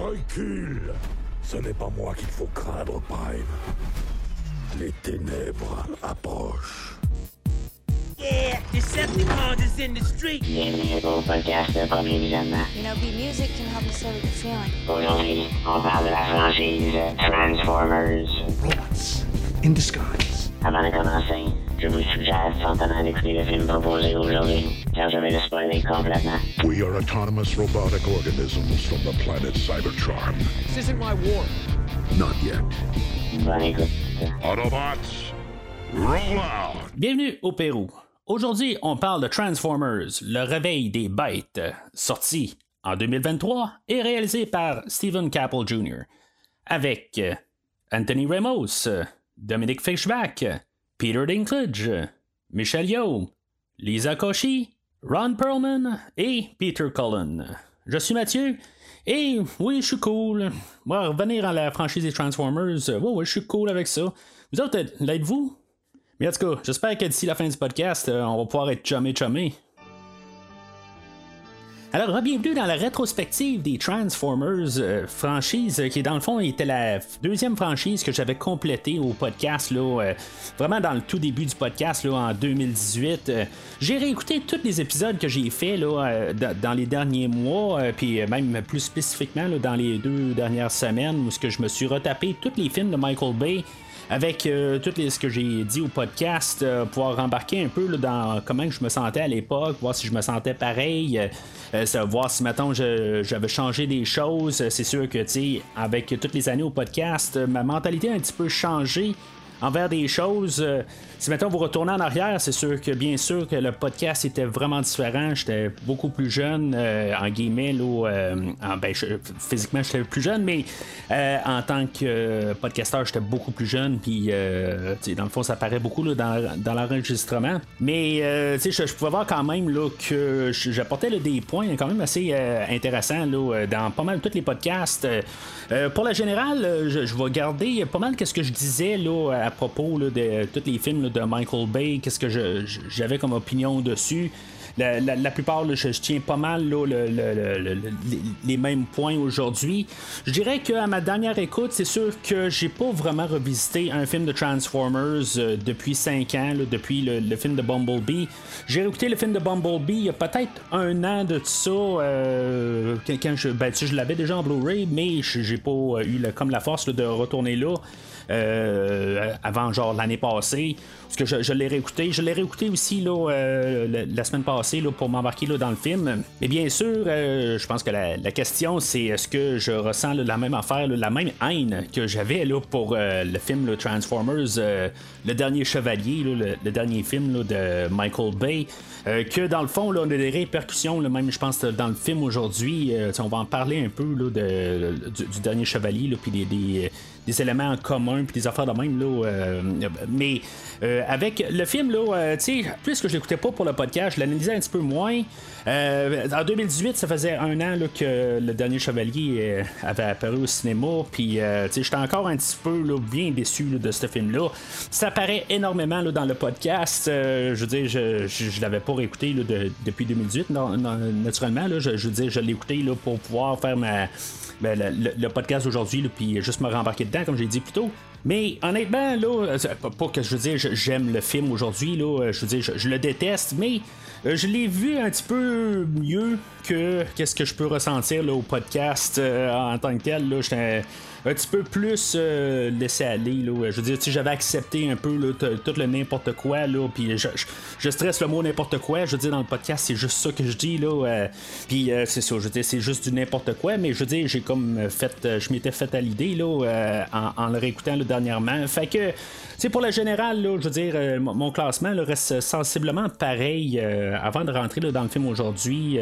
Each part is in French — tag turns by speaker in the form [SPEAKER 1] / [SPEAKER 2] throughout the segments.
[SPEAKER 1] Recule Ce n'est pas moi qu'il faut craindre, Prime. Les ténèbres approchent.
[SPEAKER 2] Yeah, Decepticons is in the street.
[SPEAKER 3] Bienvenue au podcast de Premier Visionnement.
[SPEAKER 4] You know, beat music can help you stay with the feeling.
[SPEAKER 3] Aujourd'hui, on parle de la franchise Transformers.
[SPEAKER 5] Robots in disguise.
[SPEAKER 3] Avant de commencer, je vous suggère fortement d'écouter le film proposé aujourd'hui, car je vais le spoiler complètement.
[SPEAKER 1] We are autonomous robotic organisms from the planet Cybertron.
[SPEAKER 6] This isn't my war.
[SPEAKER 1] Not yet.
[SPEAKER 3] Bonne écoute.
[SPEAKER 1] Autobots, roll out!
[SPEAKER 7] Bienvenue au Pérou. Aujourd'hui, on parle de Transformers, le réveil des bêtes, sorti en 2023 et réalisé par Stephen Caple Jr. Avec euh, Anthony Ramos, euh, Dominic Fishback, Peter Dinklage, Michelle Yeoh, Lisa Koshy, Ron Perlman et Peter Cullen. Je suis Mathieu et oui, je suis cool. Moi, revenir à la franchise des Transformers, ouais, ouais, je suis cool avec ça. Vous autres, l'êtes-vous? Mais en tout cas, j'espère que d'ici la fin du podcast, euh, on va pouvoir être chumé chumé. Alors, bienvenue dans la rétrospective des Transformers, euh, franchise euh, qui, dans le fond, était la deuxième franchise que j'avais complétée au podcast, là, euh, vraiment dans le tout début du podcast, là, en 2018. Euh, j'ai réécouté tous les épisodes que j'ai fait là, dans, les derniers mois, puis même plus spécifiquement là, dans les deux dernières semaines, où ce que je me suis retapé tous les films de Michael Bay avec euh, tout les- ce que j'ai dit au podcast, euh, pouvoir embarquer un peu dans comment je me sentais à l'époque, voir si je me sentais pareil, euh, voir si maintenant j'avais changé des choses. C'est sûr que tu avec toutes les années au podcast, ma mentalité a un petit peu changé envers des choses. euh, si maintenant vous retournez en arrière, c'est sûr que bien sûr que le podcast était vraiment différent. J'étais beaucoup plus jeune, euh, en guillemets, là, euh, en- ben, physiquement j'étais plus jeune, mais en tant que podcasteur, j'étais beaucoup plus jeune. Puis dans le fond, ça paraît beaucoup là, dans, dans l'enregistrement. Mais je, je pouvais voir quand même là, que j'apportais des points quand même assez intéressants là, dans pas mal tous les podcasts. Pour la générale, je, je vais garder pas mal qu'est-ce que je disais là, à propos de tous les films de Michael Bay, qu'est-ce que j'avais comme opinion dessus. La, plupart, je, tiens pas mal les, mêmes points aujourd'hui. Je dirais qu'à ma dernière écoute, c'est sûr que j'ai pas vraiment revisité un film de Transformers euh, depuis 5 ans, depuis le, film de Bumblebee. J'ai réécouté le film de Bumblebee il y a peut-être un an de ça, euh, quand, je, ben, tu sais, je l'avais déjà en Blu-ray, mais j'ai pas euh, eu comme la force de retourner là. Euh, avant genre l'année passée. Parce que je, l'ai réécouté. Je l'ai réécouté aussi là, euh, la, semaine passée là, pour m'embarquer dans le film. Et bien sûr euh, je pense que la, la question c'est est-ce que je ressens la même affaire la même haine que j'avais là, pour le film là, Transformers le dernier chevalier le, le dernier film de Michael Bay que dans le fond on a des répercussions même je pense dans le film aujourd'hui on va en parler un peu du, du dernier chevalier puis des, des, éléments en commun puis des affaires de même là euh, mais euh, avec le film là euh, tu sais puisque je l'écoutais pas pour le podcast je l'analysais un petit peu moins. Euh, en 2018 ça faisait un an là, que le dernier chevalier euh, avait apparu au cinéma puis euh, tu sais j'étais encore un petit peu là, bien déçu là, de ce film là ça paraît énormément là, dans le podcast. Je veux dire je, je, l'avais pas réécouté depuis 2018 non, non, naturellement je, je veux dire je l'ai écouté là, pour pouvoir faire ma le, le- podcast d'aujourd'hui, là, puis juste me rembarquer dedans, comme j'ai dit plus tôt. Mais honnêtement, là, pas, que je veux dire, j'aime le film aujourd'hui, là, euh, je veux dire, je, le déteste, mais euh, je l'ai vu un petit peu mieux que qu'est-ce que je peux ressentir au podcast euh, en tant que tel. Là, un petit peu plus euh, aller. Là. Je veux dire, si j'avais accepté un peu là, tout le n'importe quoi, là, puis je, je- je stresse le mot n'importe quoi. Je veux dire, dans le podcast, c'est juste ça que je dis. Là, euh, puis euh, c'est ça, je veux dire, c'est juste du n'importe quoi, mais je veux dire, j'ai comme fait, euh, je m'étais fait à l'idée là, euh, en, en le réécoutant là, dernièrement. Fait que, sais, pour la générale, là, je veux dire, euh, mon classement là, reste sensiblement pareil avant de rentrer là, dans le film aujourd'hui.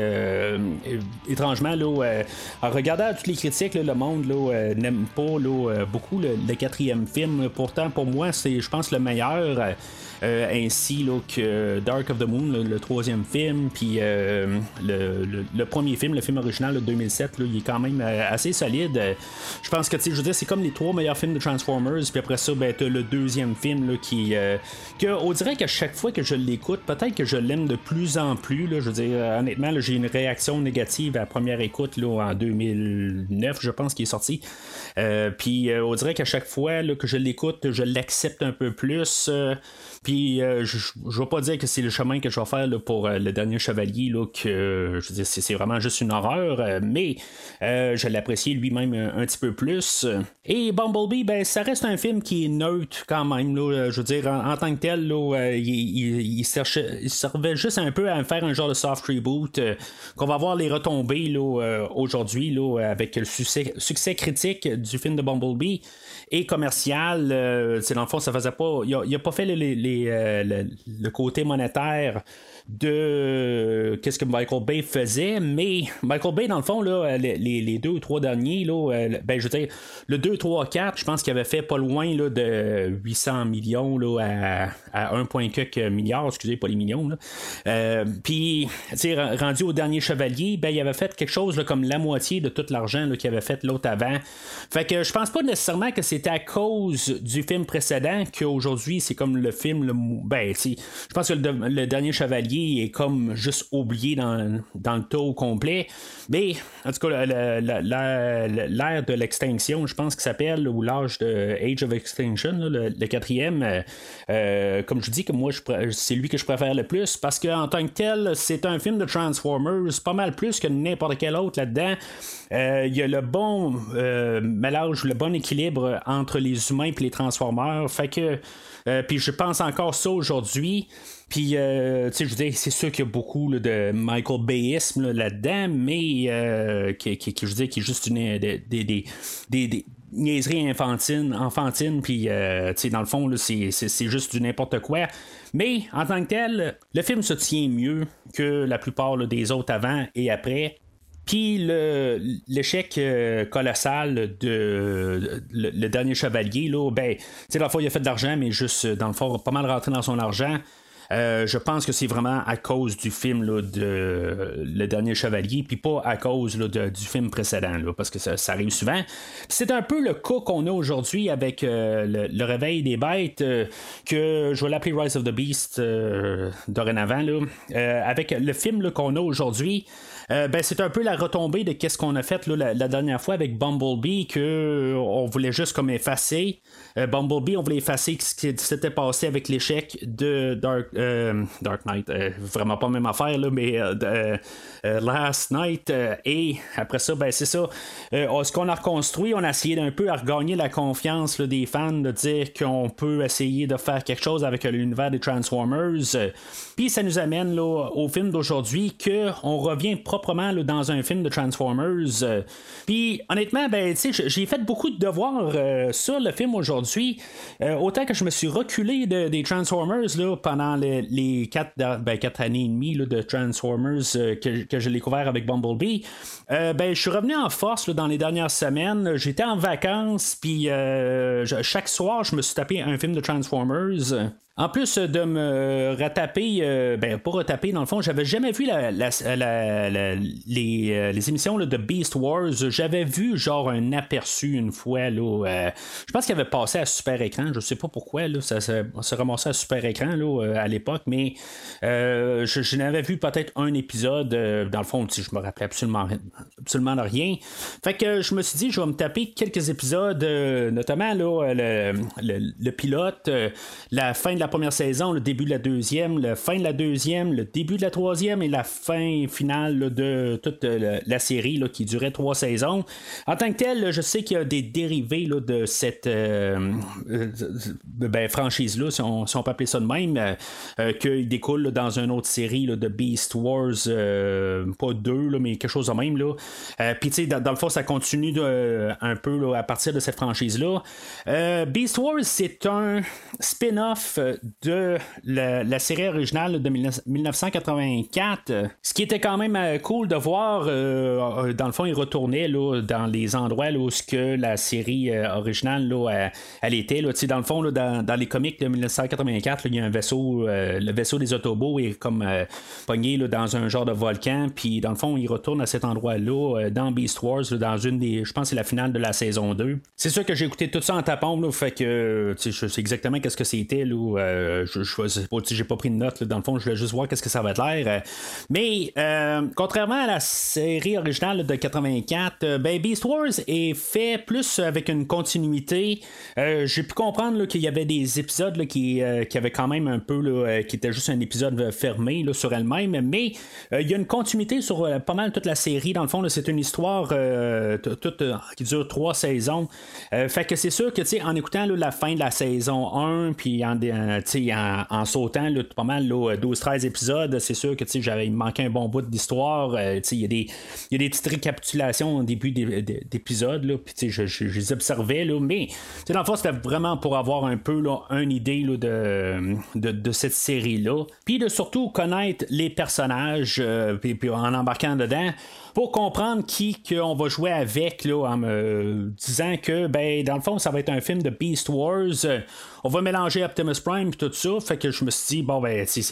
[SPEAKER 7] Étrangement, là, en regardant toutes les critiques, là, le monde là, n'aime pas euh, beaucoup le, quatrième film. Pourtant, pour moi, c'est, je pense, le meilleur. euh, euh, ainsi que Dark of the Moon, le, troisième film, puis le, premier film, le film original de 2007, là, il est quand même assez solide. Je pense que, tu sais, je veux dire, c'est comme les trois meilleurs films de Transformers puis après ça, ben, t'as le deuxième film là, qui. que, on dirait qu'à chaque fois que je l'écoute, peut-être que je l'aime de plus en plus. Là, je veux dire, honnêtement, j'ai une réaction négative à la première écoute là, en 2009, je pense, qui est sorti. Puis on dirait qu'à chaque fois que je l'écoute, je l'accepte un peu plus. Puis je ne vais pas dire que c'est le chemin que je vais faire pour le dernier chevalier, là, que je veux dire, c'est, vraiment juste une horreur, mais je l'apprécie lui-même un, petit peu plus. Et Bumblebee, ben, ça reste un film qui est neutre quand même. Là, je veux dire, en, tant que tel, là, il, il, servait juste un peu à faire un genre de soft reboot. qu'on va voir les retombées là, aujourd'hui avec le succès, succès critique du film de Bumblebee et commercial. dans le fond, ça faisait pas. Il a, pas fait le côté monétaire de qu'est-ce que Michael Bay faisait, mais Michael Bay, dans le fond, là, les, deux ou trois derniers, là, euh, ben, je veux dire, le 2, 3, 4, je pense qu'il avait fait pas loin là, de 800 millions là, à, à 1,4 milliard, excusez, pas les millions. Euh, Puis, rendu au dernier chevalier, ben, il avait fait quelque chose comme la moitié de tout l'argent qu'il avait fait l'autre avant. Fait que je pense pas nécessairement que c'était à cause du film précédent qu'aujourd'hui, c'est comme le film, le, ben, je pense que le dernier chevalier est comme juste oublié dans, dans le taux complet. Mais, en tout cas, l'ère de l'extinction, je pense qu'il s'appelle, ou l'âge de Age of Extinction, le, quatrième, euh, euh, comme je dis que moi, c'est lui que je préfère le plus, parce qu'en tant que tel, c'est un film de Transformers, pas mal plus que n'importe quel autre là-dedans. Euh, il y a le bon mélange, le bon équilibre entre les humains et les Transformers. Fait que, puis je pense encore ça aujourd'hui. Puis, euh, tu sais, je veux dire, c'est sûr qu'il y a beaucoup de Michael Bayisme là-dedans, mais euh, qui, je veux dire, qui est juste une, des, des, des, niaiseries enfantines, enfantine, puis, euh, tu sais, dans le fond, c'est, juste du n'importe quoi. Mais, en tant que tel, le film se tient mieux que la plupart des autres avant et après. Puis le, l'échec colossal de, le, dernier chevalier, là, ben, tu sais, la fois il a fait de l'argent, mais juste dans le fond, pas mal rentré dans son argent. Euh, je pense que c'est vraiment à cause du film de Le Dernier Chevalier, puis pas à cause du film précédent, parce que ça, arrive souvent. C'est un peu le cas qu'on a aujourd'hui avec euh, le, réveil des bêtes, euh, que je vais l'appeler Rise of the Beast dorénavant, avec le film qu'on a aujourd'hui. Ben, c'est un peu la retombée de qu'est-ce qu'on a fait la, dernière fois avec Bumblebee, que on voulait juste comme effacer. Bumblebee, on voulait effacer ce qui s'était passé avec l'échec de Dark, euh, Dark Knight, euh, vraiment pas même affaire, là, mais euh, Last Night. et après ça, ben, c'est ça. ce qu'on a reconstruit, on a essayé d'un peu à regagner la confiance des fans, de dire qu'on peut essayer de faire quelque chose avec l'univers des Transformers. Puis ça nous amène là, au film d'aujourd'hui, qu'on revient proprement dans un film de Transformers. Puis honnêtement, ben, j'ai fait beaucoup de devoirs sur le film aujourd'hui. autant que je me suis reculé des Transformers là, pendant les, quatre, ben, quatre années et demie de Transformers euh, que, j'ai découvert avec Bumblebee, euh, ben, je suis revenu en force dans les dernières semaines. J'étais en vacances, puis euh, chaque soir, je me suis tapé un film de Transformers. En plus de me retaper, euh, ben pas retaper dans le fond, j'avais jamais vu euh, les, émissions de Beast Wars. J'avais vu genre un aperçu une fois. Là, euh, je pense qu'il avait passé à super écran. Je sais pas pourquoi. Là, ça, s'est ramassé à super écran là, à l'époque, mais je, n'avais vu peut-être un épisode. dans le fond, je me rappelais absolument, absolument rien. Fait que je me suis dit, je vais me taper quelques épisodes, notamment là, le, le pilote, la fin de la première saison, le début de la deuxième, la fin de la deuxième, le début de la troisième et la fin finale de toute euh, la, série là, qui durait trois saisons. En tant que tel, je sais qu'il y a des dérivés là, de cette euh, euh, ben, franchise-là, si on, peut appeler ça de même, qui découle dans une autre série de Beast Wars, pas deux, mais quelque chose de même. Puis, tu sais, dans, le fond, ça continue un peu à partir de cette franchise-là. Beast Wars, c'est un spin-off de la, série originale de 19- 1984. euh, Ce qui était quand même euh, cool de voir, euh, euh, dans le fond, il retournait là, dans les endroits là, où que la série originale là, elle, était. Là, dans le fond, là, dans, les comics de 1984, là, il y a un vaisseau, le vaisseau des Autobots est comme pogné dans un genre de volcan, puis dans le fond, il retourne à cet endroit-là, dans Beast Wars, dans une des, je pense, c'est la finale de la saison 2. C'est sûr que j'ai écouté tout ça en tapant, là, fait que je sais exactement qu'est-ce que c'était, là, euh, je, je sais, j'ai pas pris de notes, dans le fond, je voulais juste voir qu'est-ce que ça va être l'air. euh, mais euh, contrairement à la série originale de 84, euh, Beast Wars est fait plus avec une continuité. J'ai pu comprendre qu'il y avait des épisodes qui, qui avaient quand même un peu, qui était juste un épisode fermé sur elle-même, mais il y a une continuité sur pas mal toute la série. Dans le fond, c'est une histoire toute, qui dure trois saisons. Fait que c'est sûr que tu sais, en écoutant la fin de la saison 1, puis en, en, en sautant là, pas mal là, 12-13 épisodes, c'est sûr que j'avais manquait un bon bout d'histoire. Euh, il y a des il y a des petites récapitulations au début des- des- d'épisodes, puis je, je- je les observais, là, mais dans le fond, c'était vraiment pour avoir un peu là, une idée là, de, de, cette série-là. Puis de surtout connaître les personnages, euh, puis en embarquant dedans, pour comprendre qui qu'on va jouer avec, en me disant que, ben, dans le fond, ça va être un film de Beast Wars. On va mélanger Optimus Prime et tout ça. Fait que je me suis dit, bon, ben, c'est-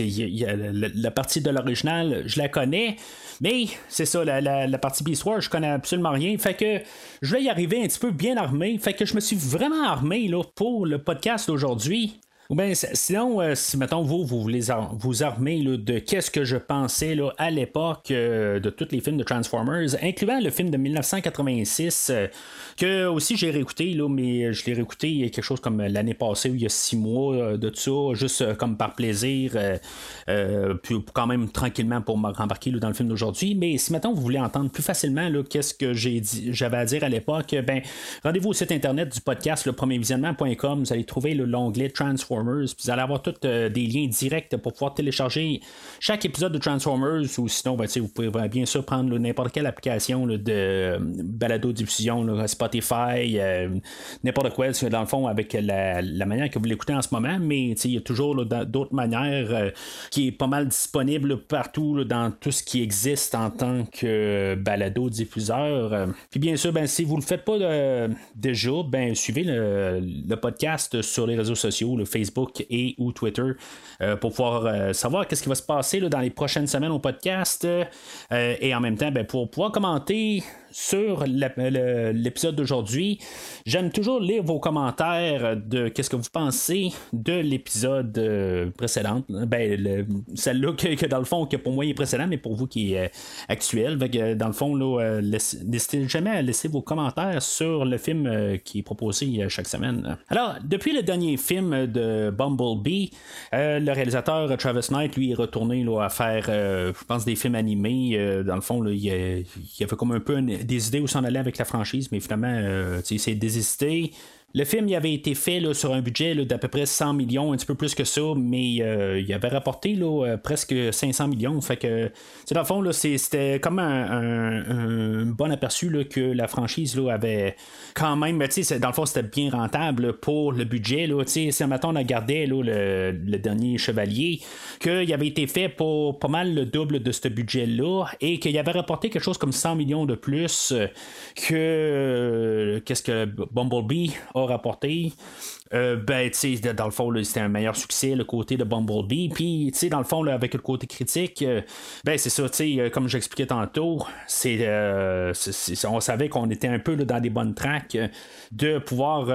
[SPEAKER 7] la, partie de l'original, je la connais. Mais c'est ça, la partie Beast Wars, je connais absolument rien. Fait que je vais y arriver un petit peu bien armé. Fait que je me suis vraiment armé là, pour le podcast d'aujourd'hui. Ou bien, sinon, euh, si mettons vous, vous voulez vous armer de qu'est-ce que je pensais à l'époque euh, de tous les films de Transformers, incluant le film de 1986, euh, que aussi j'ai réécouté, mais je l'ai réécouté quelque chose comme l'année passée, ou il y a six mois de tout ça, juste comme par plaisir, puis quand même tranquillement pour me rembarquer dans le film d'aujourd'hui. Mais si mettons vous voulez entendre plus facilement qu'est-ce que j'avais à dire à l'époque, ben rendez-vous au site internet du podcast, le premiervisionnement.com, vous allez trouver le l'onglet Transformers, puis vous allez avoir tous euh, des liens directs pour pouvoir télécharger chaque épisode de Transformers, ou sinon, ben, vous pouvez bien sûr prendre n'importe quelle application de euh, balado-diffusion, Spotify, euh, n'importe quoi, dans le fond, avec la, manière que vous l'écoutez en ce moment, mais il y a toujours d'autres manières qui est pas mal disponible partout dans tout ce qui existe en tant que balado-diffuseur. Puis bien sûr, ben, si vous ne le faites pas déjà, ben, suivez le, le podcast sur les réseaux sociaux, le Facebook et ou Twitter, euh, pour pouvoir euh, savoir qu'est-ce qui va se passer là, dans les prochaines semaines au podcast. euh, et en même temps, ben, pour pouvoir commenter sur l'épisode d'aujourd'hui. J'aime toujours lire vos commentaires de qu'est-ce que vous pensez de l'épisode euh, précédent. Ben, le- celle-là que, dans le fond, que pour moi est précédent, mais pour vous qui est euh, actuel. Dans le fond, là, euh, n'hésitez jamais à laisser vos commentaires sur le film qui est proposé chaque semaine. Alors, depuis le dernier film de Bumblebee, le réalisateur Travis Knight, lui, est retourné là, à faire, je pense, des films animés. Dans le fond, là, il, il avait comme un peu une- des idées où s'en aller avec la franchise, mais finalement, euh, tu sais, il s'est désisté. Le film il avait été fait là, sur un budget d'à peu près 100 millions, un petit peu plus que ça, mais euh, il avait rapporté là, euh, presque 500 millions. Fait que, dans le fond, c'était comme un, un- bon aperçu là, que la franchise avait quand même, dans le fond, c'était bien rentable pour le budget. Là, si maintenant on regardait le, le dernier Chevalier, qu'il avait été fait pour pas mal le double de ce budget-là et qu'il avait rapporté quelque chose comme 100 millions de plus que euh, qu'est-ce que Bumblebee rapporté. Euh, ben, tu sais, dans le fond, c'était un meilleur succès, le côté de Bumblebee. Puis, tu sais, dans le fond, là, avec le côté critique, euh, ben, c'est ça, tu sais, euh, comme j'expliquais tantôt, c'est, on savait qu'on était un peu dans des bonnes tracks de pouvoir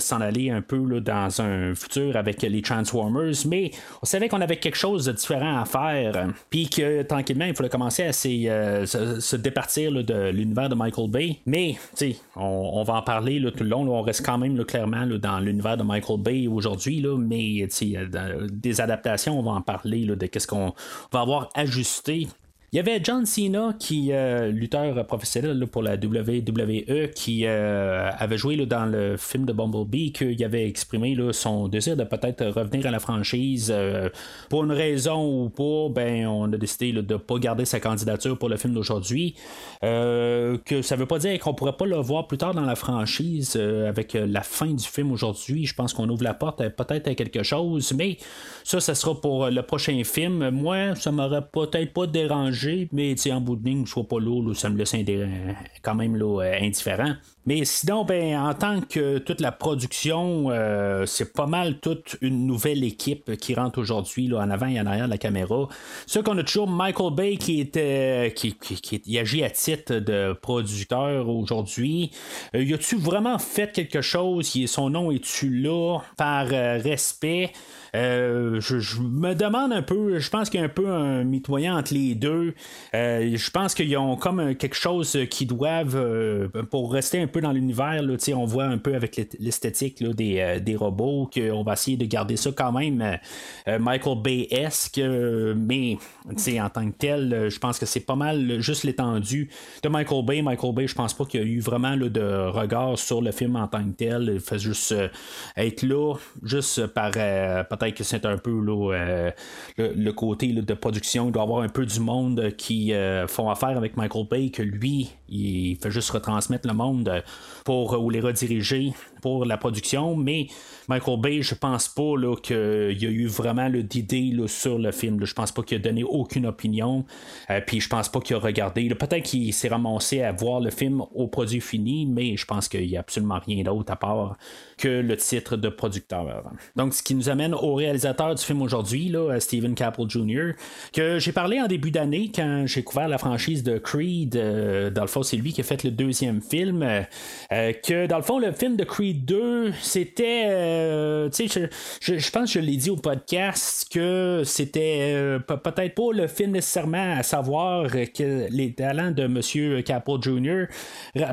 [SPEAKER 7] s'en aller un peu dans un futur avec les Transformers, mais on savait qu'on avait quelque chose de différent à faire. Puis que tranquillement, il fallait commencer à se, se départir de l'univers de Michael Bay. Mais, tu sais, on, on va en parler tout le long. on reste quand même clairement dans l'univers de Michael Bay aujourd'hui, mais euh, des adaptations, on va en parler là, de qu'est-ce qu'on va avoir ajusté Il y avait John Cena, qui lutteur professionnel pour la WWE, qui avait joué dans le film de Bumblebee, qu'il avait exprimé son désir de peut-être revenir à la franchise. pour une raison ou pas, ben, on a décidé de ne pas garder sa candidature pour le film d'aujourd'hui. que ça veut pas dire qu'on pourrait pas le voir plus tard dans la franchise avec la fin du film aujourd'hui. Je pense qu'on ouvre la porte peut-être à quelque chose, mais ça, ça sera pour le prochain film. Moi, ça m'aurait peut-être pas dérangé, mais en bout de ligne, je ne pas là, ça me laisse quand même là, indifférent. Mais sinon, ben, en tant que toute la production, euh, c'est pas mal toute une nouvelle équipe qui rentre aujourd'hui en avant et en arrière de la caméra. Ce qu'on a toujours Michael Bay qui était qui, qui, agit à titre de producteur aujourd'hui. Euh, y a-tu vraiment fait quelque chose? Son nom est-tu là? Par euh, respect? Euh, je, me demande un peu, je pense qu'il y a un peu un mitoyen entre les deux. Je pense qu'ils ont comme quelque chose qui doivent, pour rester un peu dans l'univers, on voit un peu avec l'esthétique des, des, robots, qu'on va essayer de garder ça quand même Michael Bay-esque, mais en tant que tel, je pense que c'est pas mal juste l'étendue de Michael Bay. Michael Bay, je pense pas qu'il y a eu vraiment de regard sur le film en tant que tel. Il fait juste être là, juste par peut-être que c'est un peu euh, le, côté de production. Il doit y avoir un peu du monde qui euh, font affaire avec Michael Bay, que lui, il fait juste retransmettre le monde pour ou les rediriger pour la production, mais Michael Bay, je pense pas qu'il y a eu vraiment d'idées sur le film. Je pense pas qu'il a donné aucune opinion. Euh, puis je pense pas qu'il a regardé. Peut-être qu'il s'est ramassé à voir le film au produit fini, mais je pense qu'il n'y a absolument rien d'autre à part que le titre de producteur. Donc, ce qui nous amène au réalisateur du film aujourd'hui, Stephen Caple Jr., que j'ai parlé en début d'année quand j'ai couvert la franchise de Creed. Euh, dans le fond, c'est lui qui a fait le deuxième film. Euh, que dans le fond, le film de Creed 2, c'était. Euh, tu sais, je, pense que je l'ai dit au podcast que c'était euh, peut-être pas le film nécessairement à savoir que les talents de M. Capo Jr.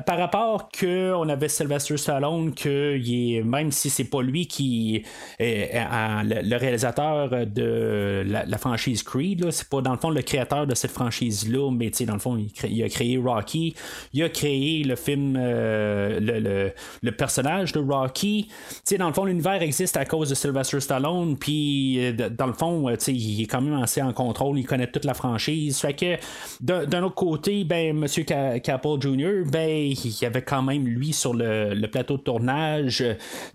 [SPEAKER 7] par rapport qu'on avait Sylvester Stallone, que est, même si c'est pas lui qui est, le réalisateur de la, franchise Creed, c'est pas dans le fond le créateur de cette franchise-là, mais dans le fond, il, a créé Rocky, il a créé le film, euh, le, le personnage de Rocky. sais, dans le fond, l'univers existe à cause de Sylvester Stallone, puis euh, dans le fond, euh, il est quand même assez en contrôle, il connaît toute la franchise. Fait que d'un autre côté, ben, M. Capel Jr., ben, il y avait quand même lui sur le, plateau de tournage.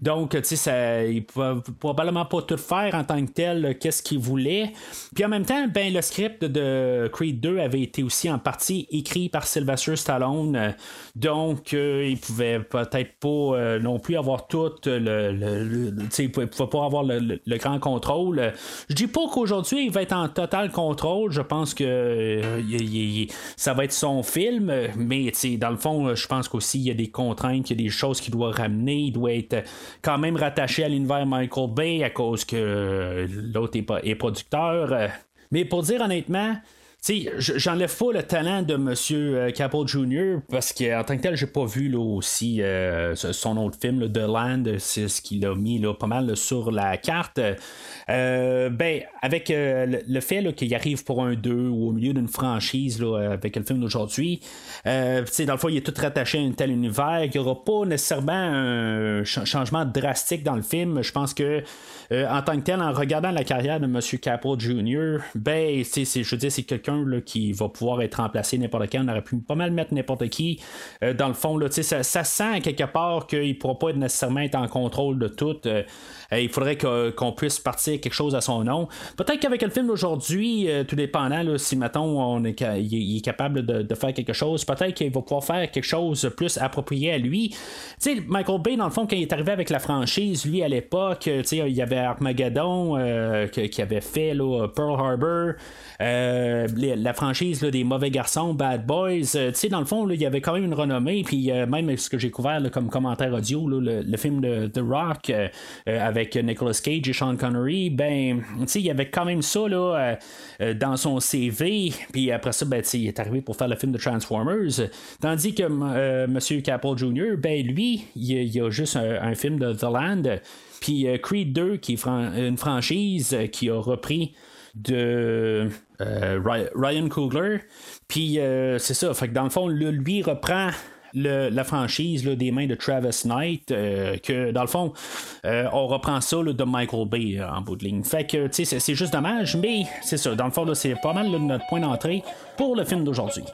[SPEAKER 7] Donc, tu sais, il pouvait probablement pas tout faire en tant que tel, qu'est-ce qu'il voulait. Puis en même temps, ben, le script de Creed 2 avait été aussi en partie écrit par Sylvester Stallone. Donc, il pouvait peut-être pas euh, non avoir tout le. le, il ne pouvait pas avoir le, grand contrôle. Je dis pas qu'aujourd'hui il va être en total contrôle. Je pense que euh, ça va être son film, mais dans le fond, je pense qu'aussi il y a des contraintes, il y a des choses qu'il doit ramener. Il doit être quand même rattaché à l'univers Michael Bay à cause que l'autre est, est producteur. Mais pour dire honnêtement, j'enlève pas le talent de M. Euh, Capel Jr. parce qu'en tant que tel, j'ai pas vu là, aussi euh, son autre film, The Land, c'est ce qu'il a mis là, pas mal sur la carte. Euh, ben, avec le, fait qu'il arrive pour un 2 ou au milieu d'une franchise avec le film d'aujourd'hui, dans le fond, il est tout rattaché à un tel univers, il n'y aura pas nécessairement un changement drastique dans le film. Je pense que en tant que tel, en regardant la carrière de M. Capel Jr., ben, je veux dire, c'est quelqu'un qui va pouvoir être remplacé n'importe quand. On aurait pu pas mal mettre n'importe qui. Euh, dans le fond, là, ça, ça sent quelque part qu'il ne pourra pas nécessairement être en contrôle de tout. Euh, euh, il faudrait qu'on puisse partir quelque chose à son nom. Peut-être qu'avec le film d'aujourd'hui, tout dépendant, si mettons on est, il est capable de, faire quelque chose, peut-être qu'il va pouvoir faire quelque chose de plus approprié à lui. Michael Bay, dans le fond, quand il est arrivé avec la franchise, lui à l'époque, il y avait Armageddon qui avait fait Pearl Harbor. Euh, la franchise des mauvais garçons, Bad Boys, euh, tu sais, dans le fond, il y avait quand même une renommée, puis euh, même ce que j'ai couvert comme commentaire audio, le, film de The Rock avec Nicolas Cage et Sean Connery, ben, tu sais, il y avait quand même ça là, dans son CV, puis après ça, ben, il est arrivé pour faire le film de Transformers, tandis que Monsieur Capel Jr., ben, lui, il, y a juste un, film de The Land, puis Creed 2, qui est une franchise qui a repris de Ryan Coogler. Puis c'est ça, fait que dans le fond, lui reprend la franchise des mains de Travis Knight, euh, que dans le fond, euh, on reprend ça de Michael Bay euh, en bout de ligne. Fait que, c'est juste dommage, mais c'est ça. Dans le fond, c'est pas mal notre point d'entrée pour le film d'aujourd'hui.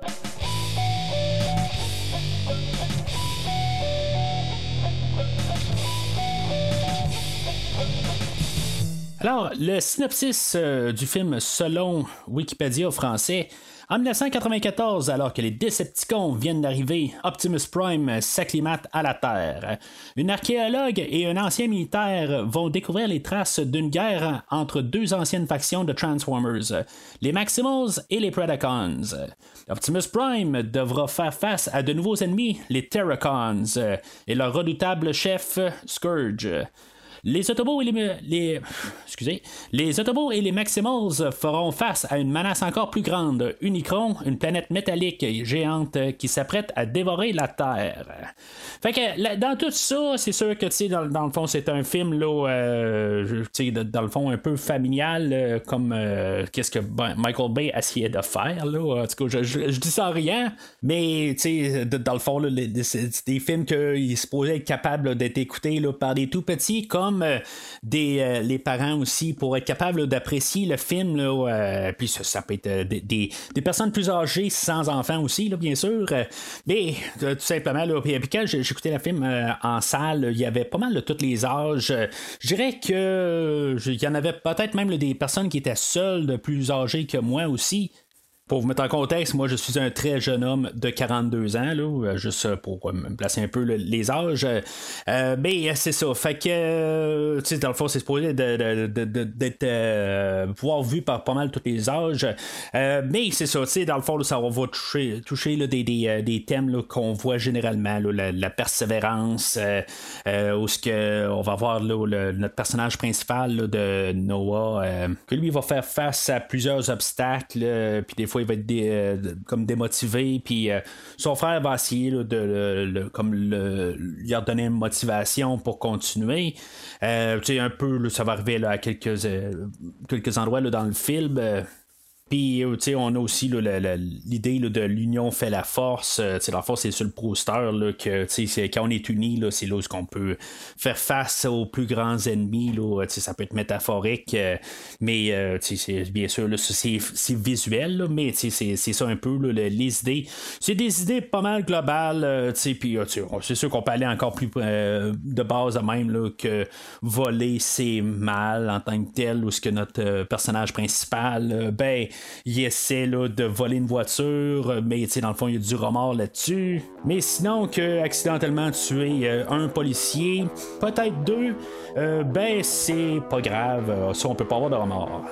[SPEAKER 7] Alors, le synopsis du film selon Wikipédia français en 1994, alors que les Decepticons viennent d'arriver, Optimus Prime s'acclimate à la Terre. Une archéologue et un ancien militaire vont découvrir les traces d'une guerre entre deux anciennes factions de Transformers, les Maximals et les Predacons. Optimus Prime devra faire face à de nouveaux ennemis, les Terracons, et leur redoutable chef Scourge. Les Autobots et les, excusez, les Autobots et les Maximals feront face à une menace encore plus grande, Unicron, une planète métallique géante qui s'apprête à dévorer la Terre. Fait que dans tout ça, c'est sûr que tu dans, dans, le fond, c'est un film là, euh, dans le fond un peu familial, euh, comme euh, qu'est-ce que Michael Bay essayait de faire là. En tout cas, je, dis ça en rien, mais tu dans le fond, c'est des films qu'il se supposé être capable d'être écouté par des tout petits comme euh, des, euh, les parents aussi pour être capables d'apprécier le film. Là, euh, puis ça, peut être des, personnes plus âgées sans enfants aussi, là, bien sûr. mais tout simplement, j'écoutais le film en salle, il y avait pas mal de tous les âges. Je dirais que il y en avait peut-être même des personnes qui étaient seules, plus âgées que moi aussi. Pour vous mettre en contexte, moi je suis un très jeune homme de 42 ans, là, euh, juste pour euh, me placer un peu les âges. Euh, mais c'est ça. Fait que, tu sais, dans le fond, c'est supposé d'être pouvoir vu par pas mal tous les âges. mais c'est ça, tu sais, dans le fond, ça va toucher, toucher des, des, des, thèmes qu'on voit généralement, la, persévérance, où ce que on va voir notre personnage principal de Noah, que lui va faire face à plusieurs obstacles, puis des fois il va être euh, comme démotivé, puis euh, son frère va essayer de comme lui redonner une motivation pour continuer. Euh, un peu, ça va arriver à quelques, quelques endroits dans le film. Puis, euh, on a aussi l'idée de l'union fait la force. Euh, la force, c'est sur le poster là, que quand on est unis, c'est là où on peut faire face aux plus grands ennemis. Là, ça peut être métaphorique, euh, mais c'est, bien sûr, c'est, visuel, mais c'est, ça un peu les idées. C'est des idées pas mal globales. Puis, c'est sûr qu'on peut aller encore plus de base à même là, que voler, c'est mal en tant que tel, ou ce que notre personnage principal, ben, il essaie de voler une voiture, mais dans le fond, il y a du remords là-dessus. Mais sinon, que accidentellement tuer euh, un policier, peut-être deux, euh, ben c'est pas grave, ça on peut pas avoir de remords.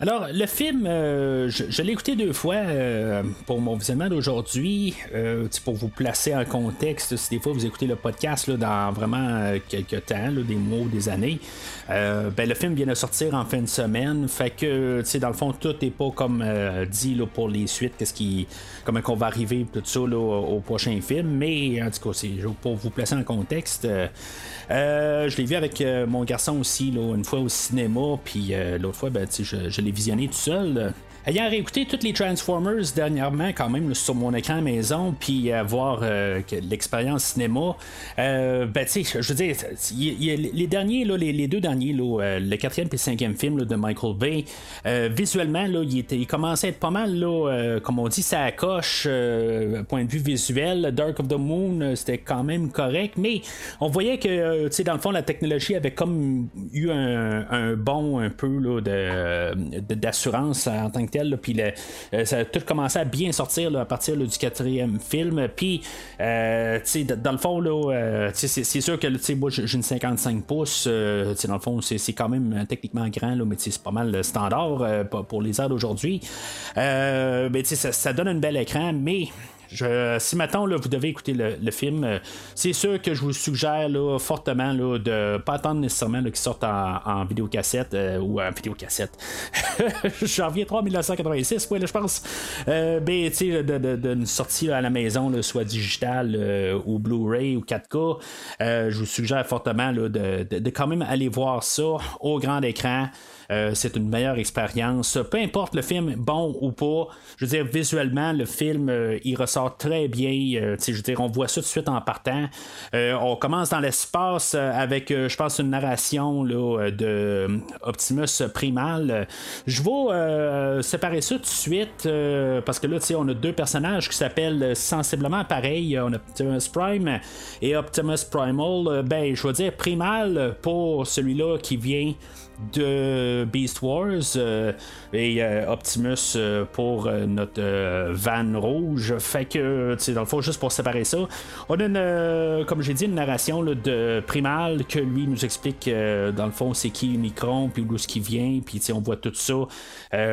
[SPEAKER 7] Alors, le film, euh, je, l'ai écouté deux fois euh, pour mon visionnement d'aujourd'hui, euh, pour vous placer en contexte. Si des fois vous écoutez le podcast là, dans vraiment quelques temps, des mois ou des années, ben, le film vient de sortir en fin de semaine. Fait que, dans le fond, tout n'est pas comme dit là, pour les suites, qu'est-ce qui, comment qu'on va arriver, tout ça au, prochain film. Mais en tout cas, c'est pour vous placer en contexte. Je l'ai vu avec mon garçon aussi, là, une fois au cinéma, puis l'autre fois, ben, je, je l'ai visionner tout seul. Ayant réécouté toutes les Transformers dernièrement, quand même, sur mon écran maison, puis avoir euh, l'expérience cinéma, euh, ben, je veux dire, les derniers, là, les, deux derniers, là, euh, le quatrième et le cinquième film de Michael Bay, visuellement, là, il, commençait à être pas mal, là, comme on dit, ça coche, point de vue visuel. Dark of the Moon, c'était quand même correct, mais on voyait que, tu sais, dans le fond, la technologie avait comme eu un, bon, un peu, là, d'assurance en tant que puis euh, ça a tout commencé à bien sortir à partir du quatrième film. Puis, euh, dans le fond, euh, c'est sûr que moi j'ai une 55 pouces. dans le fond, c'est quand même techniquement grand, mais c'est pas mal standard pour les heures d'aujourd'hui. mais ça, ça donne un bel écran, mais Je, si maintenant là, vous devez écouter le, film, euh, c'est sûr que je vous suggère là, fortement là, de pas attendre nécessairement qu'il sorte en, en vidéocassette euh, ou en vidéocassette. Janvier 3 1986, ouais, je pense. Euh, ben, tu sais, d'une de, sortie à la maison, soit digitale ou Blu-ray ou 4K, je vous suggère fortement de, de, quand même aller voir ça au grand écran. Euh, c'est une meilleure expérience. Peu importe le film, bon ou pas, je veux dire, visuellement, le film, euh, il ressort très bien. Euh, je veux dire, on voit ça tout de suite en partant. on commence dans l'espace avec, je pense, une narration de Optimus Primal. Je vais séparer ça tout de suite parce que là, on a deux personnages qui s'appellent sensiblement pareil. On a Optimus Prime et Optimus Primal. ben, je vais dire Primal pour celui-là qui vient de Beast Wars euh, et euh, Optimus euh, pour notre van rouge. Fait que, dans le fond, juste pour séparer ça, on a une, comme j'ai dit, une narration de Primal que lui nous explique, dans le fond, c'est qui Unicron, puis d'où ce qui vient, puis on voit tout ça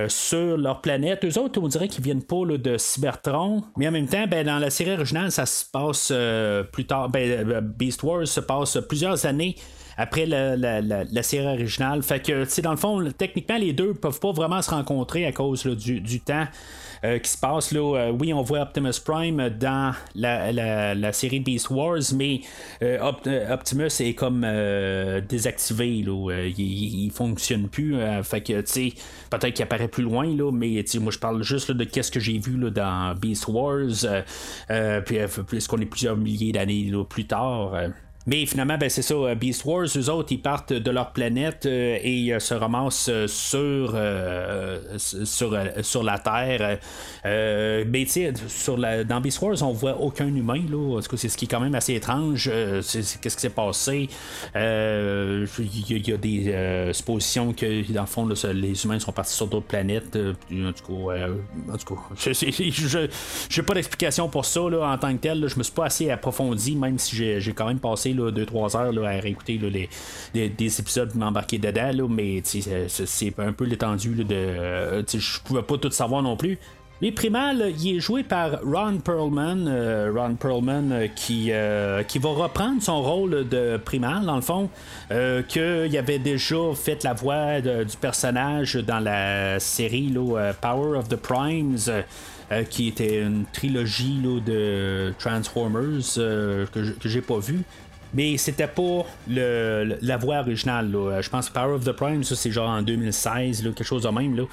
[SPEAKER 7] sur leur planète. Eux autres, on dirait qu'ils viennent pas de Cybertron, mais en même temps, ben, dans la série originale, ça se passe plus tard. Ben, Beast Wars se passe plusieurs années après la, série originale. Fait que, dans le fond, techniquement, les deux peuvent pas vraiment se rencontrer à cause du, temps. Euh, qui se passe là. Euh, oui, on voit Optimus Prime dans la, série Beast Wars, mais euh, Optimus est comme désactivé. Là, il, fonctionne plus. fait que, tu peut-être qu'il apparaît plus loin, là, mais moi je parle juste de qu'est-ce que j'ai vu là, dans Beast Wars. puis, puisqu'on est plusieurs milliers d'années plus tard. Mais finalement, ben, c'est ça. Euh, Beast Wars, eux autres, ils partent de leur planète euh, et euh, se ramassent sur, sur, sur la Terre. mais tu la, dans Beast Wars, on voit aucun humain. Là. c'est ce qui est quand même assez étrange. qu'est-ce qui s'est passé? Il y, a des suppositions que, dans le fond, les humains sont partis sur d'autres planètes. en tout cas, en je n'ai pas d'explication pour ça là, en tant que tel. je me suis pas assez approfondi, même si j'ai quand même passé 2-3 heures à réécouter les, des épisodes m'embarquer dedans, mais c'est un peu l'étendue de. Euh, je pouvais pas tout savoir non plus. Les Primal, il est joué par Ron Perlman. Euh, Ron Perlman euh, qui, qui va reprendre son rôle de Primal, dans le fond, qu'il avait déjà fait la voix du personnage dans la série Power of the Primes. qui était une trilogie de Transformers que, que j'ai pas vu. Mais c'était pas le, la voix originale. Je pense Power of the Prime, ça c'est genre en 2016, quelque chose de même. Là.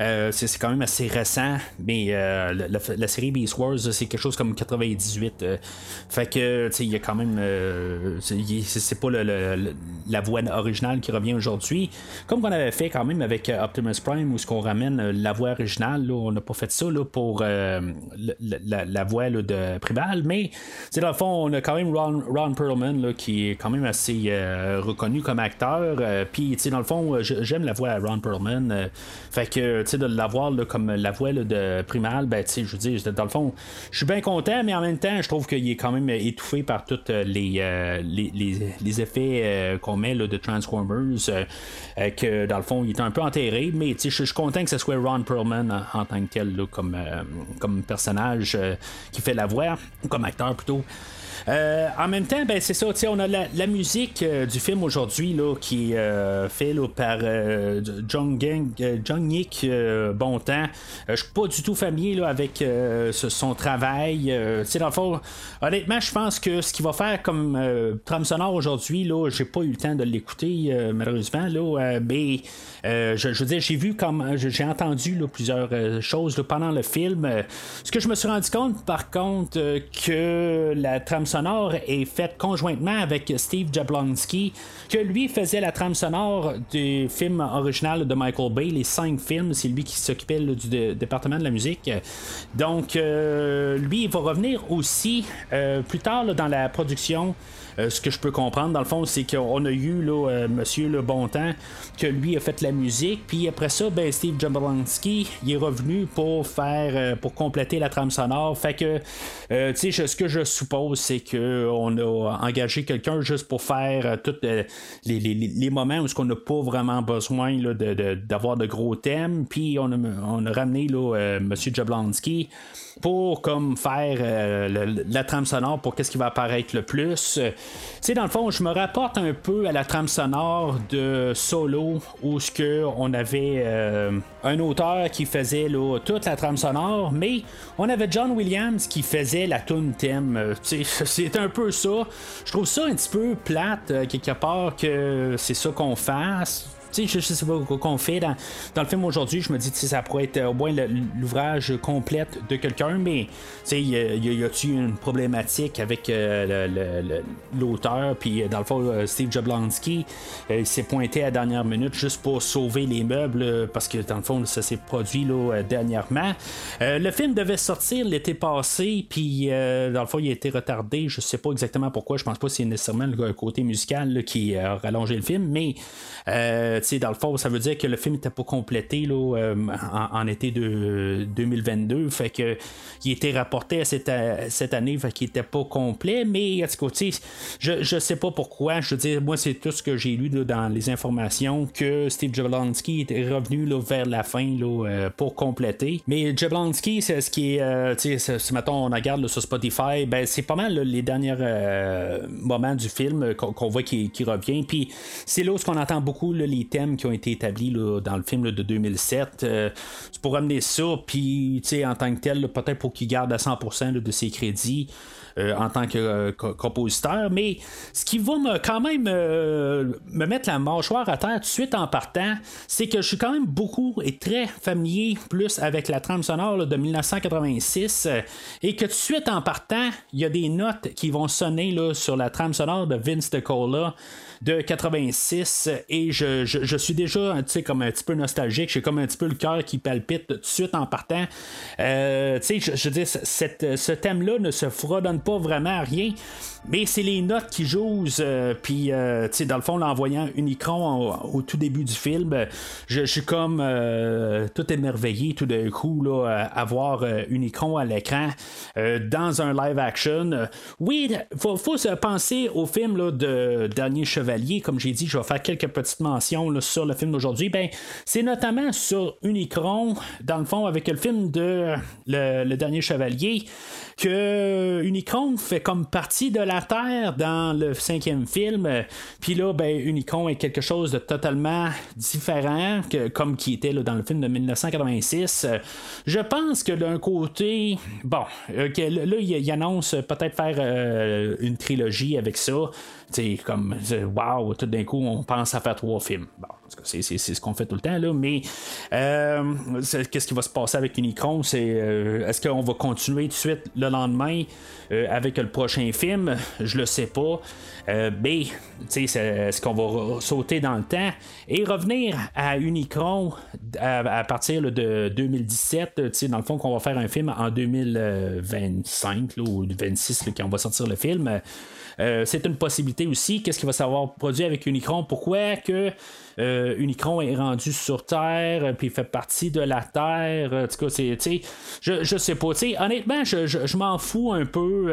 [SPEAKER 7] Euh, c'est quand même assez récent, mais euh, la, série Beast Wars, c'est quelque chose comme 98. Euh, fait que, il y a quand même. c'est pas la voix originale qui revient aujourd'hui. Comme on avait fait quand même avec Optimus Prime, où ce qu'on ramène la voix originale, on n'a pas fait ça là, pour la, voix de Primal, mais dans le fond, on a quand même Ron, Perlman qui est quand même assez reconnu comme acteur. Puis, dans le fond, j'aime la voix à Ron Perlman. fait que de l'avoir comme la voix de Primal, ben, je veux dire, dans le fond, je suis bien content, mais en même temps, je trouve qu'il est quand même étouffé par tous euh, euh, les, les, effets euh, qu'on met de Transformers, que dans le fond, il est un peu enterré, mais je suis content que ce soit Ron Perlman en, tant que tel, comme, comme personnage qui fait la voix, comme acteur plutôt. Euh, en même temps, ben, c'est ça, on a la, musique euh, du film aujourd'hui qui est euh, fait par John, Gang, John Nick Bontemps. Je suis pas du tout familier avec son travail. dans honnêtement, je pense que ce qu'il va faire comme trame sonore aujourd'hui, là, j'ai pas eu le temps de l'écouter, malheureusement. Là, mais je, veux dire, j'ai vu comme j'ai entendu plusieurs choses pendant le film. ce que je me suis rendu compte, par contre, que la trame sonore est faite conjointement avec Steve Jablonski, que lui faisait la trame sonore du film original de Michael Bay, les cinq films, c'est lui qui s'occupait du département de la musique. Donc, euh, lui, il va revenir aussi euh, plus tard dans la production ce que je peux comprendre, dans le fond, c'est qu'on a eu là, Monsieur Le Bontemps, que lui a fait la musique, puis après ça, ben, Steve Jablonski, il est revenu pour faire, pour compléter la trame sonore. Fait que, tu sais, ce que je suppose, c'est qu'on a engagé quelqu'un juste pour faire tous les, les, moments où on n'a pas vraiment besoin d'avoir de, gros thèmes, puis on a, on a ramené là, Monsieur Jablonski pour faire euh, la trame sonore pour qu'est-ce qui va apparaître le plus. Euh, tu dans le fond, je me rapporte un peu à la trame sonore de Solo où ce que on avait euh, un auteur qui faisait toute la trame sonore, mais on avait John Williams qui faisait la tune thème. c'est un peu ça. Je trouve ça un petit peu plate quelque part que c'est ça qu'on fasse je, sais pas qu'on fait dans, le film aujourd'hui. Je me dis, ça pourrait être au moins l'ouvrage complète de quelqu'un, mais y, y a-tu une problématique avec euh, l'auteur, puis euh, dans le fond, euh, Steve Jablonski, s'est pointé à la dernière minute juste pour sauver les meubles, parce que dans le fond, ça s'est produit là, dernièrement. le film devait sortir l'été passé, puis dans le fond, il a été retardé. Je sais pas exactement pourquoi. Je pense pas que c'est nécessairement le côté musical qui a rallongé le film, mais dans le fond, ça veut dire que le film n'était pas complété là, euh, en, été de 2022. Fait que il était rapporté à cette, cette année, fait qu'il était pas complet. Mais en tout cas, je, je sais pas pourquoi. Je veux dire, moi, c'est tout ce que j'ai lu dans les informations que Steve Jablonski était revenu là, vers la fin là, euh, pour compléter. Mais Jablonski, c'est ce qui est, euh, si mettons on regarde sur Spotify, ben c'est pas mal les derniers moments du film qu'on voit qui, revient. Puis c'est là où on entend beaucoup les qui ont été établis dans le film de 2007. Euh, c'est pour amener ça, puis en tant que tel, peut-être pour qu'il garde à 100% de ses crédits. Euh, en tant que euh, compositeur, mais ce qui va me, quand même me mettre la mâchoire à terre tout de suite en partant, c'est que je suis quand même beaucoup et très familier plus avec la trame sonore de 1986 et que tout de suite en partant, il y a des notes qui vont sonner sur la trame sonore de Vince DeCola de 86 et je, je, suis déjà comme un petit peu nostalgique. J'ai comme un petit peu le cœur qui palpite tout de suite en partant. Euh, je, je dire, ce thème-là ne se fredonne pas vraiment à rien. Mais c'est les notes qui jouent, euh, puis euh, tu sais, dans le fond, en voyant Unicron au, tout début du film, je, suis comme euh, tout émerveillé tout d'un coup là, à voir Unicron à l'écran dans un live action. Oui, faut, faut se penser au film là, de Dernier Chevalier, comme j'ai dit, je vais faire quelques petites mentions là, sur le film d'aujourd'hui. Ben, c'est notamment sur Unicron, dans le fond, avec le film de Le, Dernier Chevalier, que Unicron fait comme partie de la Terre dans le cinquième film. Puis là, ben, Unicron est quelque chose de totalement différent, que, comme qui était là, dans le film de 1986. Je pense que d'un côté, bon, euh, là, il, annonce peut-être faire euh, une trilogie avec ça. C'est comme, waouh, tout d'un coup, on pense à faire trois films. C'est, ce qu'on fait tout le temps, là, mais euh, qu'est-ce qui va se passer avec Unicron? C'est, est-ce qu'on va continuer tout de suite le lendemain avec le prochain film? je le sais pas. Euh, B, est-ce qu'on va sauter dans le temps? Et revenir à Unicron à, partir de 2017, dans le fond qu'on va faire un film en 2025 ou 2026 quand on va sortir le film. Euh, c'est une possibilité aussi. Qu'est-ce qu'il va savoir produire avec Unicron? Pourquoi que euh, Unicron est rendu sur Terre, euh, puis fait partie de la Terre. En tout cas, c'est, je, je sais pas. Honnêtement, je, je, m'en fous un peu,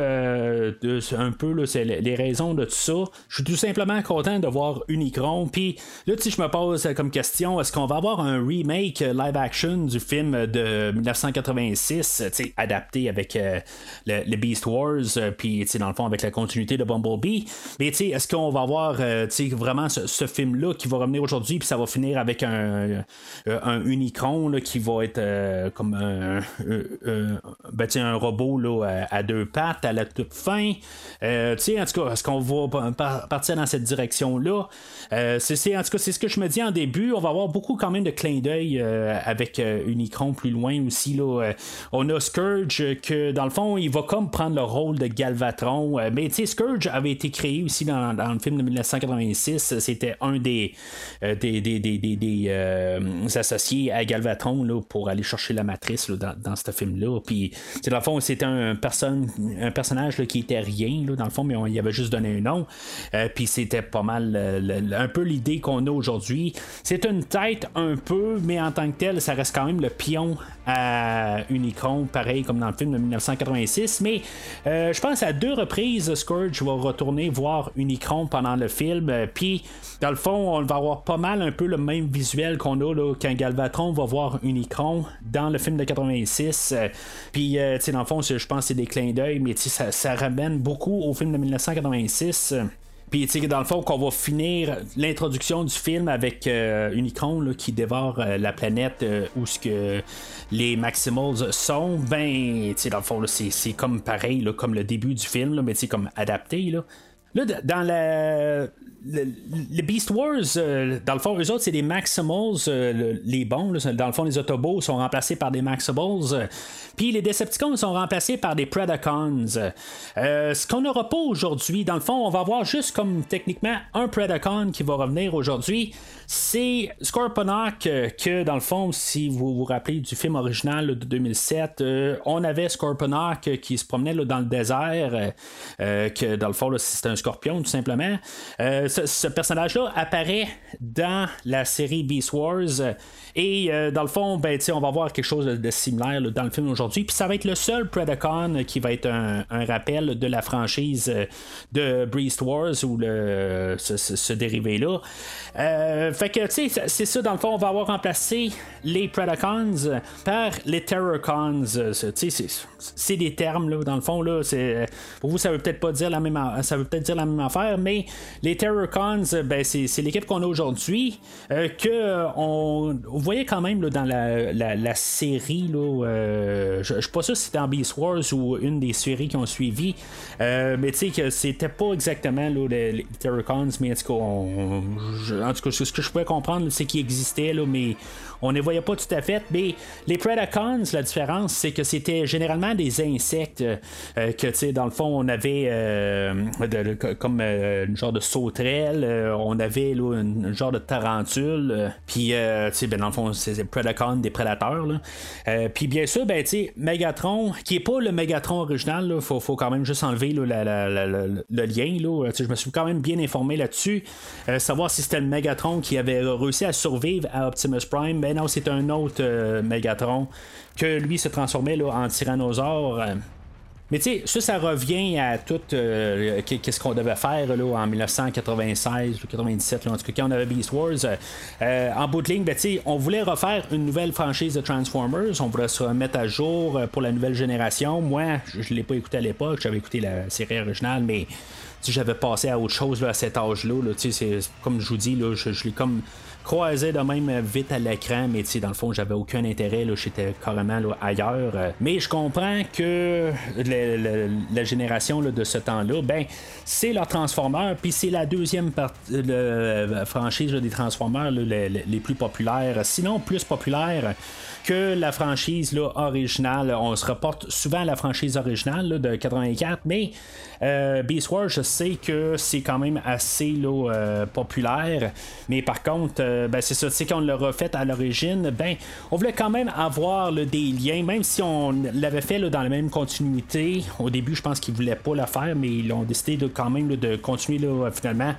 [SPEAKER 7] de, un peu là, les raisons de tout ça. Je suis tout simplement content de voir Unicron. Puis là, je me pose comme question est-ce qu'on va avoir un remake live action du film de 1986, adapté avec le, Beast Wars, puis dans le fond avec la continuité de Bumblebee? Mais est-ce qu'on va avoir vraiment ce, ce film-là qui va revenir aujourd'hui? Aujourd'hui, puis ça va finir avec un, euh, un Unicron qui va être euh, comme un, ben, un robot là, à, deux pattes à la toute fin. Euh, en tout cas, est-ce qu'on va partir dans cette direction-là? c'est, en tout cas, c'est ce que je me dis en début. On va avoir beaucoup quand même de clins d'œil avec Unicron plus loin aussi. Là. on a Scourge que dans le fond, il va comme prendre le rôle de Galvatron. mais Scourge avait été créé aussi dans, dans le film de 1986. C'était un des, des, des, des, des, des, euh, associés à Galvatron là, pour aller chercher la matrice là, dans, dans ce film-là. Puis, dans le fond, c'était un, personne, un personnage là, qui était rien, dans le fond, mais on y avait juste donné un nom. Euh, puis c'était pas mal euh, un peu l'idée qu'on a aujourd'hui. C'est une tête un peu, mais en tant que tel, ça reste quand même le pion à Unicron, pareil comme dans le film de 1986. Mais euh, je pense à deux reprises, Scourge va retourner voir Unicron pendant le film. Euh, Puis, dans le fond, on va avoir pas mal un peu le même visuel qu'on a là, quand Galvatron va voir Unicron dans le film de 86. Euh, Puis, euh, tu sais, dans le fond, je pense que c'est des clins d'œil, mais ça, ça ramène beaucoup au film de 1986. Puis, tu sais, dans le fond, qu'on va finir l'introduction du film avec euh, Unicron là, qui dévore la planète où ce que les Maximals sont, ben, tu sais, dans le fond, c'est, comme pareil, là, comme le début du film, mais tu sais, comme adapté, là. Là, dans la, le, Beast Wars, euh, dans le fond, eux autres, c'est des Maximals, euh, le- les bons. là, dans le fond, les Autobots sont remplacés par des Maximals. euh, Puis les Decepticons sont remplacés par des Predacons. Ce qu'on n'aura pas aujourd'hui, dans le fond, on va avoir juste comme techniquement un Predacon qui va revenir aujourd'hui. C'est Scorponok que, dans le fond, si vous vous rappelez du film original de 2007, euh, on avait Scorponok qui se promenait là, dans le désert, que dans le fond, c'est un scorpion tout simplement. Euh, ce, personnage-là apparaît dans la série Beast Wars euh, et euh, dans le fond, ben, on va voir quelque chose de, similaire là, dans le film aujourd'hui. Puis ça va être le seul Predacon euh, qui va être un, un rappel de la franchise euh, de Beast Wars ou le, ce, ce- dérivé-là. Euh, fait que, tu sais, c'est ça, dans le fond, on va avoir remplacé les Predacons par les Terrorcons. Euh, Tu sais, c'est- des termes, là, dans le fond, là. Pour vous, ça veut peut-être pas dire la même, ça veut peut-être dire la même affaire, mais les Terrorcons, euh, ben, c'est l'équipe qu'on a aujourd'hui, euh, que euh, on, voyez quand même là, dans la, la- la série, là, euh, je je suis pas sûr si c'était en Beast Wars ou une des séries qui ont suivi, euh, mais tu sais que c'était pas exactement là, les, les Terrorcons, mais en tout cas, on- je- en tout cas, ce que je pouvais comprendre, c'est qu'ils existaient, là, mais on ne les voyait pas tout à fait. Mais les Predacons, la différence, c'est que c'était généralement des insectes euh, euh, que, tu sais, dans le fond, on avait euh, comme une genre de sauterelle, on avait là, une, genre de tarentule, puis, tu sais, ben, dans le fond, c'est des Predacons, des prédateurs. là. Puis, bien sûr, ben, tu Megatron, qui est pas le Megatron original, il faut, faut quand même juste enlever là, le lien. Là. Je me suis quand même bien informé là-dessus, savoir si c'était le Megatron qui avait réussi à survivre à Optimus Prime. Ben non, c'est un autre euh, Megatron que lui se transformait là, en tyrannosaure. mais tu sais, ça, ça revient à tout euh, qu'est- qu'est-ce qu'on devait faire là, en 1996 ou 97, là, en tout cas quand on avait Beast Wars. euh, en bout de ligne, ben, on voulait refaire une nouvelle franchise de Transformers, on voulait se remettre à jour pour la nouvelle génération. Moi, je ne l'ai pas écouté à l'époque, j'avais écouté la série originale, mais j'avais passé à autre chose à cet âge-là. comme je vous dis, je l'ai comme croisé de même euh, vite à l'écran, mais tu dans le fond, j'avais aucun intérêt, j'étais carrément ailleurs. euh. Mais je comprends que la génération de ce temps-là, ben, c'est leur Transformers, puis c'est la deuxième le- franchise des Transformers les plus populaires, sinon plus populaires que la franchise là, originale. On se reporte souvent à la franchise originale là, de 84, mais euh, Beast Wars, je sais que c'est quand même assez là, euh, populaire. Mais par contre, euh, ben, c'est ça, tu sais, quand on l'a refait à l'origine, ben, on voulait quand même avoir là, des liens, même si on l'avait fait là, dans la même continuité. Au début, je pense qu'ils voulaient pas le faire, mais ils ont décidé de, quand même là, de continuer finalement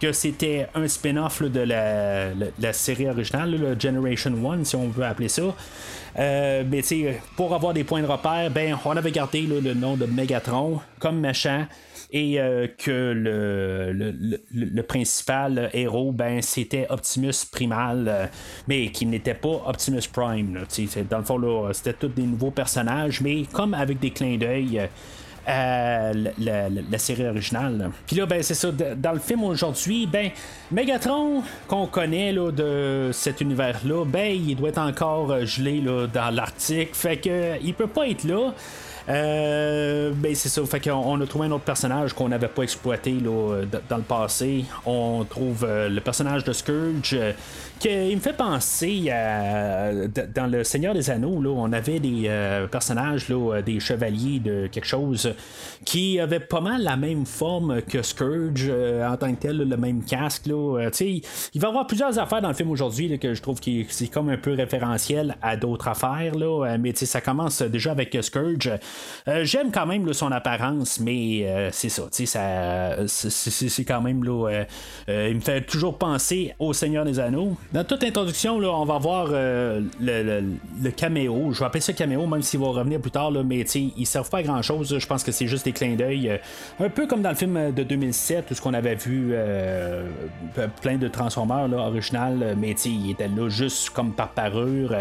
[SPEAKER 7] que c'était un spin-off de la, série originale, le Generation 1, si on veut appeler ça. Euh, mais sais, pour avoir des points de repère, ben, on avait gardé le nom de Megatron comme méchant. Et euh, que le, principal héros, ben, c'était Optimus Primal, euh, mais qui n'était pas Optimus Prime. dans le fond, c'était tous des nouveaux personnages, mais comme avec des clins d'œil. Euh, la, série originale. Puis là, ben, c'est ça. Dans le film aujourd'hui, ben, Megatron, qu'on connaît là, de cet univers-là, ben, il doit être encore euh, gelé là, dans l'Arctique. Fait que euh, il peut pas être là. Euh, ben c'est ça, fait qu'on on a trouvé un autre personnage qu'on n'avait pas exploité là, dans le passé. On trouve euh, le personnage de Scourge. euh, qui il me fait penser à dans le Seigneur des Anneaux là, on avait des euh, personnages là, euh, des chevaliers de quelque chose qui avaient pas mal la même forme que Scourge euh, en tant que tel, le même casque là. Euh, il va y avoir plusieurs affaires dans le film aujourd'hui que je trouve que c'est comme un peu référentiel à d'autres affaires là, Euh, mais ça commence déjà avec Scourge. Euh, J'aime quand même son apparence, mais euh, c'est ça, c'est- quand même là, euh, il me fait toujours penser au Seigneur des Anneaux. Dans toute introduction, là, on va voir le, le- caméo. Je vais appeler ça caméo, même s'il va revenir plus tard, là, mais tu sais, ils servent pas à grand chose. Je pense que c'est juste des clins d'œil. un peu comme dans le film de 2007, où ce qu'on avait vu plein de Transformers là, original, mais il était là juste comme par parure.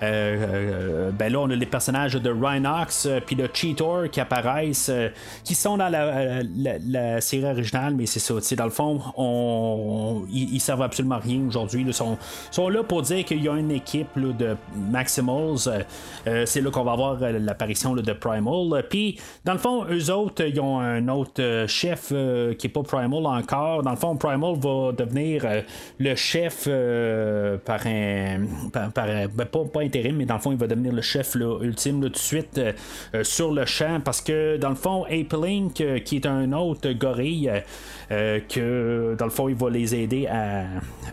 [SPEAKER 7] Ben là, on a les personnages de Rhinox puis de Cheetor qui apparaissent, euh, qui sont dans la, la- la série originale, mais c'est ça. Dans le fond, on, ils, ils servent absolument à rien aujourd'hui. Ils sont, sont là pour dire qu'il y a une équipe de Maximals. Euh, euh, c'est là qu'on va avoir euh, l'apparition de Primal. Euh, Puis, dans le fond, eux autres, ils ont un autre euh, chef euh, qui est pas Primal encore. Dans le fond, Primal va devenir euh, le chef euh, par un. Par, ben, pas, pas intérim, mais dans le fond, il va devenir le chef ultime tout de suite euh, euh, sur le champ parce que dans le fond, Ape Link, euh, qui est un autre gorille, euh, que dans le fond, il va les aider à,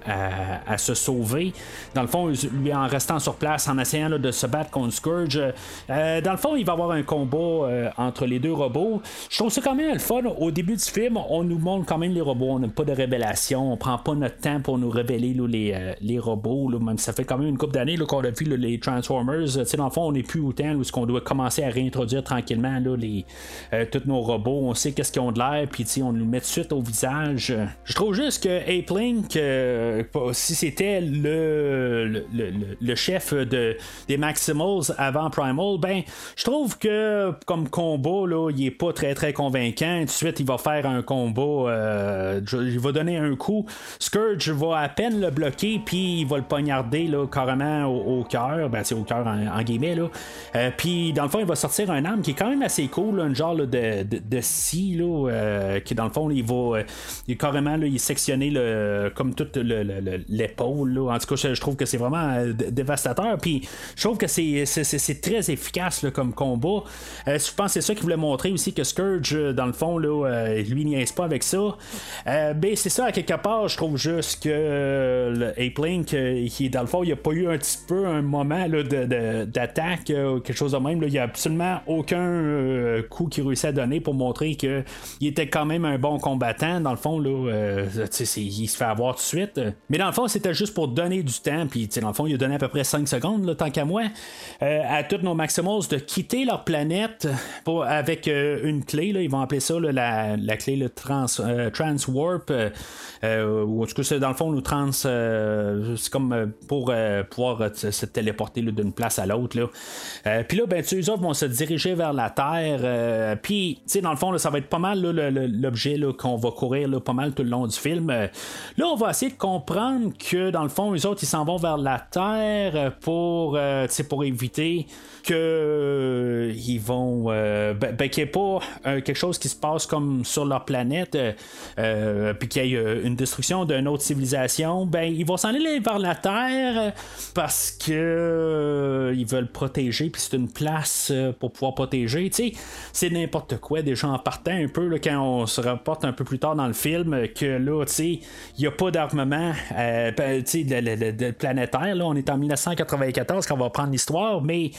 [SPEAKER 7] à- se sauver. Dans le fond, lui en restant sur place, en essayant de se battre contre Scourge, euh, dans le fond, il va avoir un combat euh, entre les deux robots. Je trouve ça quand même le fun. Au début du film, on nous montre quand même les robots. On n'a pas de révélation. On prend pas notre temps pour nous révéler les, les robots. là. Même ça fait quand même une couple d'années qu'on a vu les Transformers. Dans le fond, on n'est plus au temps où ce qu'on doit commencer à réintroduire tranquillement tous nos robots. On sait qu'est-ce qu'ils ont de l'air, puis on nous met de suite au visage. Je trouve juste que Ape Link, euh, si c'était le, le, chef de, des Maximals avant Primal, ben, je trouve que comme combat, là, il est pas très très convaincant. Tout de suite, il va faire un combat, euh, il va donner un coup. Scourge va à peine le bloquer, puis il va le poignarder là, carrément au, cœur, ben, c'est au cœur en, guillemets. Là. Euh, puis dans le fond, il va sortir un arme qui est quand même assez cool, là, un genre de, de, de scie, là, qui dans le fond, il va euh, il, carrément là, il est sectionné le, comme toute le- le- le- l'épaule. En tout cas, je, trouve que c'est vraiment euh, dévastateur. Puis je trouve que c'est, très efficace comme combat. Euh, je pense que c'est ça qu'il voulait montrer aussi que Scourge, euh, dans le fond, là, euh, lui niaise pas avec ça. Euh, ben c'est ça, à quelque part, je trouve juste que euh, Ape Link, euh, dans le fond, il n'y a pas eu un petit peu un moment d'attaque euh, ou quelque chose de même. Il n'y a absolument aucun euh, coup qu'il réussit à donner pour montrer qu'il était quand même un bon combattant. Dans le fond, là, euh, il se fait avoir tout de suite. Mais dans le fond, c'était juste pour donner du temps. Puis, dans le fond, il a donné à peu près 5 secondes, là, tant qu'à moi, euh, à tous nos Maximals de quitter leur planète avec euh, une clé. Là, ils vont appeler ça la, la clé le trans, Transwarp. ou en tout cas, c'est dans le fond, nous trans. c'est comme pour pouvoir se téléporter d'une place à l'autre. Puis là, ben, eux autres vont se diriger vers la Terre. Puis, dans le fond, ça va être pas mal le- le- l'objet qu'on va courir là, pas mal tout le long du film. Euh, là, on va essayer de comprendre que, dans le fond, eux autres, ils s'en vont vers la Terre pour, euh, pour éviter que euh, ils vont ben, ben, qu'il n'y ait pas quelque chose qui se passe comme sur leur planète puis qu'il y ait une destruction d'une autre civilisation ben ils vont s'en aller vers la Terre parce que ils veulent protéger puis c'est une place pour pouvoir protéger c'est n'importe quoi déjà en partant un peu là, quand on se rapporte un peu plus tard dans le film euh, que là tu sais il n'y a pas d'armement euh, ben, de, de- planétaire là on est en 1994 quand on va prendre l'histoire mais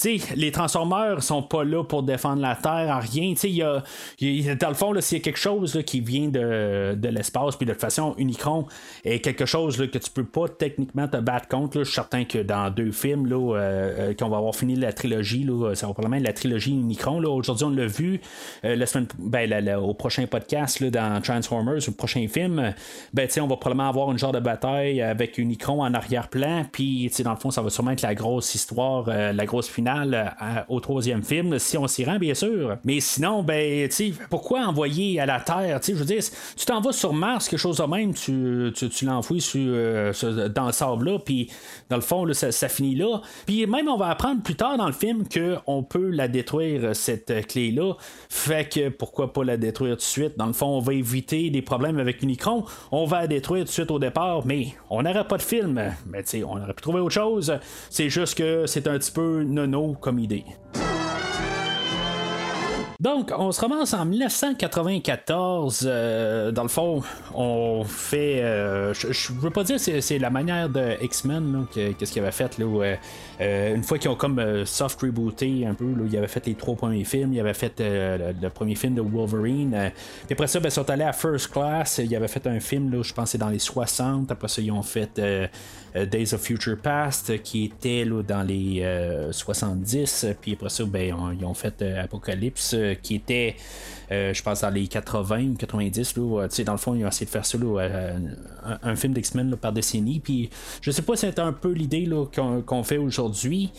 [SPEAKER 7] tu sais, les Transformers sont pas là pour défendre la Terre à rien. Tu sais, y a, y a- dans le fond, s'il y a quelque chose là, qui vient de, de l'espace, puis de toute façon, Unicron est quelque chose là, que tu peux pas techniquement te battre contre. Je suis certain que dans deux films, là, euh, qu'on va avoir fini la trilogie, là, ça va probablement être la trilogie Unicron. Aujourd'hui, on l'a vu la semaine, ben, au prochain podcast là, dans Transformers, au prochain film. Ben, on va probablement avoir une genre de bataille avec Unicron en arrière-plan, puis dans le fond, ça va sûrement être la grosse histoire, euh, la grosse finale euh, au troisième film, si on s'y rend, bien sûr. Mais sinon, ben, pourquoi envoyer à la Terre? Je veux dire, tu t'en vas sur Mars, quelque chose de même, tu, tu, tu l'enfouis euh, dans le sable là, puis dans le fond, là, ça, ça finit là. Puis même, on va apprendre plus tard dans le film qu'on peut la détruire, cette clé-là. Fait que pourquoi pas la détruire tout de suite? Dans le fond, on va éviter des problèmes avec Unicron. On va la détruire tout de suite au départ, mais on n'aurait pas de film. Mais tu sais, on aurait pu trouver autre chose. C'est juste que c'est un petit peu nono comme idée. Donc, on se ramasse en 1994. euh, dans le fond, on fait. euh, je, je veux pas dire c'est, la manière de X-Men, qu'est-ce qu'ils avaient fait. Là, où, euh, euh, une fois qu'ils ont comme euh, soft rebooté un peu, là, ils avaient fait les trois premiers films. Ils avaient fait euh, le, premier film de Wolverine. puis après ça, ben, ils sont allés à First Class. Ils avaient fait un film, je pense, c'est dans les 60. Après ça, ils ont fait Days of Future Past, qui était dans les euh, 70. Puis après ça, ben, ils ont fait Apocalypse, qui était, euh, je pense, dans les 80 ou 90. Là, euh, dans le fond, ils ont essayé de faire ça, là, euh, un, film d'X-Men par décennie. Puis je sais pas si c'est un peu l'idée qu'on, fait aujourd'hui.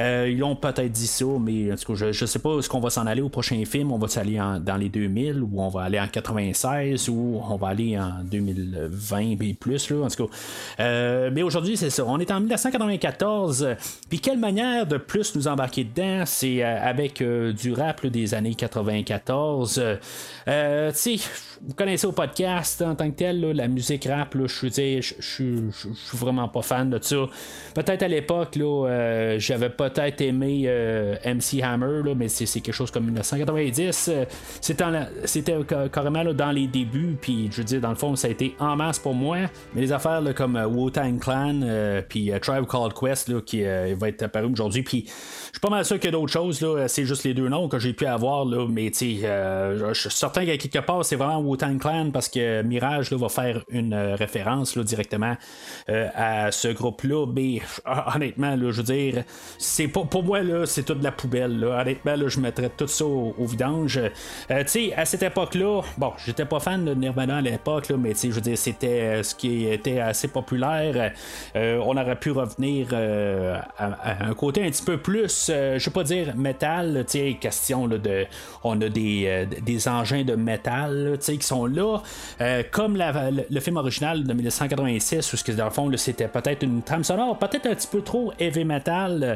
[SPEAKER 7] Ils ont peut-être dit ça, mais en tout cas, je, je sais pas est-ce qu'on va s'en aller au prochain film. On va s'aller dans les 2000 ou on va aller en 96 ou on va aller en 2020 et plus. Là, en tout cas. Mais aujourd'hui, c'est ça. On est en 1994. Puis quelle manière de plus nous embarquer dedans, c'est avec du rap des années 94. Euh, tu sais, vous connaissez au podcast en tant que tel, la musique rap, je suis vraiment pas fan de ça. Peut-être à l'époque, euh, j'avais peut-être aimé euh, MC Hammer, mais c'est quelque chose comme 1990. euh, c'était carrément dans les débuts, puis je veux dire, dans le fond, ça a été en masse pour moi. Mais les affaires comme euh, Wu-Tang Clan, puis Tribe Called Quest, qui va être apparu aujourd'hui, puis je suis pas mal sûr qu'il y a d'autres choses, c'est juste les deux noms que j'ai pu avoir, mais je suis certain qu'à quelque part, c'est vraiment Wu-Tang Clan parce que Mirage là, va faire une euh, référence là, directement euh, à ce groupe-là, mais ah, honnêtement, là, je veux dire, c'est pas pour moi, c'est toute la poubelle. Honnêtement, je mettrais tout ça au, vidange. Euh, tu sais, à cette époque-là, bon, j'étais pas fan de Nirvana à l'époque, mais tu sais, je veux dire, c'était ce qui était assez populaire. On aurait pu revenir à, un côté un petit peu plus, je vais pas dire métal, tu sais, question de. On a des, des engins de métal, tu sais, qui sont là, euh, comme la- le, film original de 1986, où ce que, dans le fond, là, c'était peut-être une trame sonore, peut-être un petit peu trop heavy metal euh,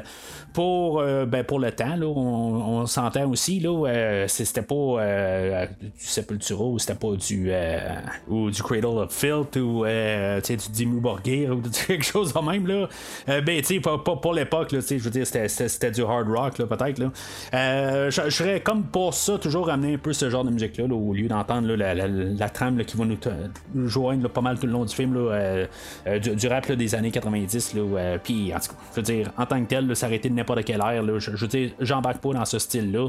[SPEAKER 7] pour, euh, ben, pour le temps, là, on, s'entend aussi, là, c'était pas du Sepultura ou c'était pas du, ou du Cradle of Filth ou du Dimmu Borgir ou quelque chose de même, là. Ben, tu sais, pas, pour l'époque, là, je veux dire, c'était- du hard rock, là, peut-être, là. Je serais comme pour ça, toujours amener un peu ce genre de musique-là, là, au lieu d'entendre là, la, trame là, qui va nous, joindre pas mal tout le long du film, là, euh, euh, du, du rap des années 90, là, euh, puis en tout cas, je veux dire, en tant que tel, été de n'importe quelle ère, je, je veux dire, j'embarque pas dans ce style-là.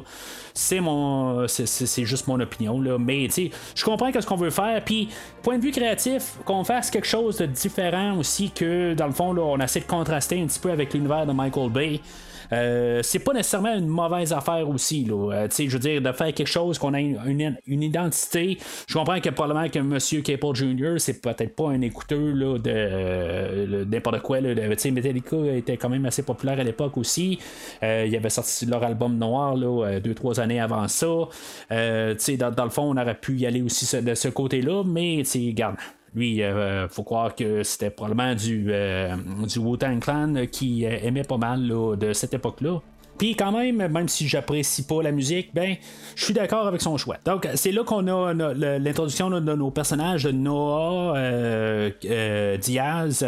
[SPEAKER 7] C'est mon, c'est- juste mon opinion, là, mais je comprends qu'est-ce qu'on veut faire, puis point de vue créatif, qu'on fasse quelque chose de différent aussi que, dans le fond, on essaie de contraster un petit peu avec l'univers de Michael Bay. Euh, c'est pas nécessairement une mauvaise affaire aussi. Là. Euh, je veux dire, de faire quelque chose qu'on a une, une- identité. Je comprends que probablement que M. Capel Jr., c'est peut-être pas un écouteur là, de euh, n'importe quoi. Là, de- Metallica était quand même assez populaire à l'époque aussi. Il avait sorti leur album Noir là, deux, trois années avant ça. Dans, dans le fond, on aurait pu y aller aussi de ce côté-là, mais tu sais, garde. Lui, euh, faut croire que c'était probablement du, euh, du Wu-Tang Clan euh, qui euh, aimait pas mal là, de cette époque-là. Quand même, même si j'apprécie pas la musique, ben, je suis d'accord avec son choix. Donc c'est là qu'on a, l'introduction de nos personnages de Noah euh, euh, Diaz,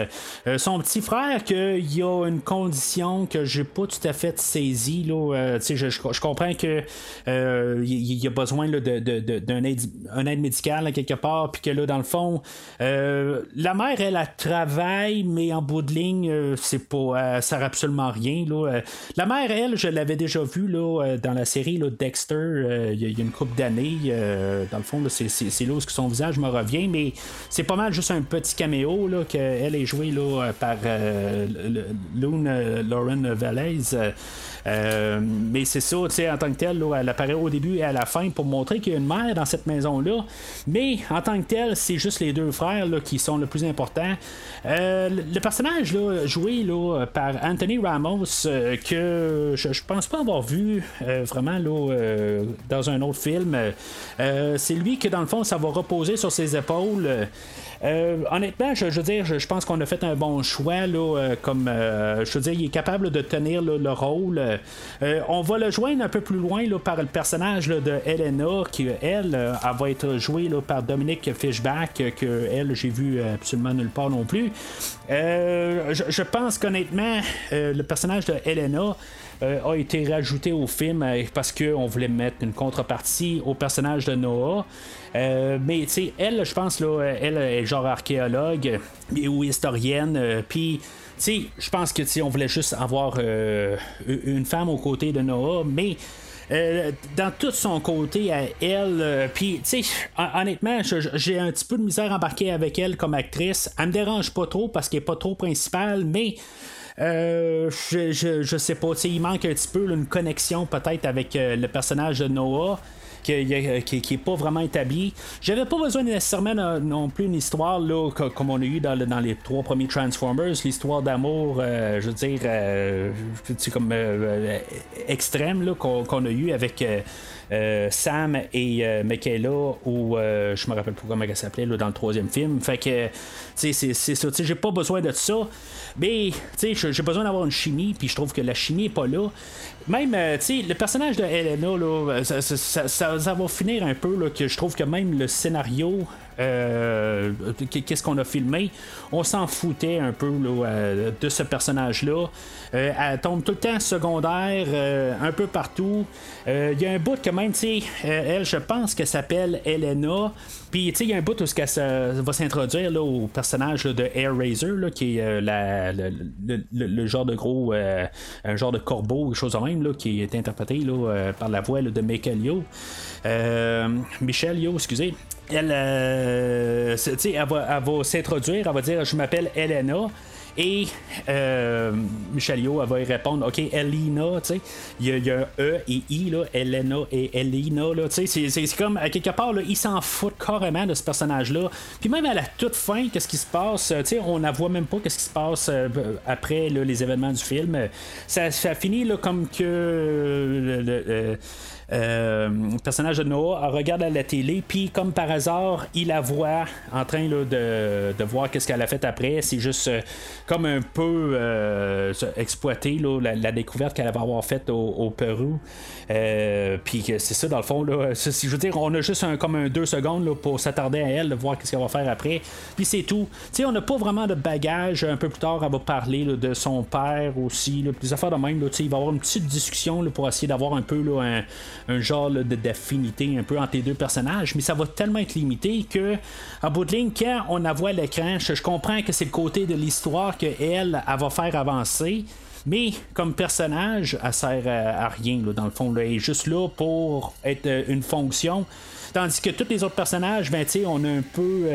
[SPEAKER 7] Euh, son petit frère qu'il y a une condition que j'ai pas tout à fait saisie là. Je, je- comprends que il y a besoin là, de, de- de- d'un aide, aide médicale quelque part, puis que là dans le fond, la mère elle, elle travaille, mais en bout de ligne, c'est pas, elle sert absolument rien là. La mère elle, je l'avais déjà vue là, euh, dans la série là, Dexter, euh, il y, a- une couple d'années. euh, dans le fond, c'est, là où son visage me revient, mais c'est pas mal juste un petit caméo qu'elle est jouée là, par euh, Lune Lauren Valais. Euh, mais c'est ça, tu sais, en tant que telle, elle apparaît au début et à la fin pour montrer qu'il y a une mère dans cette maison-là. Mais en tant que tel, c'est juste les deux frères qui sont le plus important. Euh, le personnage là, joué là, par Anthony Ramos, euh, que je, je pense pas avoir vu vraiment là, dans un autre film, c'est lui que dans le fond, ça va reposer sur ses épaules. Euh, honnêtement, je, veux dire, je, pense qu'on a fait un bon choix. Là, euh, comme euh, je veux dire, il est capable de tenir le rôle. Euh, on va le joindre un peu plus loin là, par le personnage de Helena, qui elle, euh, va être jouée par Dominique Fishback, euh, que elle, j'ai vu euh, absolument nulle part non plus. Euh, je, je pense qu'honnêtement, euh, le personnage de Helena. Euh, a été rajouté au film euh, parce qu'on voulait mettre une contrepartie au personnage de Noah. Euh, mais tu sais, elle, je pense, là, elle est genre archéologue ou historienne. Puis, tu sais, je pense que on voulait juste avoir une femme aux côtés de Noah, mais. dans tout son côté à elle, puis tu sais, hon- honnêtement, j'ai un petit peu de misère embarquée avec elle comme actrice. Elle me dérange pas trop parce qu'elle est pas trop principale, mais euh, je, je, je sais pas, il manque un petit peu une connexion peut-être avec euh, le personnage de Noah. Qui, qui, qui- qui est pas vraiment établi. J'avais pas besoin nécessairement non, plus une histoire là, co- comme on a eu dans, le- dans les trois premiers Transformers, l'histoire d'amour, euh, je veux dire, euh, comme euh, euh, extrême qu'on, a eu avec euh, euh, Sam et euh, Michaela, ou euh, je me rappelle plus comment elle s'appelait dans le troisième film. Fait que, c'est, ça. J'ai pas besoin de ça. Mais, j'ai- besoin d'avoir une chimie, puis je trouve que la chimie est pas là. Même, euh, tu sais, le personnage de Helena, là, ça- ça va finir un peu, là, que je trouve que même le scénario, euh, qu'est-ce qu'on a filmé, on s'en foutait un peu de ce personnage-là. Euh, elle tombe tout le temps secondaire, euh, un peu partout. Il y a un bout que même, tu sais, elle, je pense qu'elle s'appelle Elena. Puis, tu sais, il y a un bout où se- va s'introduire là, au personnage de Air Razor, là, qui est euh, la- le, le- genre de gros, euh, un genre de corbeau, quelque chose de même, là, qui est interprété là, euh, par la voix de Michael Yo. Michel Yo, excusez. Elle, elle va, elle va s'introduire, elle va dire Je m'appelle Elena. Et euh, Michel Yo, elle va y répondre Ok, Elena, tu sais. Il y, a- un E et I, là, Elena et Elena, là, tu sais. c'est- comme, à quelque part, là, ils s'en foutent carrément de ce personnage-là. Puis même à la toute fin, qu'est-ce qui se passe? Euh, Tu sais, on ne voit même pas qu'est-ce qui se passe euh, après les événements du film. Ça, finit là, comme que. euh, le personnage de Noah regarde à la télé, puis comme par hasard, il la voit en train de, de voir qu'est-ce qu'elle a fait après. C'est juste euh, comme un peu euh, exploiter là, la, découverte qu'elle va avoir faite au, Pérou. Euh, puis c'est ça, dans le fond, là, je veux dire, on a juste un, comme un deux secondes là, pour s'attarder à elle, voir qu'est-ce qu'elle va faire après. Puis c'est tout. On n'a pas vraiment de bagage. Un peu plus tard, elle va parler de son père aussi. Des affaires de même. Il va y avoir une petite discussion là, pour essayer d'avoir un peu là, un, un genre d'affinité un peu entre les deux personnages. Mais ça va tellement être limité que, en bout de ligne, quand on la voit à l'écran, je, comprends que c'est le côté de l'histoire qu'elle, elle, va faire avancer. Mais comme personnage, elle sert à, rien, dans le fond. Là. Elle est juste là pour être euh, une fonction. Tandis que tous les autres personnages, ben, tu on a un peu.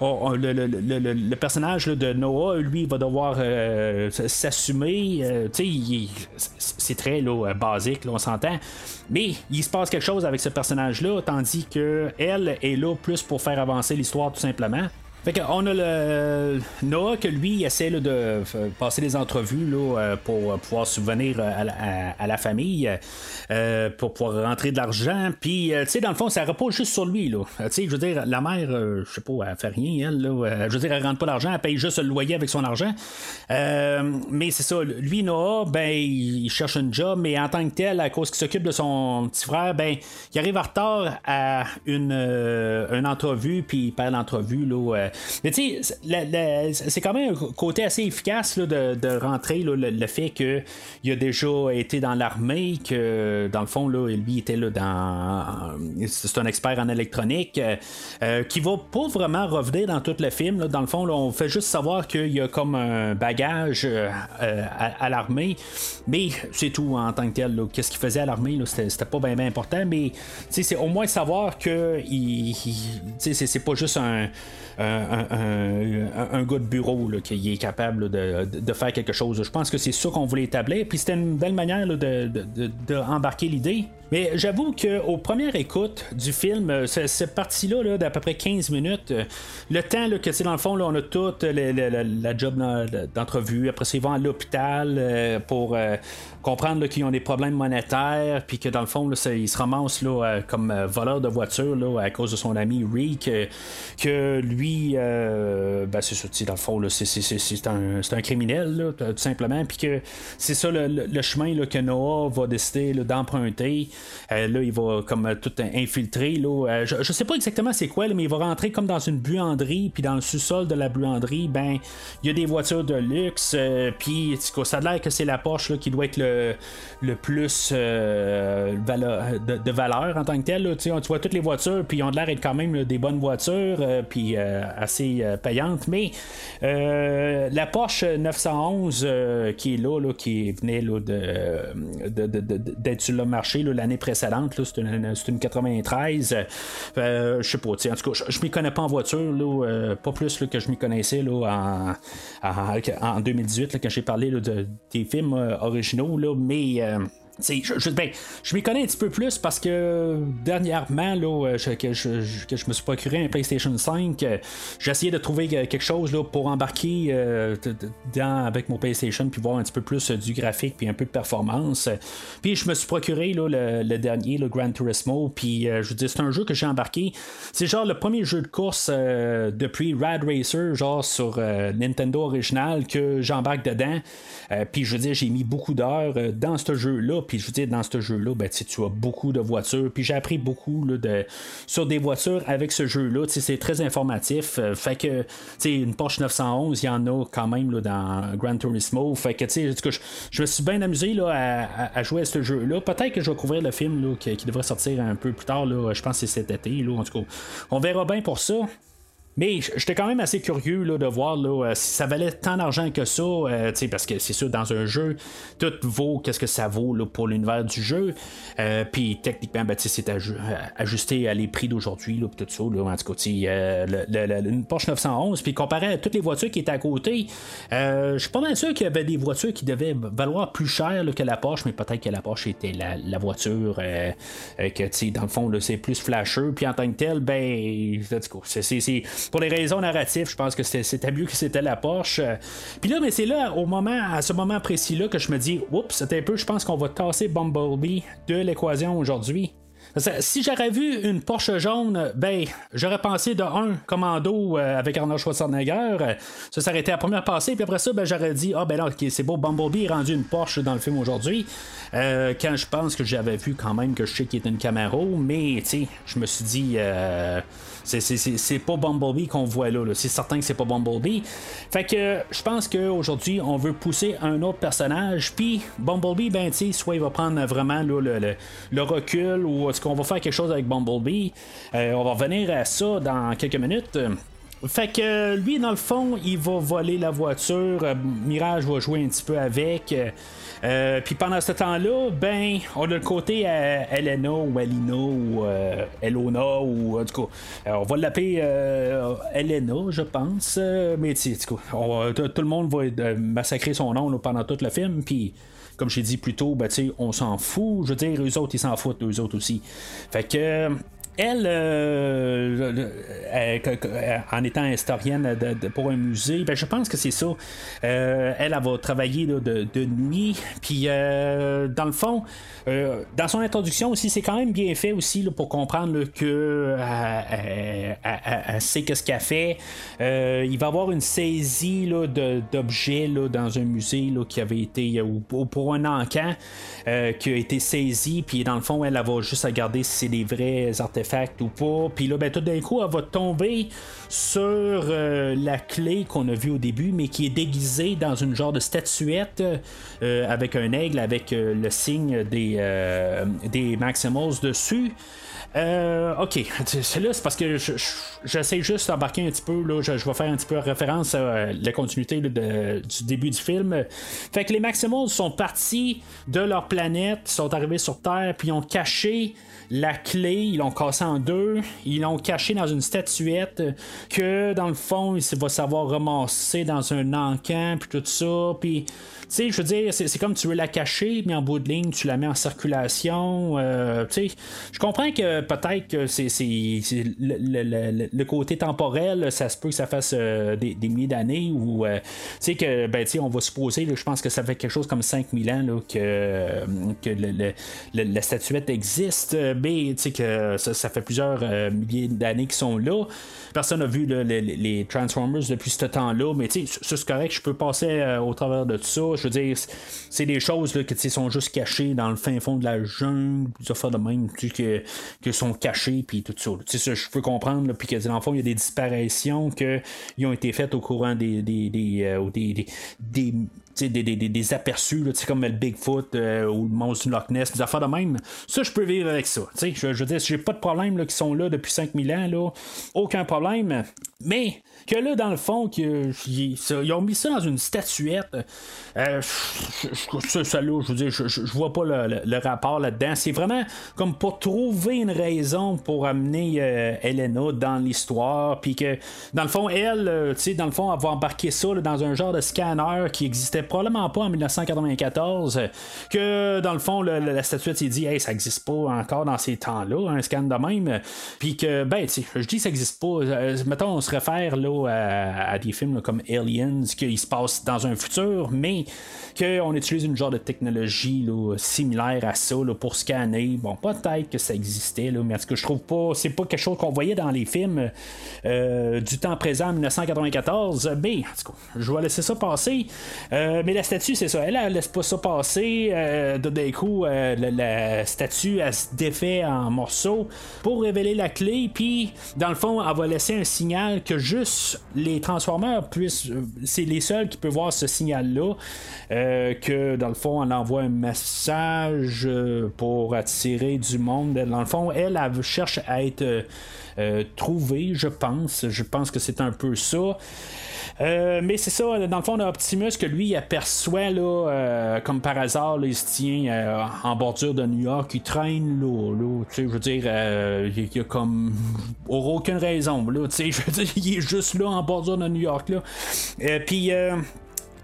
[SPEAKER 7] le, personnage de Noah, lui, va devoir euh, s'assumer. euh, c'est très euh, basique, on s'entend. Mais il se passe quelque chose avec ce personnage-là, tandis que elle est là plus pour faire avancer l'histoire, tout simplement. Fait qu'on a le Noah que lui il essaie là, de f- passer des entrevues là, euh, pour euh, pouvoir subvenir euh, à, la- à- la famille, euh, pour pouvoir rentrer de l'argent. Puis, euh, tu sais, dans le fond, ça repose juste sur lui. Euh, Tu sais, je veux dire, la mère, euh, je sais pas, elle fait rien, elle. Là, Euh, je veux dire, elle rentre pas l'argent, elle paye juste le loyer avec son argent. Euh, mais c'est ça, lui, Noah, ben, il cherche un job, mais en tant que tel, à cause qu'il s'occupe de son petit frère, ben, il arrive en retard à une, euh, une entrevue, puis il perd l'entrevue. Là, euh. Mais tu sais, c'est quand même un côté assez efficace là, de, rentrer le, fait qu'il a déjà été dans l'armée, que dans le fond, là, lui était là dans. C'est un expert en électronique, euh, qui va pas vraiment revenir dans tout le film. Dans le fond, on fait juste savoir qu'il y a comme un bagage euh, à, l'armée, mais c'est tout en tant que tel. Qu'est-ce qu'il faisait à l'armée, c'était, pas bien important, mais c'est au moins savoir que il, il- c'est, pas juste un, un, un- gars de bureau là, qui est capable de, de faire quelque chose. Je pense que c'est ça qu'on voulait établir, puis c'était une belle manière là, de, l'idée. Mais j'avoue qu'au première écoute du film, euh, ce- cette partie-là là, d'à peu près 15 minutes, euh, le temps là, que c'est dans le fond, là, on a toute la, la- job d'en- d'entrevue. Après ils vont à l'hôpital euh, pour euh, comprendre qu'ils ont des problèmes monétaires, puis que dans le fond, là, se ramassent là, euh, comme euh, voleur de voiture là, à cause de son ami Rick, euh, que lui, euh, ben, c'est ça, dans le fond, c'est, un, un criminel, tout simplement, puis que c'est ça le, le- chemin que Noah va décider d'emprunter. Là, il va comme tout infiltrer. Là, je, je sais pas exactement c'est quoi, mais il va rentrer comme dans une buanderie, puis dans le sous-sol de la buanderie, ben, il y a des voitures de luxe, euh, puis ça a l'air que c'est la Porsche qui doit être le, le plus euh, de, valeur en tant que tel. là. Tu vois toutes les voitures, puis ils ont l'air d'être quand même des bonnes voitures, euh, puis euh, assez payantes, mais la Porsche 911 euh, qui est là, là, qui venait d'être sur le marché l'année précédente, c'est, une, une 93. Euh, je sais pas, en tout cas, je, m'y connais pas en voiture, pas plus que je m'y connaissais en, en, en 2018 là, quand j'ai parlé de, des films originaux, là, je, ben, je m'y connais un petit peu plus parce que dernièrement, là, euh, je- que, je, que je me suis procuré un PlayStation 5, euh, j'ai essayé de trouver quelque chose là, pour embarquer euh, dans, avec mon PlayStation puis voir un petit peu plus du graphique puis un peu de performance. Puis je me suis procuré là, le, le dernier, le Gran Turismo, puis je veux dire, c'est un jeu que j'ai embarqué. C'est genre le premier jeu de course depuis Rad Racer, genre sur Nintendo original, que j'embarque dedans. Puis je veux dire, j'ai mis beaucoup d'heures dans ce jeu-là. Puis je veux dire, dans ce jeu-là, ben, tu as beaucoup de voitures. Puis j'ai appris beaucoup sur des voitures avec ce jeu-là. C'est très informatif. Euh, fait que, une Porsche 911, il y en a quand même là, dans Gran Turismo. Fait que, cas, je, je me suis bien amusé là, à, jouer à ce jeu-là. Peut-être que je vais couvrir le film là, qui, devrait sortir un peu plus tard. Je pense que c'est cet été. Là, en tout cas, on verra bien pour ça. Mais j'étais quand même assez curieux là, de voir là, euh, si ça valait tant d'argent que ça, euh, parce que c'est sûr, dans un jeu, tout vaut qu'est-ce que ça vaut là, pour l'univers du jeu. Euh, Puis techniquement, ben, c'est aju- ajusté à les prix d'aujourd'hui, tout ça. Là, en tout cas, euh, le- le- une Porsche 911, puis comparé à toutes les voitures qui étaient à côté, euh, je suis pas mal sûr qu'il y avait des voitures qui devaient valoir plus cher que la Porsche, mais peut-être que la Porsche était la, la voiture euh, que, dans le fond, c'est plus flasheux, puis en tant que tel, ben, c'est- pour les raisons narratives, je pense que c'était- mieux que c'était la Porsche. Euh, Puis là, mais c'est là, au moment, à ce moment précis-là, que je me dis, oups, c'était un peu, je pense qu'on va tasser Bumblebee de l'équation aujourd'hui. Si j'aurais vu une Porsche jaune, ben, j'aurais pensé de un commando euh, avec Arnold Schwarzenegger. ça s'arrêtait à la première passée, puis après ça, ben, j'aurais dit, ah ben là, c'est beau, Bumblebee est rendu une Porsche dans le film aujourd'hui. Euh, quand je pense que j'avais vu quand même que je sais qu'il était une Camaro, mais tu sais, je me suis dit, c'est- pas Bumblebee qu'on voit là, là. c'est certain que c'est pas Bumblebee. Fait que je pense qu'aujourd'hui, on veut pousser un autre personnage, puis Bumblebee, ben tu soit il va prendre vraiment le, le- le recul, ou est-ce qu'on va faire quelque chose avec Bumblebee. Euh, on va revenir à ça dans quelques minutes. Fait que euh, lui, dans le fond, il va voler la voiture. euh, Mirage va jouer un petit peu avec. Euh, Puis pendant ce temps-là, ben, on a le côté euh, Elena ou Elina ou euh, Elona ou cas, euh, on va l'appeler Elena, je pense. mais tu sais, tout le monde va massacrer son nom là, pendant tout le film. Puis comme j'ai dit plus tôt, ben, on s'en fout. Je veux dire, eux autres, ils s'en foutent, eux autres aussi. Fait que. Euh, elle, euh, que- que- en étant historienne pour un musée, ben, je pense que c'est ça. Euh, elle, elle va travailler de, nuit. Puis, euh, dans le fond, euh, dans son introduction aussi, c'est quand même bien fait aussi pour comprendre là, que euh, elle, elle- sait qu'est-ce qu'elle fait. Euh, il va y avoir une saisie d'objets dans un musée là, qui avait été ou, ou pour un encan euh, qui a été saisi. Puis, dans le fond, elle, elle va juste regarder si c'est des vrais artefacts ou pas. Puis là, ben, tout d'un coup, elle va tomber sur euh, la clé qu'on a vue au début, mais qui est déguisée dans une genre de statuette euh, avec un aigle, avec euh, le signe des, des Maximals dessus. Ok, c'est là, c'est parce que je- je- j'essaie juste d'embarquer un petit peu, là, je, je vais faire un petit peu référence à la continuité de- du début du film. Fait que les Maximals sont partis de leur planète, sont arrivés sur Terre, puis ont caché la clé, ils l'ont cassé cassé en deux. Ils l'ont caché dans une statuette que, dans le fond, il va savoir ramasser dans un encan, puis tout ça. Puis sais, je veux dire, c'est comme tu veux la cacher, mais en bout de ligne, tu la mets en circulation. Euh, tu sais, je comprends que peut-être que c'est le, le, côté temporel, ça se peut que ça fasse euh, des, milliers d'années ou, euh, tu sais, que, ben, tu on va supposer, je pense que ça fait quelque chose comme 5000 ans là, que, que la statuette existe, mais tu sais, que ça, fait plusieurs milliers d'années qu'ils sont là. Personne n'a vu les, Transformers depuis ce temps-là, mais tu sais, c'est correct, je peux passer au travers de tout ça je veux dire, c'est des choses là, qui sont juste cachées dans le fin fond de la jungle, des affaires de même, que, que sont cachées, puis tout ça. je peux comprendre, puis que dans le fond, il y a des disparitions qui ont été faites au courant des, des, des, euh, des, des des, des, aperçus, comme le Bigfoot euh, ou le monstre du Loch Ness, des affaires de même. Ça, je peux vivre avec ça. Je, je veux dire, j'ai pas de problème qui sont là depuis 5000 ans, là, aucun problème. Mais que là, dans le fond, ils ont mis ça dans une statuette. Euh, ça, là, je veux dire, je, vois pas le, rapport là-dedans. C'est vraiment comme pour trouver une raison pour amener euh, Elena dans l'histoire, puis que, dans le fond, elle, euh, tu sais, dans le fond, va embarquer ça dans un genre de scanner qui existait probablement pas en 1994, que, dans le fond, la statuette s'est dit, hey, ça existe pas encore dans ces temps-là, un scan de même, puis que, ben, tu sais, je dis ça existe pas. mettons, on se réfère là à, des films comme Aliens, qui se passent dans un futur, mais qu'on utilise une genre de technologie similaire à ça pour scanner. Bon, peut-être que ça existait, mais ce que je trouve pas, c'est pas quelque chose qu'on voyait dans les films euh, du temps présent en 1994. Mais, en tout cas, je vais laisser ça passer. Euh, mais la statue, c'est ça. Elle, elle laisse pas ça passer. Euh, d'un coup, la, statue, elle se défait en morceaux pour révéler la clé. Puis, dans le fond, elle va laisser un signal que juste les Transformers puissent. C'est les seuls qui peuvent voir ce signal-là. Euh, que dans le fond, elle envoie un message euh, pour attirer du monde. Dans le fond, elle, elle cherche à être euh, trouvée, je pense. Je pense que c'est un peu ça. mais c'est ça, dans le fond, Optimus que lui, il aperçoit, là, comme par hasard, il se tient en bordure de New York, il traîne là, là je veux dire, il y a comme aucune raison, là, je veux dire, il est juste là en bordure de New York, là. Puis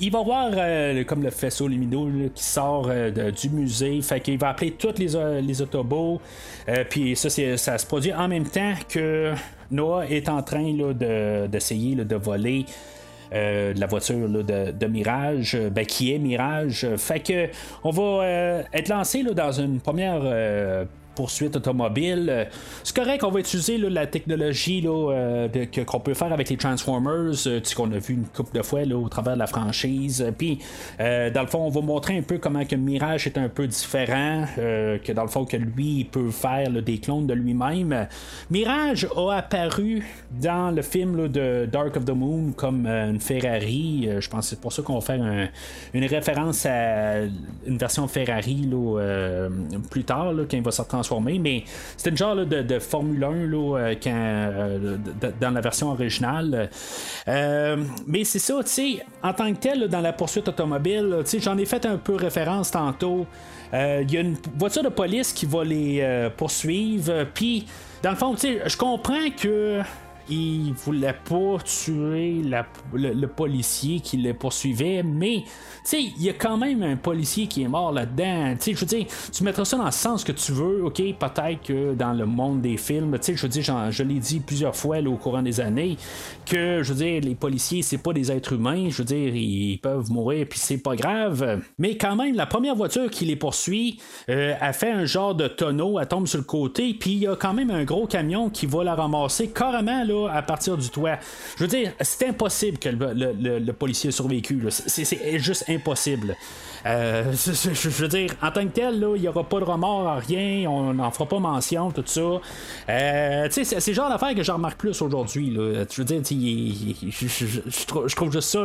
[SPEAKER 7] il va voir euh, comme le faisceau lumineux qui sort euh, du musée. Fait qu'il va appeler tous les, euh, les autobots. puis ça, ça se produit en même temps que Noah est en train d'essayer de, voler. la voiture de, Mirage, ben, qui est Mirage. Fait que on va être lancé dans une première poursuite automobile. Euh, c'est correct qu'on va utiliser la technologie là, euh, qu'on peut faire avec les Transformers, euh, qu'on a vu une couple de fois là, au travers de la franchise. Puis, dans le fond, on va montrer un peu comment que Mirage est un peu différent, que dans le fond, que lui, il peut faire des clones de lui-même. Mirage a apparu dans le film de Dark of the Moon comme une Ferrari. je pense que c'est pour ça qu'on va faire une référence à une version Ferrari là, plus tard, quand il va mais c'était une genre de, Formule 1 là, quand, euh, dans la version originale. Euh, mais c'est ça, tu sais, en tant que tel, dans la poursuite automobile, j'en ai fait un peu référence tantôt. Euh, il y a une voiture de police qui va les poursuivre, puis dans le fond, tu sais, je comprends que il voulait pas tuer le, policier qui le poursuivait, mais tu sais, il y a quand même un policier qui est mort là-dedans. Je veux dire, tu mettras ça dans le sens que tu veux, ok, peut-être que dans le monde des films, tu sais, je veux dire, je l'ai dit plusieurs fois au courant des années, que je veux dire, les policiers, c'est pas des êtres humains, je veux dire, ils peuvent mourir, puis c'est pas grave. Mais quand même, la première voiture qui les poursuit euh, a fait un genre de tonneau, elle tombe sur le côté, puis il y a quand même un gros camion qui va la ramasser carrément là, à partir du toit. Je veux dire, c'est impossible que le, policier ait survécu. C'est juste impossible. Euh, je veux dire, en tant que tel, il n'y aura pas de remords, rien, on n'en fera pas mention, tout ça. Euh, c'est le genre d'affaire que je remarque plus aujourd'hui. Je veux dire, je, trouve juste ça.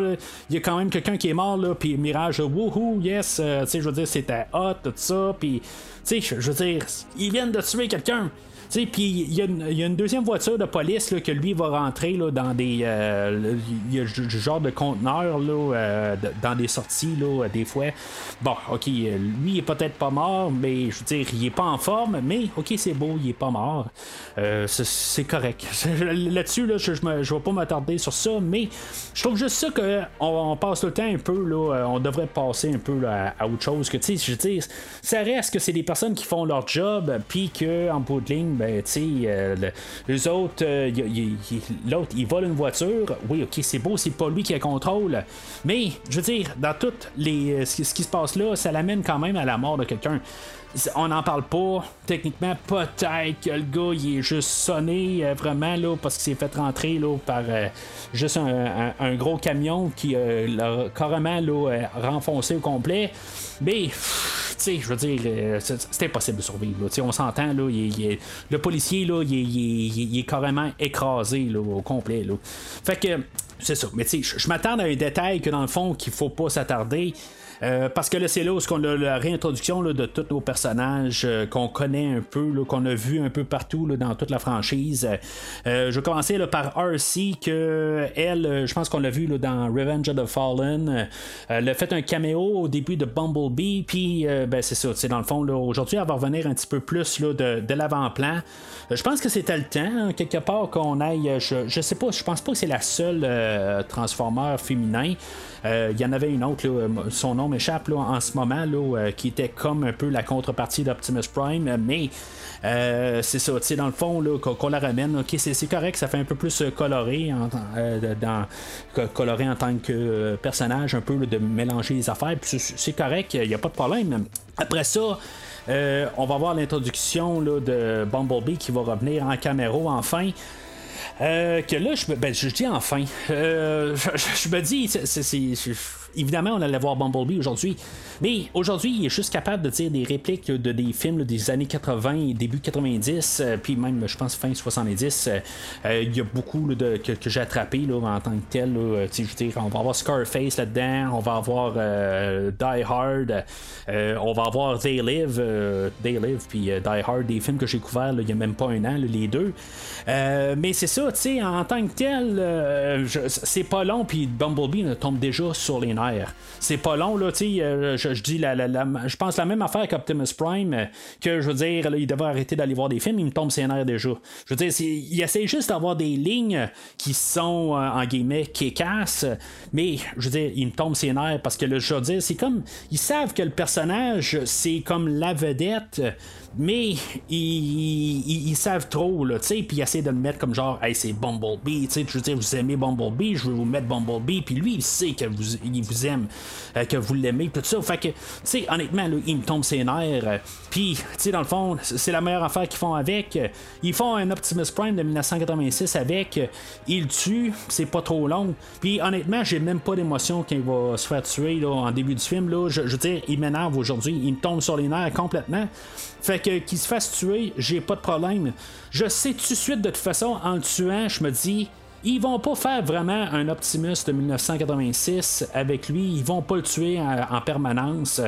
[SPEAKER 7] Il y a quand même quelqu'un qui est mort, là, puis Mirage, wouhou, yes, euh, je veux dire, c'était hot, tout ça, puis, je veux dire, ils viennent de tuer quelqu'un. Puis il y, a une- deuxième voiture de police là, que lui va rentrer là, dans des. euh, y a du genre de conteneur là, euh, dans des sorties là, des fois. Bon, ok, euh, lui il est peut-être pas mort, mais je veux dire, il est pas en forme, mais ok, c'est beau, il est pas mort. Euh, c'est- correct. Là-dessus, là, je, je vais pas m'attarder sur ça, mais je trouve juste ça que on, passe le temps un peu, là, euh, on devrait passer un peu à, autre chose que, je veux dire, ça reste que c'est des personnes qui font leur job, puis que en bout de ligne, ben, tu sais, euh, le- les autres, euh, l'autre, il vole une voiture, oui, ok, c'est beau, c'est pas lui qui a contrôle, mais, je veux dire, dans tout les, euh, ce qui se passe là, ça l'amène quand même à la mort de quelqu'un. On n'en parle pas. Techniquement, peut-être que le gars il est juste sonné euh, vraiment là parce qu'il s'est fait rentrer là, par euh, juste un, un- gros camion qui euh, l'a carrément là, euh, renfoncé au complet. Mais tu sais, je veux dire, euh, c'est c'est impossible de survivre. là. On s'entend, là, il il le policier, là, il est, il il est carrément écrasé là, au complet. Là. Fait que, c'est ça. Mais tu sais, je- je m'attends à un détail que dans le fond, qu'il faut pas s'attarder. Euh, parce que là, c'est là où on a la réintroduction de tous nos personnages euh, qu'on connaît un peu, qu'on a vu un peu partout dans toute la franchise. Euh, je vais commencer par RC, que elle, je pense qu'on l'a vu dans Revenge of the Fallen. Elle a fait un caméo au début de Bumblebee, puis ben, c'est ça, dans le fond, aujourd'hui, elle va revenir un petit peu plus de, l'avant-plan. Je pense que c'était le temps, hein, quelque part, qu'on aille. Je, je sais pas, je pense pas que c'est la seule Transformer féminin. Il y en avait une autre, son nom m'échappe là, en ce moment, euh, qui était comme un peu la contrepartie d'Optimus Prime, mais euh, c'est ça, tu sais, dans le fond, là, qu'on, la ramène, ok, c'est, correct, ça fait un peu plus euh, coloré en, coloré en tant que personnage, un peu de mélanger les affaires, puis c'est, correct, il n'y a pas de problème. Après ça, on va voir l'introduction de Bumblebee qui va revenir en caméra enfin. Que là, je, ben, dis enfin. Je, je- je me dis, c'est- évidemment, on allait voir Bumblebee aujourd'hui. Mais aujourd'hui, il est juste capable de dire des répliques de des films des années 80 et début 90, euh, puis même, je pense, fin 70. Euh, euh, Il y a beaucoup de, que, j'ai attrapé là, en tant que tel. je veux dire, on va avoir Scarface là-dedans, on va avoir Die Hard, on va avoir They Live, They Live, puis Die Hard, des films que j'ai couverts il n'y a même pas un an, les deux. Mais c'est ça, tu sais, en tant que tel, c'est pas long, puis Bumblebee tombe déjà sur les nerfs. C'est pas long, là, tu sais, euh, je, dis, la, je pense la même affaire qu'Optimus Prime, euh, que je veux dire, là, il devrait arrêter d'aller voir des films, il me tombe ses nerfs déjà. Je veux dire, il essaie juste d'avoir des lignes qui sont, euh, en guillemets, qui cassent, mais je veux dire, il me tombe ses nerfs parce que, là, je veux dire, c'est comme, ils savent que le personnage, c'est comme la vedette, mais ils, savent trop, là, tu sais, puis ils essaient de le mettre comme genre, hey, c'est Bumblebee, tu sais, je veux dire, vous aimez Bumblebee, je vais vous mettre Bumblebee, puis lui, il sait que vous, il vous aime, euh, que vous l'aimez, tout ça. Fait que, tu sais, honnêtement, là, il me tombe ses nerfs, euh, puis, tu sais, dans le fond, c'est la meilleure affaire qu'ils font avec. Ils font un Optimus Prime de 1986 avec, ils le tuent, c'est pas trop long, puis honnêtement, j'ai même pas d'émotion quand il va se faire tuer, là, en début du film, là, je, je veux dire, il m'énerve aujourd'hui, il me tombe sur les nerfs complètement. Fait que qu'il se fasse tuer, j'ai pas de problème. Je sais tout de suite, de toute façon, en le tuant, je me dis. Ils vont pas faire vraiment un Optimus de 1986 avec lui. Ils vont pas le tuer en, en permanence.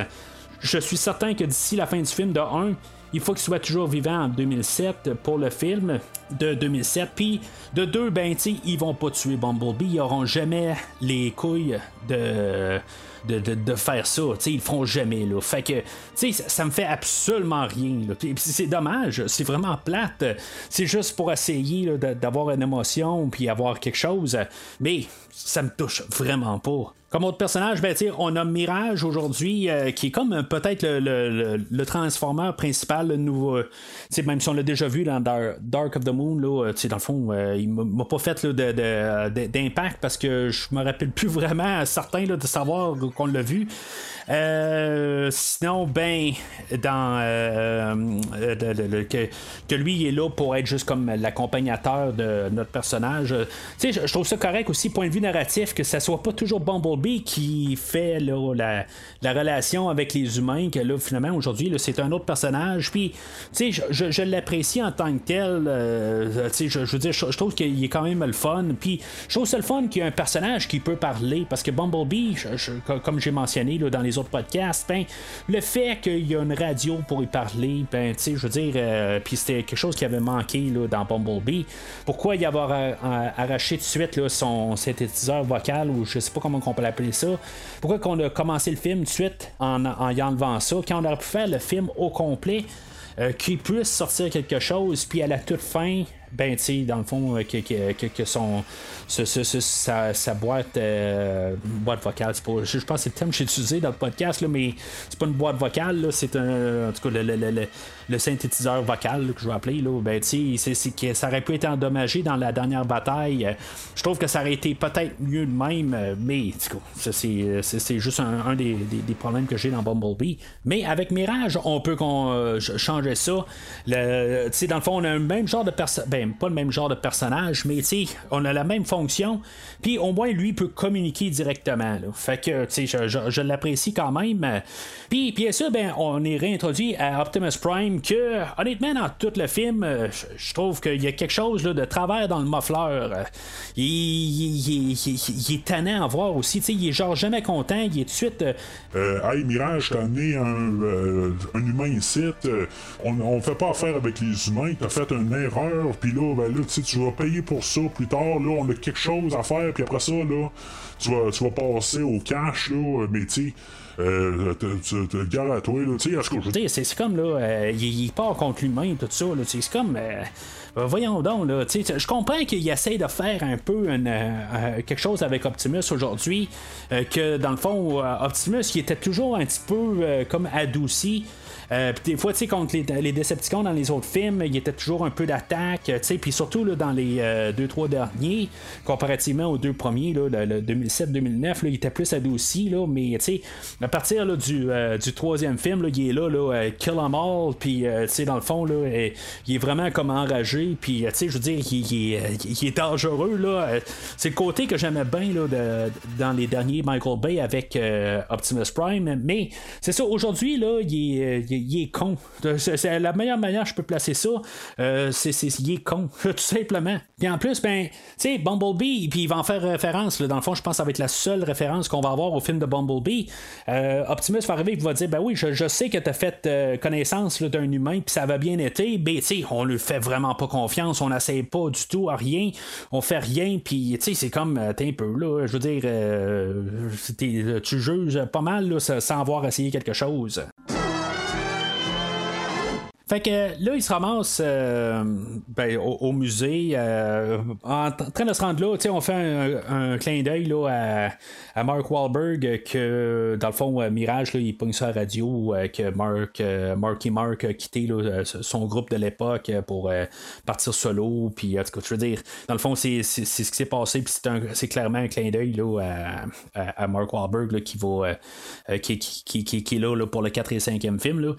[SPEAKER 7] Je suis certain que d'ici la fin du film, de 1, il faut qu'il soit toujours vivant en 2007 pour le film de 2007. Puis de 2, ben, tu ils vont pas tuer Bumblebee. Ils auront jamais les couilles de de, faire ça. Tu sais, ils le feront jamais. Là. Fait que, ça, ça me fait absolument rien. là. Puis, c'est dommage, c'est vraiment plate. C'est juste pour essayer d'avoir une émotion puis avoir quelque chose. Mais ça me touche vraiment pas. Comme autre personnage, ben, on a Mirage aujourd'hui, euh, qui est comme euh, peut-être le, le, le- transformeur principal, nouveau. euh, même si on l'a déjà vu dans Dar- Dark of the Moon, là, dans le fond, euh, il m'a pas fait d'impact parce que je me rappelle plus vraiment certain là, de savoir qu'on l'a vu. Euh, sinon, ben, euh, euh, que, lui il est là pour être juste comme l'accompagnateur de notre personnage. Tu je, trouve ça correct aussi, point de vue narratif, que ça soit pas toujours Bumblebee qui fait la, la relation avec les humains, que là, finalement, aujourd'hui, c'est un autre personnage. Puis, tu sais, je, l'apprécie en tant que tel. je, veux dire, je, trouve qu'il est quand même le fun. Puis, je trouve ça le fun qu'il y ait un personnage qui peut parler. Parce que Bumblebee, comme j'ai mentionné là, dans les ben, le fait qu'il y a une radio pour y parler, ben, tu sais, je veux dire, euh, puis c'était quelque chose qui avait manqué là, dans Bumblebee. Pourquoi y avoir euh, euh, arraché tout de suite son synthétiseur vocal, ou je sais pas comment on peut l'appeler ça, pourquoi qu'on a commencé le film de suite en, y enlevant ça, quand on aurait pu faire le film au complet, euh, qu'il puisse sortir quelque chose, puis à la toute fin, ben, tu sais, dans le fond, euh, que, que, que- son, sa, boîte, euh, boîte vocale, c'est pas, je, pense que c'est le terme que j'ai utilisé dans le podcast, là, mais c'est pas une boîte vocale, c'est un, en tout cas, le, le- le- le- synthétiseur vocal que je vais appeler, là, ben, tu sais, c'est, que ça aurait pu être endommagé dans la dernière bataille. Je trouve que ça aurait été peut-être mieux de même, mais, c'est, juste un, des, des- problèmes que j'ai dans Bumblebee. Mais avec Mirage, on peut qu'on euh, ch- changer ça. Tu sais, dans le fond, on a le même genre de personnage, ben, pas le même genre de personnage, mais, tu on a la même fonction, puis au moins, lui peut communiquer directement. Fait que, tu je, je- je l'apprécie quand même. Puis, bien sûr, ben, on est réintroduit à Optimus Prime, que, honnêtement, dans tout le film, euh, je, trouve qu'il y a quelque chose là, de travers dans le muffleur. Euh, Il, est tannant à voir aussi, tu il est genre jamais content, il est tout de suite. euh,
[SPEAKER 6] Euh, hey Mirage, t'as amené un, un humain ici. on, on fait pas affaire avec les humains. T'as fait une erreur. Là, ben là, tu vas payer pour ça plus tard. Là, on a quelque chose à faire. Puis après ça, là, tu vas, tu vas passer au cash. Là, mais tu euh, gars à toi. Là, tu sais, à ce que je
[SPEAKER 7] c'est, comme là, euh, il, part contre lui-même, tout ça. Là, c'est comme. euh, euh, voyons donc, là. Je comprends qu'il essaie de faire un peu euh, euh, quelque chose avec Optimus aujourd'hui. que dans le fond, Optimus, il était toujours un petit peu comme adouci. Euh, puis des fois, tu sais, contre les, les Decepticons dans les autres films, il était toujours un peu d'attaque, tu sais, puis surtout là, dans les euh, deux, trois derniers, comparativement aux deux premiers, là, le, le 2007-2009, là, il était plus adouci, là, mais tu sais, à partir là, du, euh, du troisième film, là, il est là, là euh, kill 'em all, puis euh, tu sais, dans le fond, là, euh, il est vraiment comme enragé, puis tu sais, je veux dire, il, il est, il est dangereux, là. C'est le côté que j'aimais bien, là, de- dans les derniers Michael Bay avec Optimus Prime, mais c'est ça, aujourd'hui, là, il est, il est- con. C'est la meilleure manière que je peux placer ça. Euh, c'est, il est con, tout simplement. Puis en plus, ben, tu sais, Bumblebee, puis il va en faire référence. Dans le fond, je pense que ça va être la seule référence qu'on va avoir au film de Bumblebee. Euh, Optimus va arriver et va dire Ben oui, je, sais que tu as fait euh, connaissance d'un humain, puis ça va bien été. Ben, tu sais, on lui fait vraiment pas confiance. On n'essaie pas du tout à rien. On fait rien, puis tu sais, c'est comme, t'es un peu là. Je veux dire, tu juges pas mal là, sans avoir essayé quelque chose. Fait que là, il se ramasse euh, ben, au, musée euh, en train de se rendre là. On fait un, clin d'œil à, à Mark Wahlberg que, dans le fond, euh, Mirage, là, il pogne la radio que Mark, Marky Mark a quitté son groupe de l'époque pour partir solo. Puis, je veux dire, dans le fond, c'est ce qui s'est passé. Puis, c'est clairement un clin d'œil à, à, à Mark Wahlberg là, qui, va, qui, qui, qui, qui- est là, pour le 4 et 5e film.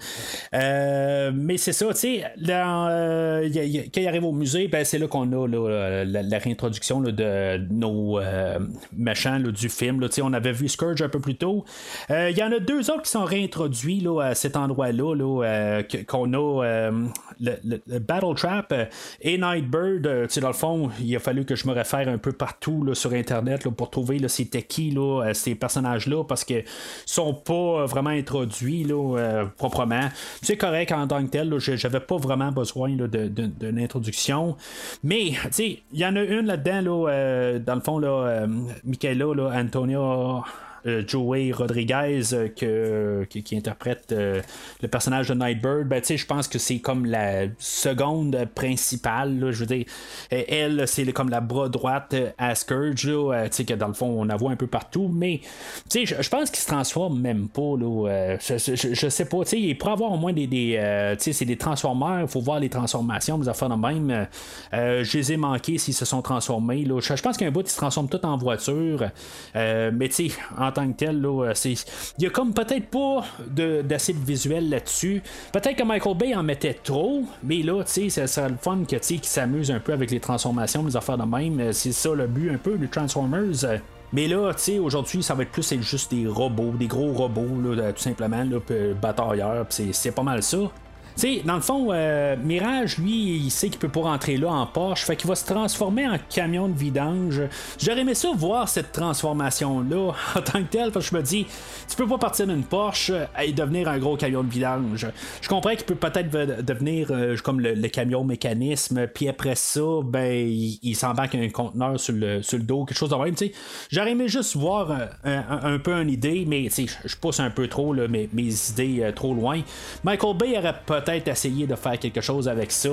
[SPEAKER 7] Mais c'est ça, tu sais, euh, quand il arrive au musée, ben, c'est là qu'on a là, la, réintroduction de nos euh, méchants du film. On avait vu Scourge un peu plus tôt. Euh, Il y en a deux autres qui sont réintroduits à cet endroit-là, euh, qu'on a euh, le, le- le Battle Trap euh, et Nightbird. euh, dans le fond, il a fallu que je me réfère un peu partout là, sur Internet là, pour trouver c'était qui là, euh, ces personnages-là parce qu'ils sont pas vraiment introduits là, proprement. C'est correct en tant que tel, j'avais pas vraiment besoin d'une introduction. Mais, tu sais, il y en a une là-dedans, là, dans le fond, là, Michaela, Antonia. Euh, Joey Rodriguez euh, qui, interprète euh, le personnage de Nightbird, ben, je pense que c'est comme la seconde principale. je veux dire, elle, c'est comme la bras droite à Scourge, là, que dans le fond, on la voit un peu partout, mais je, pense qu'il se transforme même pas. Là, je, sais pas, il pourrait avoir au moins des. c'est des transformeurs, il faut voir les transformations, des affaires de même. Je les ai manqués s'ils se sont transformés. Je, pense qu'un bout, ils se transforment tout en voiture. Mais tu sais, tant que tel, là, euh, c'est. Il y a comme peut-être pas de- d'assez de, visuel là-dessus. Peut-être que Michael Bay en mettait trop, mais là, tu sais, ça serait le fun que, qu'il s'amuse un peu avec les transformations, les affaires de même. Euh, C'est ça le but un peu, les Transformers. Euh, Mais là, tu sais, aujourd'hui, ça va être plus c'est juste des robots, des gros robots, là, tout simplement, là, batailleurs, c'est pas mal ça. Sais, dans le fond, euh, Mirage, lui, il sait qu'il peut pas rentrer là en Porsche, fait qu'il va se transformer en camion de vidange. J'aurais aimé ça voir cette transformation-là en tant que telle, parce que je me dis, tu peux pas partir d'une Porsche et devenir un gros camion de vidange. Je comprends qu'il peut peut-être ve- devenir euh, comme le, camion mécanisme, puis après ça, ben, il, il s'embarque un conteneur sur le, sur le dos, quelque chose de même, tu sais. J'aurais aimé juste voir euh, un, peu une idée, mais tu sais, je pousse un peu trop mes, mes idées euh, trop loin. Michael Bay aurait peut-être essayé de faire quelque chose avec ça,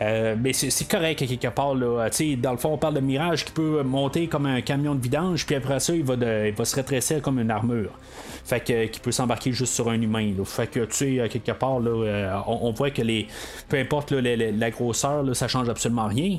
[SPEAKER 7] euh, mais c'est correct quelque part. Là. Tu sais, Dans le fond, on parle de Mirage qui peut monter comme un camion de vidange, puis après ça, il va, de- il va se rétrécir comme une armure. Fait que, qui peut s'embarquer juste sur un humain. là. Fait que, tu sais, quelque part, là, euh, on, voit que les peu importe la- la grosseur, là, ça change absolument rien.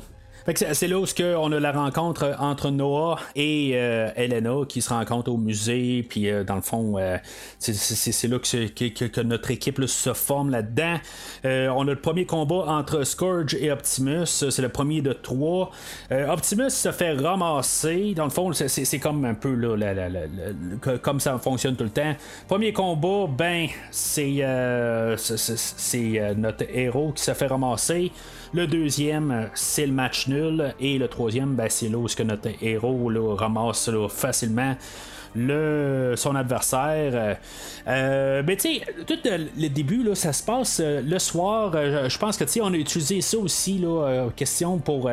[SPEAKER 7] C'est- là où on a la rencontre entre Noah et euh, Elena qui se rencontrent au musée, puis euh, dans le fond, euh, c'est- là que, notre équipe se forme là-dedans. Euh, on a le premier combat entre Scourge et Optimus, c'est le premier de trois. Euh, Optimus se fait ramasser, dans le fond, c'est- comme un peu là, comme ça fonctionne tout le temps. Premier combat, ben, c'est euh, euh, notre héros qui se fait ramasser. Le deuxième, euh, c'est le match nul. Et le troisième, ben, c'est là où ce que notre héros là, ramasse là, facilement le, son adversaire. Euh, euh, mais tu sais, tout le début, là, ça se passe euh, le soir. Euh, je pense que tu sais, on a utilisé ça aussi, là, question pour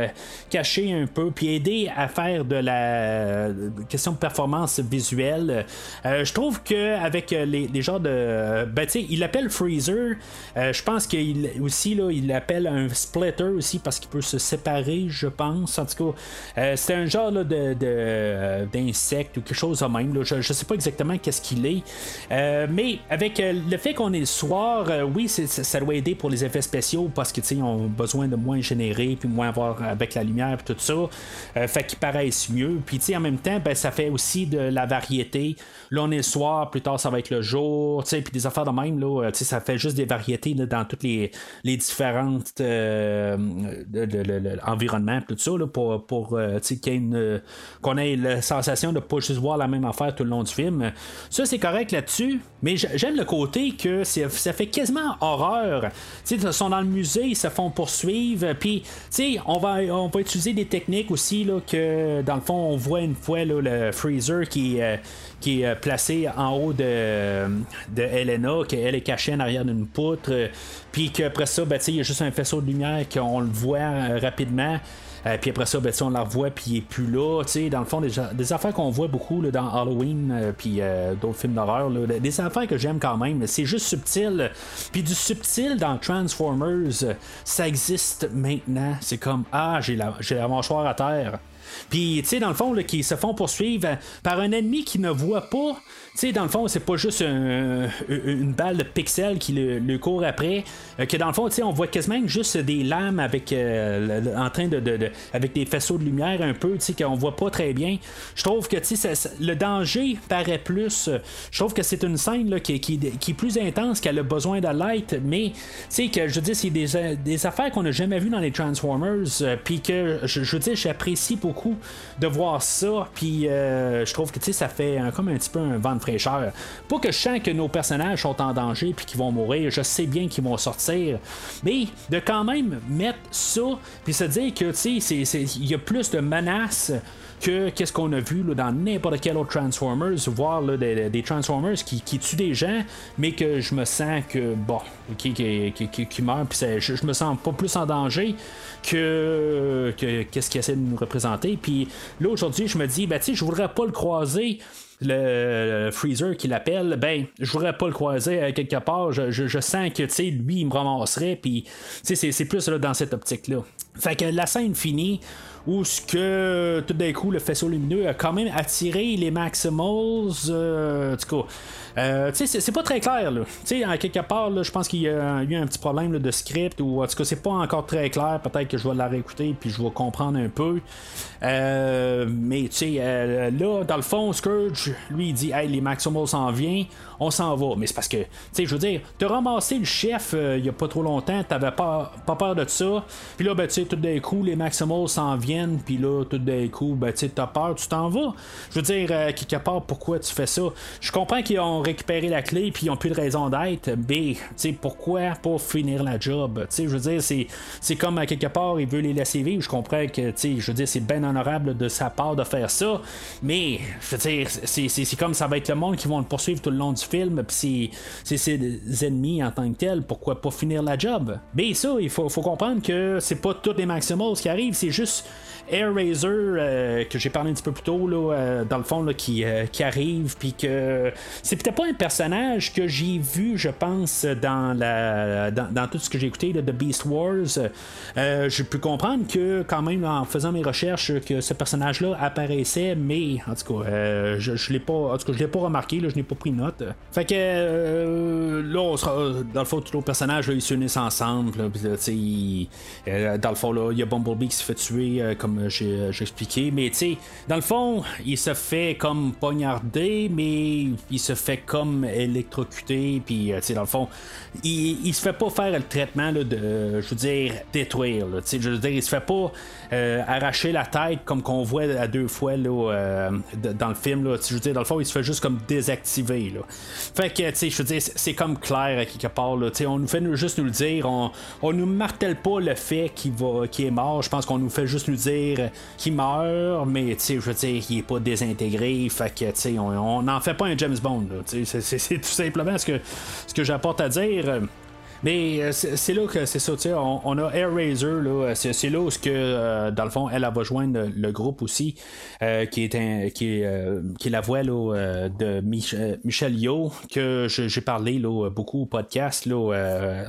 [SPEAKER 7] cacher un peu, puis aider à faire de la question de performance visuelle. Je trouve que avec euh, les, les genres de. Ben, tu sais, il l'appelle Freezer. Je pense qu'il aussi, là, il l'appelle un splitter aussi parce qu'il peut se séparer, je pense. En tout cas, c'est un genre là, de, d'insecte ou quelque chose de même. Je, je sais pas exactement qu'est-ce qu'il est. Euh, mais avec euh, le fait qu'on est le soir, euh, oui, ça, doit aider pour les effets spéciaux parce que ils ont besoin de moins générer puis moins avoir avec la lumière puis tout ça. Fait qu'ils paraissent mieux. Puis en même temps, ben, ça fait aussi de la variété. Là, on est le soir, plus tard, ça va être le jour. Puis des affaires de même, là, ça fait juste des variétés dans toutes les, les différentes environnements tout ça là, pour, pour qu'on ait la sensation de pas juste voir la même affaire tout le long du film. Ça, c'est correct là-dessus, mais j'aime le côté que ça fait quasiment horreur. Ils sont dans le musée, ils se font poursuivre, puis on va, on va utiliser des techniques aussi là, que dans le fond, on voit une fois là, le freezer qui, euh, qui est euh, placé en haut de, de Helena, qu'elle est cachée en arrière d'une poutre, euh, puis qu'après ça, ben, il y a juste un faisceau de lumière qu'on le voit rapidement. Euh, puis après ça, ben, on la revoit, puis il est plus là. Dans le fond, des, affaires qu'on voit beaucoup là, dans Halloween, euh, puis euh, d'autres films d'horreur. Des affaires que j'aime quand même. C'est juste subtil. Puis du subtil dans Transformers, ça existe maintenant. C'est comme Ah, j'ai la, la mâchoire à terre. Puis, tu sais, dans le fond, qui se font poursuivre par un ennemi qui ne voit pas. Sais, dans le fond, c'est pas juste un- une balle de pixels qui le, court après. euh, que dans le fond, on voit quasiment juste des lames avec euh, en train de, avec des faisceaux de lumière un peu, qu'on voit pas très bien. Je trouve que, ça- le danger paraît plus. euh, Je trouve que c'est une scène là, qui, qui- qui est plus intense, qu'elle a besoin de light, mais, que je veux dire, c'est des, des affaires qu'on n'a jamais vues dans les Transformers, puis que, je, je veux j'apprécie beaucoup de voir ça, puis euh, je trouve que, ça fait comme un petit peu un vent de Pas que je sens que nos personnages sont en danger puis qu'ils vont mourir, je sais bien qu'ils vont sortir, mais de quand même mettre ça, puis se dire que, tu sais, il y a plus de menaces que qu'est-ce qu'on a vu dans n'importe quel autre Transformers, voir là, des, Transformers qui, tuent des gens, mais que je me sens que, bon, qui, qui, qui, meurent, puis je, je me sens pas plus en danger que, que qu'est-ce qu'ils essaient de nous représenter. Puis là, aujourd'hui, je me dis, ben, tu sais, je voudrais pas le croiser. Le, le Freezer qui l'appelle, ben, je voudrais pas le croiser euh, quelque part. Je, je- je sens que, tu sais, lui, il me ramasserait. Puis, tu sais, c'est- plus là, dans cette optique-là. Fait que la scène finie où ce que tout d'un coup le faisceau lumineux a quand même attiré les Maximals. euh, en euh, c'est- pas très clair là. Tu sais, quelque part, je pense qu'il y a eu un petit problème de script ou en tout cas, c'est pas encore très clair. Peut-être que je vais la réécouter puis je vais comprendre un peu. Euh, mais tu sais, euh, là, dans le fond, Scourge, lui, il dit Hey, les Maximals s'en viennent, on s'en va. Mais c'est parce que, tu sais, je veux dire, t'as ramassé le chef euh, il y a pas trop longtemps, t'avais pas, pas peur de ça. Puis là, ben, tu sais, tout d'un coup, les Maximals s'en viennent, puis là, tout d'un coup, ben, tu t'as peur, tu t'en vas. Je veux dire, euh, quelque part, pourquoi tu fais ça? Je comprends qu'ils ont récupéré la clé, puis ils ont plus de raison d'être, mais, tu sais, pourquoi pas finir la job? Tu sais, je veux dire, c'est, comme à quelque part, il veut les laisser vivre. Je comprends que, tu sais, je veux dire, c'est bien honorable de sa part de faire ça, mais, je veux dire, c'est comme ça va être le monde qui vont le poursuivre tout le long du film, puis c'est, ses ennemis en tant que tel, pourquoi pas finir la job? Mais ça, il faut, faut comprendre que c'est pas tous les Maximals qui arrivent, c'est juste Air Razor, euh, que j'ai parlé un petit peu plus tôt, là, euh, dans le fond, là, qui, euh, qui arrive, puis que c'est peut-être pas un personnage que j'ai vu, je pense, dans, la, dans, tout ce que j'ai écouté de Beast Wars. j'ai pu comprendre que, quand même, en faisant mes recherches, que ce personnage-là apparaissait, mais en tout cas, je, je l'ai pas, en tout cas, je l'ai pas remarqué, là, je n'ai pas pris note. Fait que là, on sera, dans le fond, tous les personnages, là, ils s'unissent ensemble, là, là, il, dans le fond, là, il y a Bumblebee qui se fait tuer, comme j'ai expliqué. Mais tu sais, dans le fond, il se fait comme poignarder, mais il se fait comme électrocuter. Puis tu sais, dans le fond, il, il, se fait pas faire le traitement là, de, je veux dire, détruire. tu sais, je veux dire, il se fait pas euh, arracher la tête comme qu'on voit à deux fois là, euh, dans le film. Là, je veux dire, dans le fond, il se fait juste comme désactiver. Là. Fait que, tu sais, je veux dire, c'est comme clair à quelque part. Là, on nous fait juste nous le dire. On, on nous martèle pas le fait qu'il qu'il est mort. Je pense qu'on nous fait juste nous dire qu'il meurt, mais tu je veux dire, il est pas désintégré. Fait que, tu sais, on n'en fait pas un James Bond. C'est tout simplement ce que, ce que j'apporte à dire. Mais euh, c'est là que c'est ça, sais, on, a Air Razor, là, c'est là où que, euh, dans le fond, elle, va joindre le, groupe aussi, euh, qui, est qui, est, qui est la voix là, de Michel Yo, que j'ai parlé là, beaucoup au podcast, là,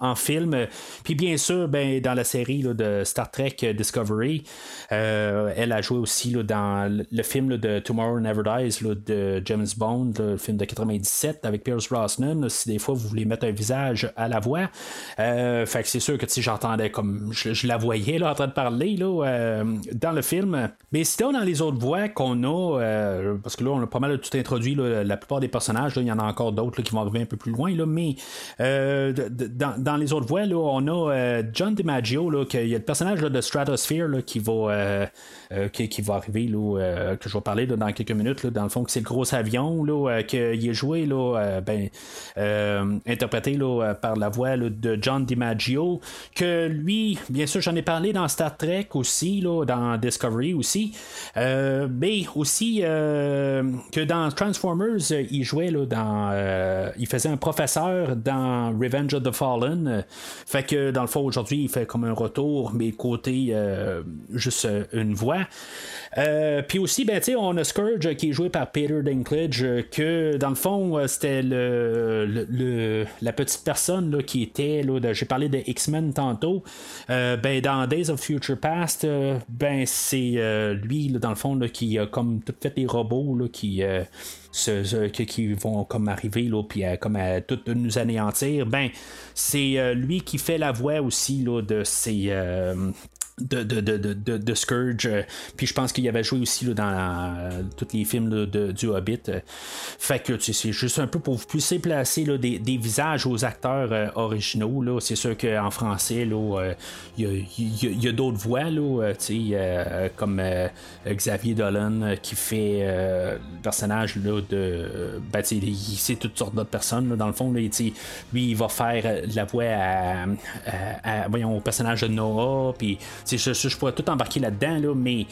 [SPEAKER 7] en, film. Puis bien sûr, ben, dans la série de Star Trek Discovery, elle a joué aussi là, dans le film de Tomorrow Never Dies de James Bond, le film de 97 avec Pierce Brosnan. Si des fois vous voulez mettre un visage à la voix. Euh, fait que c'est sûr que si j'entendais comme je, la voyais là, en train de parler là, euh, dans le film. Mais sinon, dans les autres voix qu'on a, euh, parce que là, on a pas mal tout introduit la plupart des personnages, il y en a encore d'autres qui vont arriver un peu plus loin, là, mais dans, les autres voix, là, on a John DiMaggio, là, il y a le personnage de Stratosphere qui va qui, va arriver, là, que je vais parler dans quelques minutes, dans le fond, que c'est le gros avion, là, qu'il est joué, là, ben, interprété là, par la voix de John DiMaggio, que lui, bien sûr, j'en ai parlé dans Star Trek aussi, là, dans Discovery aussi, euh, mais aussi euh, que dans Transformers, il jouait là, dans. Euh, il faisait un professeur dans Revenge of the Fallen. Fait que dans le fond, aujourd'hui, il fait comme un retour, mais côté juste une voix. Puis aussi, ben, on a Scourge qui est joué par Peter Dinklage, que dans le fond, c'était le, la petite personne qui était, là, j'ai parlé de X-Men tantôt, euh, ben, dans Days of Future Past, euh, ben, c'est euh, lui, dans le fond, qui a comme tout fait les robots qui, qui vont comme arriver, là, puis comme à tout nous anéantir. Ben, c'est lui qui fait la voix aussi là, de ces de, de, de, de, Scourge. Euh, puis je pense qu'il avait joué aussi là, dans euh, tous les films de, du Hobbit. Euh. fait que c'est juste un peu pour vous puissiez placer là, des, des, visages aux acteurs originaux. Là. C'est sûr qu'en français, il y a, a d'autres voix, là, comme Xavier Dolan qui fait le personnage là, de. Ben, c'est toutes sortes d'autres personnes. Dans le fond, lui, il va faire la voix à, voyons, au personnage de Noah. Puis je, pourrais tout embarquer là-dedans, là, mais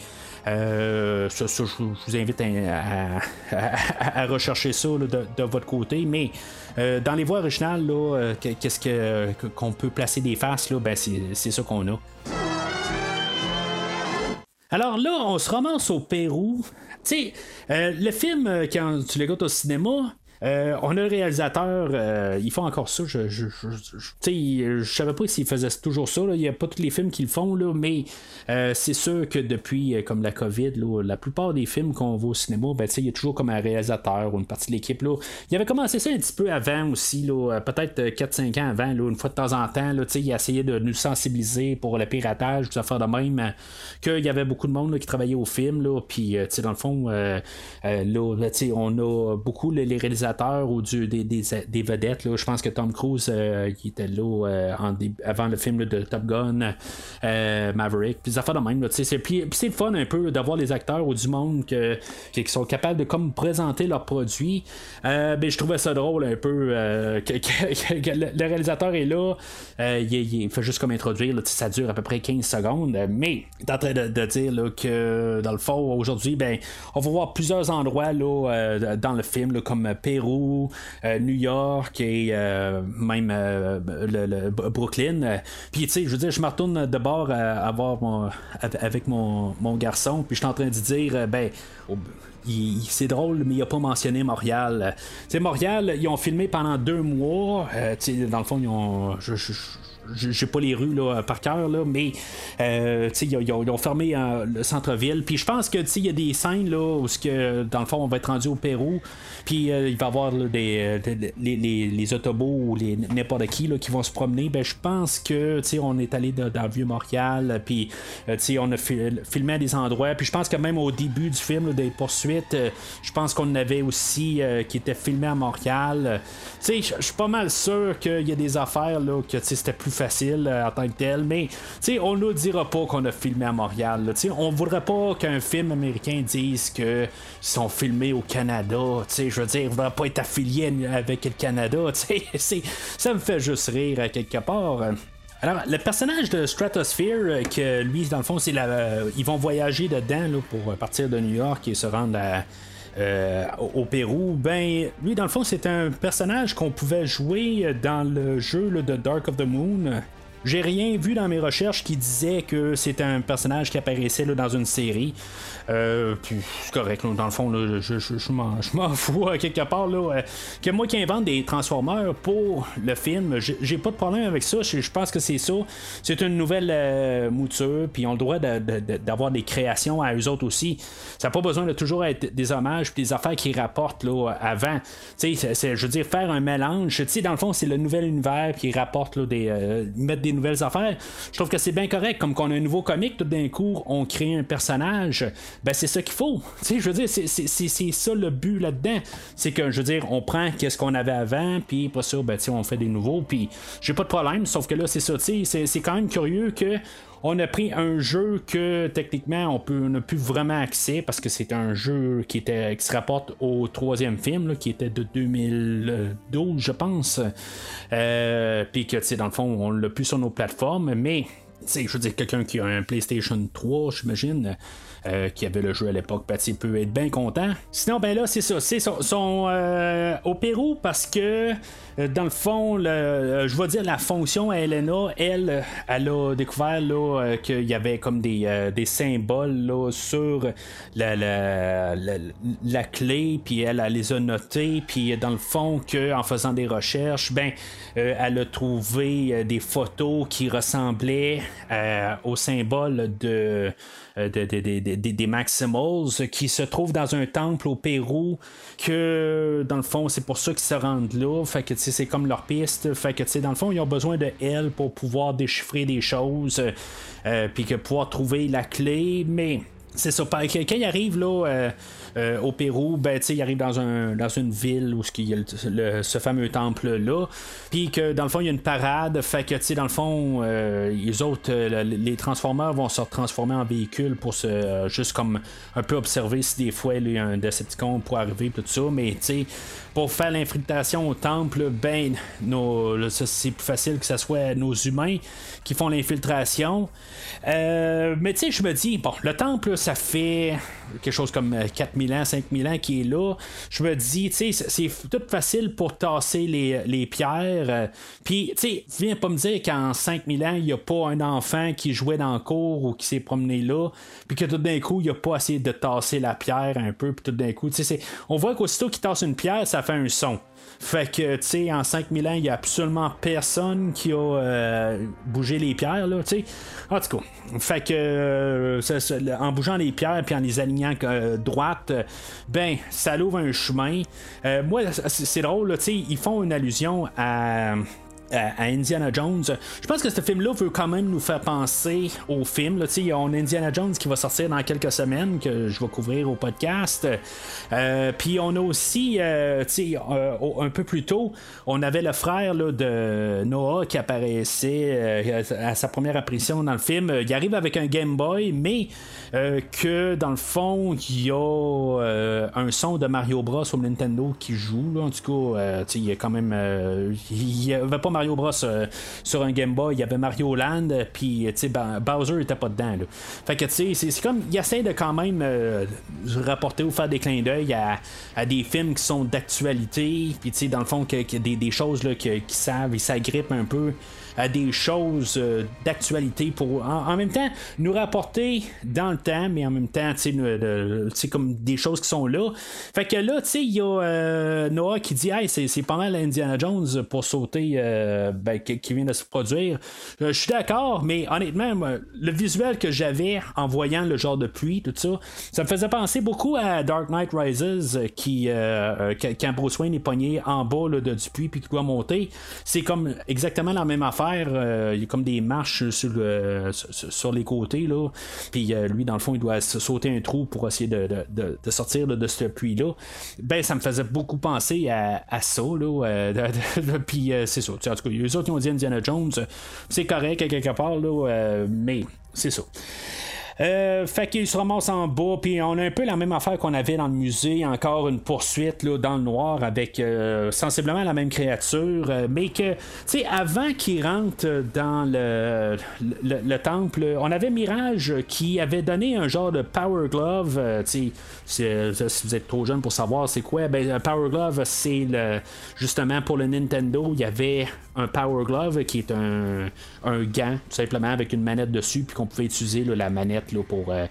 [SPEAKER 7] euh, ça, je, vous invite à, rechercher ça de, votre côté. Mais euh, dans les voix originales, euh, qu'est-ce que, qu'on peut placer des faces, là, ben, c'est, ça qu'on a. Alors là, on se romance au Pérou. Tu sais, le film, quand tu l'écoutes au cinéma, euh, on a le réalisateur, euh, il fait encore ça. Je, je, je, je savais pas s'il faisait toujours ça. Il n'y a pas tous les films qui le font, mais euh, c'est sûr que depuis comme la COVID, la plupart des films qu'on voit au cinéma, ben, il y a toujours comme un réalisateur ou une partie de l'équipe. Il avait commencé ça un petit peu avant aussi, peut-être 4-5 ans avant, une fois de temps en temps. Il essayait de nous sensibiliser pour le piratage, tout faire de même, qu'il y avait beaucoup de monde qui travaillait au film. Puis, dans le fond, là, on a beaucoup les réalisateurs ou du, des, des, vedettes. Là. Je pense que Tom Cruise qui était là dé- avant le film de Top Gun, Maverick, puis affaires de même. C'est, puis, puis c'est fun un peu d'avoir les acteurs ou du monde que, qui sont capables de comme présenter leurs produits. Euh, ben, je trouvais ça drôle un peu euh, que, le réalisateur est là, euh, il, fait juste comme introduire, ça dure à peu près 15 secondes, euh, mais il est en train de, dire là, que dans le fond, aujourd'hui, ben, on va voir plusieurs endroits là, euh, dans le film, comme Euh, New York et euh, même euh, le, Brooklyn. Puis tu sais, je veux dire, je me retourne de bord à, voir mon, avec mon, mon garçon, puis je suis en train de dire, ben, c'est drôle, mais il a pas mentionné Montréal. Sais, Montréal, ils ont filmé pendant deux mois. Euh, dans le fond, ils ont. J'ai pas les rues là, par cœur, là, mais euh, ils, ont- ils ont, fermé euh, le centre-ville. Puis je pense que il y a des scènes là, où que, dans le fond, on va être rendu au Pérou. Puis euh, il va y avoir les, les, les autobots ou les, n'importe qui là, qui vont se promener. Ben, je pense que on est allé dans, dans Vieux-Montréal. Puis on a fi- filmé à des endroits. Puis je pense que même au début du film, des poursuites, je pense qu'on avait aussi qui était filmé à Montréal. Je suis pas mal sûr qu'il y a des affaires là, que c'était plus facile euh, en tant que tel. Mais on ne dira pas qu'on a filmé à Montréal. on voudrait pas qu'un film américain dise qu'ils sont filmés au Canada. Je veux dire, on voudrait pas être affilié avec le Canada. Ça me fait juste rire à quelque part. Alors, le personnage de Stratosphere, euh, que lui, dans le fond, c'est la. euh, ils vont voyager dedans pour partir de New York et se rendre à. Euh, au, Pérou, ben lui dans le fond c'est un personnage qu'on pouvait jouer dans le jeu là, de Dark of the Moon. J'ai rien vu dans mes recherches qui disait que c'est un personnage qui apparaissait là, dans une série. Euh, puis c'est correct, là, dans le fond, là, je, m'en, fous à quelque part. Là, que moi qui invente des Transformers pour le film, j'ai, pas de problème avec ça. Je, pense que c'est ça. C'est une nouvelle euh, mouture, puis ils ont le droit d'avoir des créations à eux autres aussi. Ça n'a pas besoin de toujours être des hommages puis des affaires qui rapportent là, avant. Je veux dire, faire un mélange. Tu sais, dans le fond, c'est le nouvel univers qui rapporte des, euh, mettre des nouvelles affaires. Je trouve que c'est bien correct. Comme qu'on a un nouveau comic, tout d'un coup, on crée un personnage. Ben, c'est ça qu'il faut. Tu sais, je veux dire, c'est- ça le but là-dedans. C'est que, je veux dire, on prend qu'est-ce qu'on avait avant, puis pas ça, ben, on fait des nouveaux, puis j'ai pas de problème. Sauf que là, c'est ça, tu sais, c'est quand même curieux que on a pris un jeu que techniquement on peut n'a plus vraiment accès parce que c'est un jeu qui était qui se rapporte au troisième film qui était de 2012 je pense. Euh, puis que dans le fond on l'a plus sur nos plateformes mais je veux dire, quelqu'un qui a un PlayStation 3, j'imagine, euh, qui avait le jeu à l'époque, ben, peut être bien content. Sinon, ben là, c'est ça. C'est son, son, euh, au Pérou parce que, euh, dans le fond, le, euh, je vais dire la fonction à Elena, elle, euh, elle a découvert là, qu'il y avait comme des, des symboles là, sur la, la, la, la clé, puis elle, elle les a notés, puis dans le fond, que en faisant des recherches, ben, elle a trouvé des photos qui ressemblaient euh, au symbole de, euh, de- de- de- de- de- des Maximals qui se trouvent dans un temple au Pérou que dans le fond c'est pour ça qu'ils se rendent là fait que c'est comme leur piste fait que dans le fond ils ont besoin de elle pour pouvoir déchiffrer des choses euh, euh, puis que pouvoir trouver la clé mais c'est ça. Quand il arrive là, euh, euh, au Pérou, ben, il arrive dans, un, dans une ville où il y a le- ce fameux temple-là. Puis que dans le fond, il y a une parade. Fait que, dans le fond, euh, les autres, euh, les Transformers vont se transformer en véhicule pour se. euh, juste comme un peu observer si des fois il y a un Decepticon pour arriver, tout ça. Mais, tu sais, pour faire l'infiltration au temple, ben, nos, c'est plus facile que ce soit nos humains qui font l'infiltration. Euh, mais tu sais, je me dis, bon, le temple, ça fait quelque chose comme euh, 4000 ans, 5000 ans qui est là. Je me dis, tu sais, c'est- tout facile pour tasser les, pierres. euh, Puis, tu sais, viens pas me dire qu'en 5000 ans, il n'y a pas un enfant qui jouait dans le cours ou qui s'est promené là, puis que tout d'un coup, il n'a pas essayé de tasser la pierre un peu, puis tout d'un coup, tu sais, on voit qu'aussitôt qu'il tasse une pierre, ça fait un son. Fait que, tu sais, en 5000 ans, il n'y a absolument personne qui a euh, bougé les pierres, là, tu sais. En tout cas, fait que, euh, en bougeant les pierres puis en les alignant euh, droite, ben, ça l'ouvre un chemin. Moi, c'est drôle, là, tu sais, ils font une allusion à à, Indiana Jones. Je pense que ce film-là veut quand même nous faire penser au film. Là. On a Indiana Jones qui va sortir dans quelques semaines, que je vais couvrir au podcast. Euh, puis on a aussi, euh, euh, un peu plus tôt, on avait le frère de Noah qui apparaissait à sa première apparition dans le film. Il arrive avec un Game Boy, mais que dans le fond, il y a un son de Mario Bros au Nintendo qui joue. En tout cas, il y a quand même. il avait pas Mario Bros sur un Game Boy, il y avait Mario Land, puis Bowser était pas dedans. Fait que tu sais, c'est comme. Il essaie de quand même rapporter ou faire des clins d'œil à, des films qui sont d'actualité, puis dans le fond, que, des, des, choses là, qui savent, ils s'agrippent un peu à des choses euh, d'actualité pour en, même temps nous rapporter dans le temps, mais en même temps, tu sais, comme des choses qui sont là. Fait que là, tu sais, il y a euh, Noah qui dit, hey, c'est pas mal Indiana Jones pour sauter, euh, ben, qui, vient de se produire. je suis d'accord, mais honnêtement, le visuel que j'avais en voyant le genre de pluie, tout ça, ça me faisait penser beaucoup à Dark Knight Rises, qui, quand Bruce Wayne est pogné en bas de, du puits puis qui doit monter, c'est comme exactement la même affaire euh, il y a comme des marches sur, les côtés. Là. Puis euh, lui, dans le fond, il doit sauter un trou pour essayer de, sortir de ce puits-là. Ben, ça me faisait beaucoup penser à, ça. Là, puis c'est ça. En tout cas, les autres, ils ont dit Indiana Jones. C'est correct quelque part, là, mais c'est ça. Euh, fait qu'il se ramasse en bas, puis on a un peu la même affaire qu'on avait dans le musée, encore une poursuite là, dans le noir avec euh, sensiblement la même créature, euh, mais que, tu sais, avant qu'il rentre dans le, le, temple, on avait Mirage qui avait donné un genre de Power Glove, tu sais, si vous êtes trop jeune pour savoir c'est quoi, ben, Power Glove, c'est le, justement pour le Nintendo, il y avait un Power Glove qui est un, un gant, tout simplement, avec une manette dessus, puis qu'on pouvait utiliser la manette pour euh,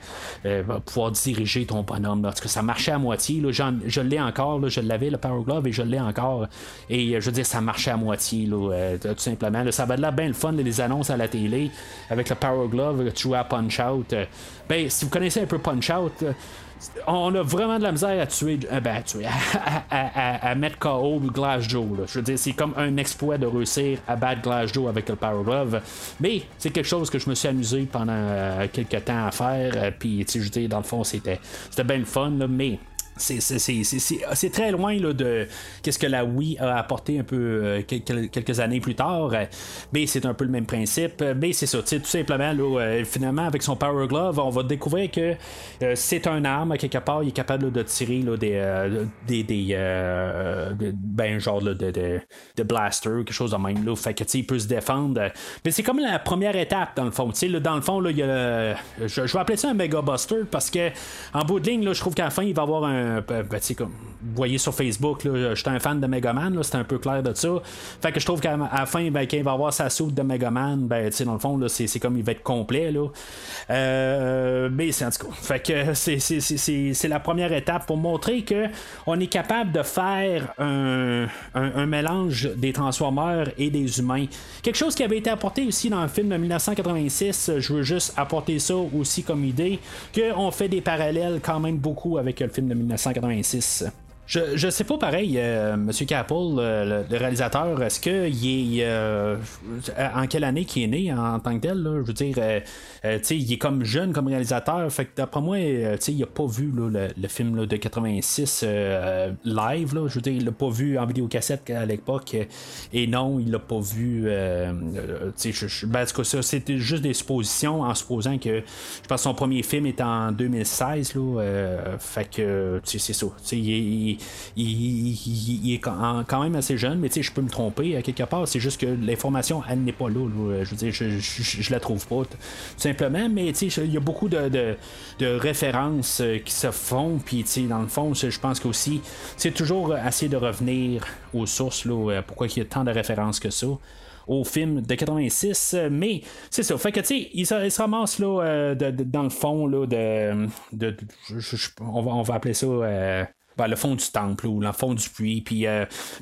[SPEAKER 7] euh, pouvoir diriger ton bonhomme. Parce que ça marchait à moitié. je l'ai encore, je l'avais le Power Glove et je l'ai encore. Et euh, je veux dire, ça marchait à moitié, tout simplement. ça va de là bien le fun, les annonces à la télé avec le Power Glove, tu jouais à Punch Out. ben, si vous connaissez un peu Punch Out, on a vraiment de la misère à tuer, euh, ben, à, mettre KO Glass Joe. Je veux dire, c'est comme un exploit de réussir à battre Glass Joe avec le Power Glove. Mais c'est quelque chose que je me suis amusé pendant euh, quelques temps à faire. Euh, puis, tu sais, je veux dire, dans le fond, c'était bien le fun, mais c'est très loin là, de qu'est-ce que la Wii a apporté un peu euh, quelques années plus tard. mais c'est un peu le même principe. Mais c'est ça, tout simplement, là, euh, finalement, avec son Power Glove, on va découvrir que euh, c'est un arme, quelque part, il est capable de tirer là, des, des, ben, genre de, de, blaster, quelque chose de même. Là, fait que il peut se défendre. Mais c'est comme la première étape, dans le fond. Dans le fond, il y a, je, je, vais appeler ça un Mega Buster parce que en bout de ligne, je trouve qu'à la fin, il va avoir un euh, ben, comme vous voyez sur Facebook, j'étais un fan de Megaman, c'était un peu clair de ça. Fait que je trouve qu'à la fin, ben, quand il va avoir sa soupe de Megaman, ben, dans le fond, c'est comme il va être complet. Euh, mais c'est en tout cas. Fait que c'est la première étape pour montrer que on est capable de faire un, un, mélange des Transformers et des humains. Quelque chose qui avait été apporté aussi dans le film de 1986, je veux juste apporter ça aussi comme idée, qu'on fait des parallèles quand même beaucoup avec le film de 1986. 1986. Je, je sais pas pareil, euh, Monsieur Capel, le, réalisateur, est-ce qu'il est euh, en quelle année qu'il est né en, tant que tel? Je veux dire, euh, euh il est comme jeune comme réalisateur, fait que d'après moi, il a pas vu le, film de 86 live. je veux dire, il l'a pas vu en vidéocassette à l'époque, et non, il l'a pas vu. je, ben, ça, c'était juste des suppositions en supposant que je pense que son premier film est en 2016. Là, fait que c'est ça. Il, il, est quand même assez jeune, mais je peux me tromper à quelque part. C'est juste que l'information, elle n'est pas là, Je veux dire, je, la trouve pas, tout simplement. Mais il y a beaucoup de, références euh, qui se font. Puis, dans le fond, je pense qu'aussi, c'est toujours assez de revenir aux sources. Euh, pourquoi il y a tant de références que ça au film de 86. Mais c'est ça. Fait que, tu sais, il, se ramasse là, euh, dans le fond là, de. on va appeler ça ben, le fond du temple ou le fond du puits. Puis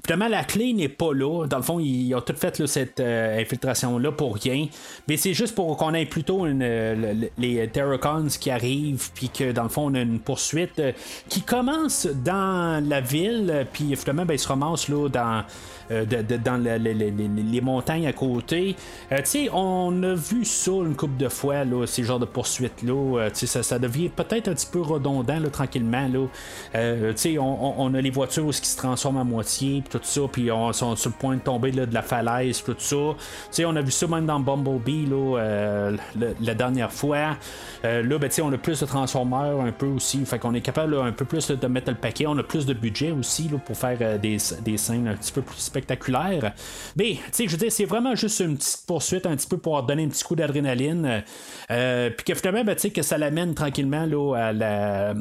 [SPEAKER 7] finalement, la clé n'est pas là. Dans le fond, ils ont tout fait cette infiltration-là pour rien. Mais c'est juste pour qu'on ait plutôt une, les Terracons qui arrivent, puis que dans le fond, on a une poursuite qui commence dans la ville, puis finalement, ben, ils se ramassent là, dans euh, dans les montagnes à côté. Euh, on a vu ça une couple de fois, là, ces genres de poursuites-là. Euh, ça, ça devient peut-être un petit peu redondant là, tranquillement. Là. On, on, a les voitures qui se transforment à moitié, tout ça, puis on sont sur le point de tomber de la falaise, tout ça. on a vu ça même dans Bumblebee là, la dernière fois. là, ben, on a plus de transformeurs un peu aussi. Fait qu'on est capable un peu plus de mettre le paquet. On a plus de budget aussi pour faire des, des scènes un petit peu plus spectaculaire. Mais, tu sais, je veux dire, c'est vraiment juste une petite poursuite, un petit peu pour donner un petit coup d'adrénaline. Euh, puis que finalement, ben, tu sais, que ça l'amène tranquillement là, à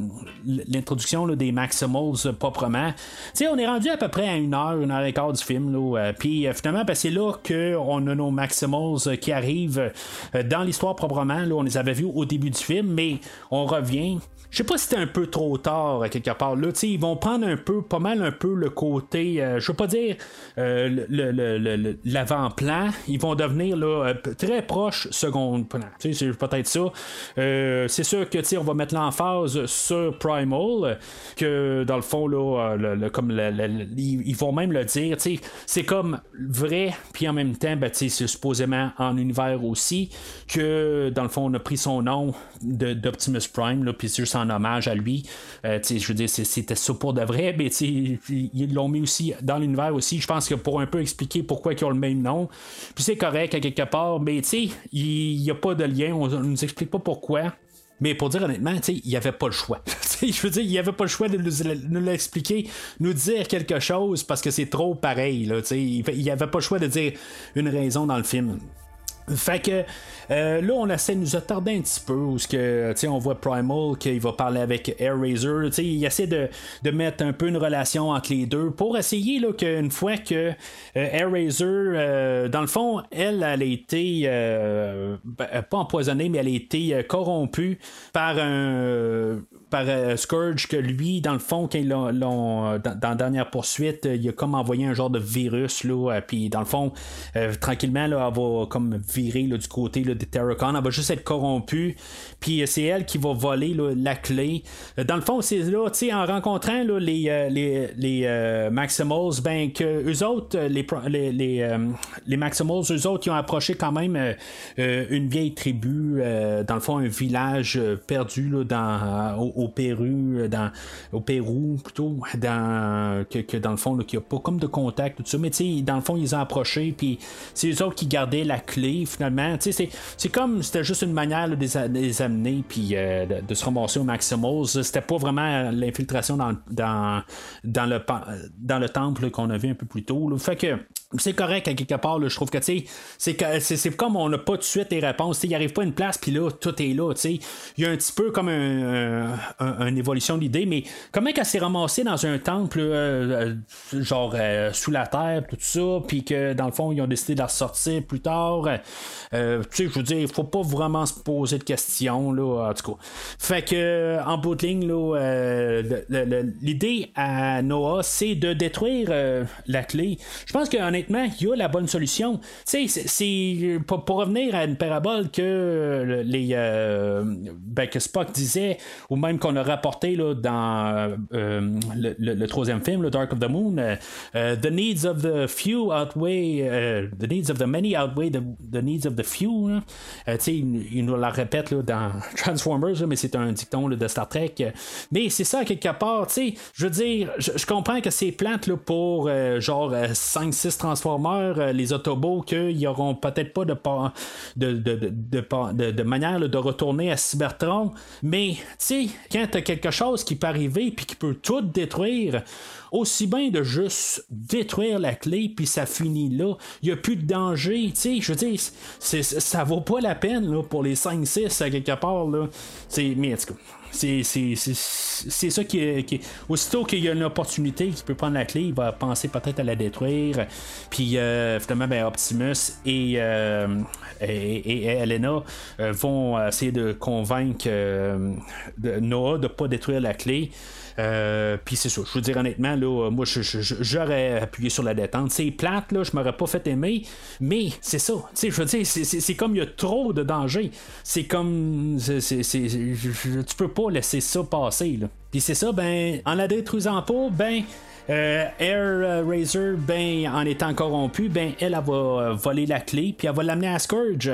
[SPEAKER 7] l'introduction des Maximals proprement. Tu sais, on est rendu à peu près à une heure, une heure et quart du film. Là, euh, puis euh, finalement, ben, c'est là qu'on a nos Maximals qui arrivent dans l'histoire proprement. Là, on les avait vus au début du film, mais on revient. Je sais pas si c'était un peu trop tard à quelque part. Là, ils vont prendre un peu, pas mal un peu le côté, je veux pas dire euh, l'avant-plan, ils vont devenir là, euh, très proches second plan. C'est peut-être ça. Euh, c'est sûr que on va mettre l'emphase sur Primal, que dans le fond, là, comme ils vont même le dire, c'est comme vrai, puis en même temps, ben, c'est supposément en univers aussi, que dans le fond, on a pris son nom d'Optimus Prime, puis c'est en hommage à lui. je veux dire, c'était ça pour de vrai, mais ils l'ont mis aussi dans l'univers aussi. Je pense que pour un peu expliquer pourquoi ils ont le même nom. Puis c'est correct à quelque part, mais il n'y a pas de lien, on ne nous explique pas pourquoi. Mais pour dire honnêtement, il n'y avait pas le choix. je veux dire, il n'y avait pas le choix de nous, l'expliquer, nous dire quelque chose parce que c'est trop pareil. il n'y avait pas le choix de dire une raison dans le film. Fait que euh, là, on essaie de nous attarder un petit peu où que, on voit Primal qu'il va parler avec Air Razor. Il essaie de, de, mettre un peu une relation entre les deux pour essayer là, qu'une fois que euh, Air Razor, euh, dans le fond, elle, elle a été ben, pas empoisonnée, mais elle a été corrompue par un par Scourge que lui, dans le fond, quand ils l'ont, dans, la dernière poursuite, il a comme envoyé un genre de virus là, puis dans le fond, tranquillement, là, elle va comme virer du côté là, de Terracon. Elle va juste être corrompue. Puis euh, c'est elle qui va voler la clé. Euh, dans le fond, c'est là, tu sais, en rencontrant les, euh, les, les Maximals, ben que eux autres, les, les, les, Maximals, eux autres, ils ont approché quand même une vieille tribu, dans le fond, un village perdu là, dans, Pérou, dans, au Pérou plutôt, dans, que, dans le fond, qu'il n'y a pas comme de contact, tout ça. Mais tu sais, dans le fond, ils ont approché, puis c'est eux autres qui gardaient la clé, finalement c'est comme c'était juste une manière de, les, amener puis euh, de, se ramasser au maximum. C'était pas vraiment l'infiltration dans, dans, dans, le, dans le temple qu'on a vu un peu plus tôt. Fait que c'est correct à quelque part, je trouve que c'est, c'est comme on n'a pas de suite les réponses. Il arrive pas une place, puis là, tout est là. Il y a un petit peu comme un, une évolution d'idée, mais comment qu'elle s'est ramassée dans un temple, euh, euh, genre euh, sous la terre, tout ça, puis que dans le fond, ils ont décidé de la ressortir plus tard? je veux dire, il faut pas vraiment se poser de questions, là, en tout cas. Fait que, en bout de ligne, l'idée à Noah, c'est de détruire la clé. Je pense qu'en honnêtement, il y a la bonne solution. Tu sais, c'est pour, revenir à une parabole que les ben, que Spock disait, ou même qu'on a rapporté là, dans euh, le, troisième film, le Dark of the Moon, euh, the needs of the few outweigh the needs of the many outweigh the, needs of the few. il, nous la répète là, dans Transformers, mais c'est un dicton de Star Trek. Mais c'est ça quelque part. Je veux dire, je, comprends que c'est plate là, pour genre 5-6 Transformers, euh, les Autobots, qu'ils n'auront peut-être pas de, de, manière de retourner à Cybertron. Mais, tu sais, quand tu as quelque chose qui peut arriver puis qui peut tout détruire, aussi bien de juste détruire la clé puis ça finit là. Il n'y a plus de danger. Tu sais, je veux dire, ça vaut pas la peine là, pour les 5-6 à quelque part. Là. Mais en tout cas, c'est ça qui est, Aussitôt qu'il y a une opportunité qui peut prendre la clé, il va penser peut-être à la détruire. Puis euh, finalement, ben, Optimus et, euh, et, Elena euh, vont essayer de convaincre Noah de ne pas détruire la clé. Euh, puis c'est ça, je veux dire honnêtement, là, moi j'aurais appuyé sur la détente. C'est plate, là, je m'aurais pas fait aimer, mais c'est ça. Je veux dire, c'est- comme il y a trop de danger. C'est comme. je- je- tu peux pas laisser ça passer, là. Puis c'est ça, ben, en la détruisant pas, ben. Euh, Air Razor, ben, en étant corrompu, ben, elle, elle va euh, voler la clé, puis elle va l'amener à Scourge.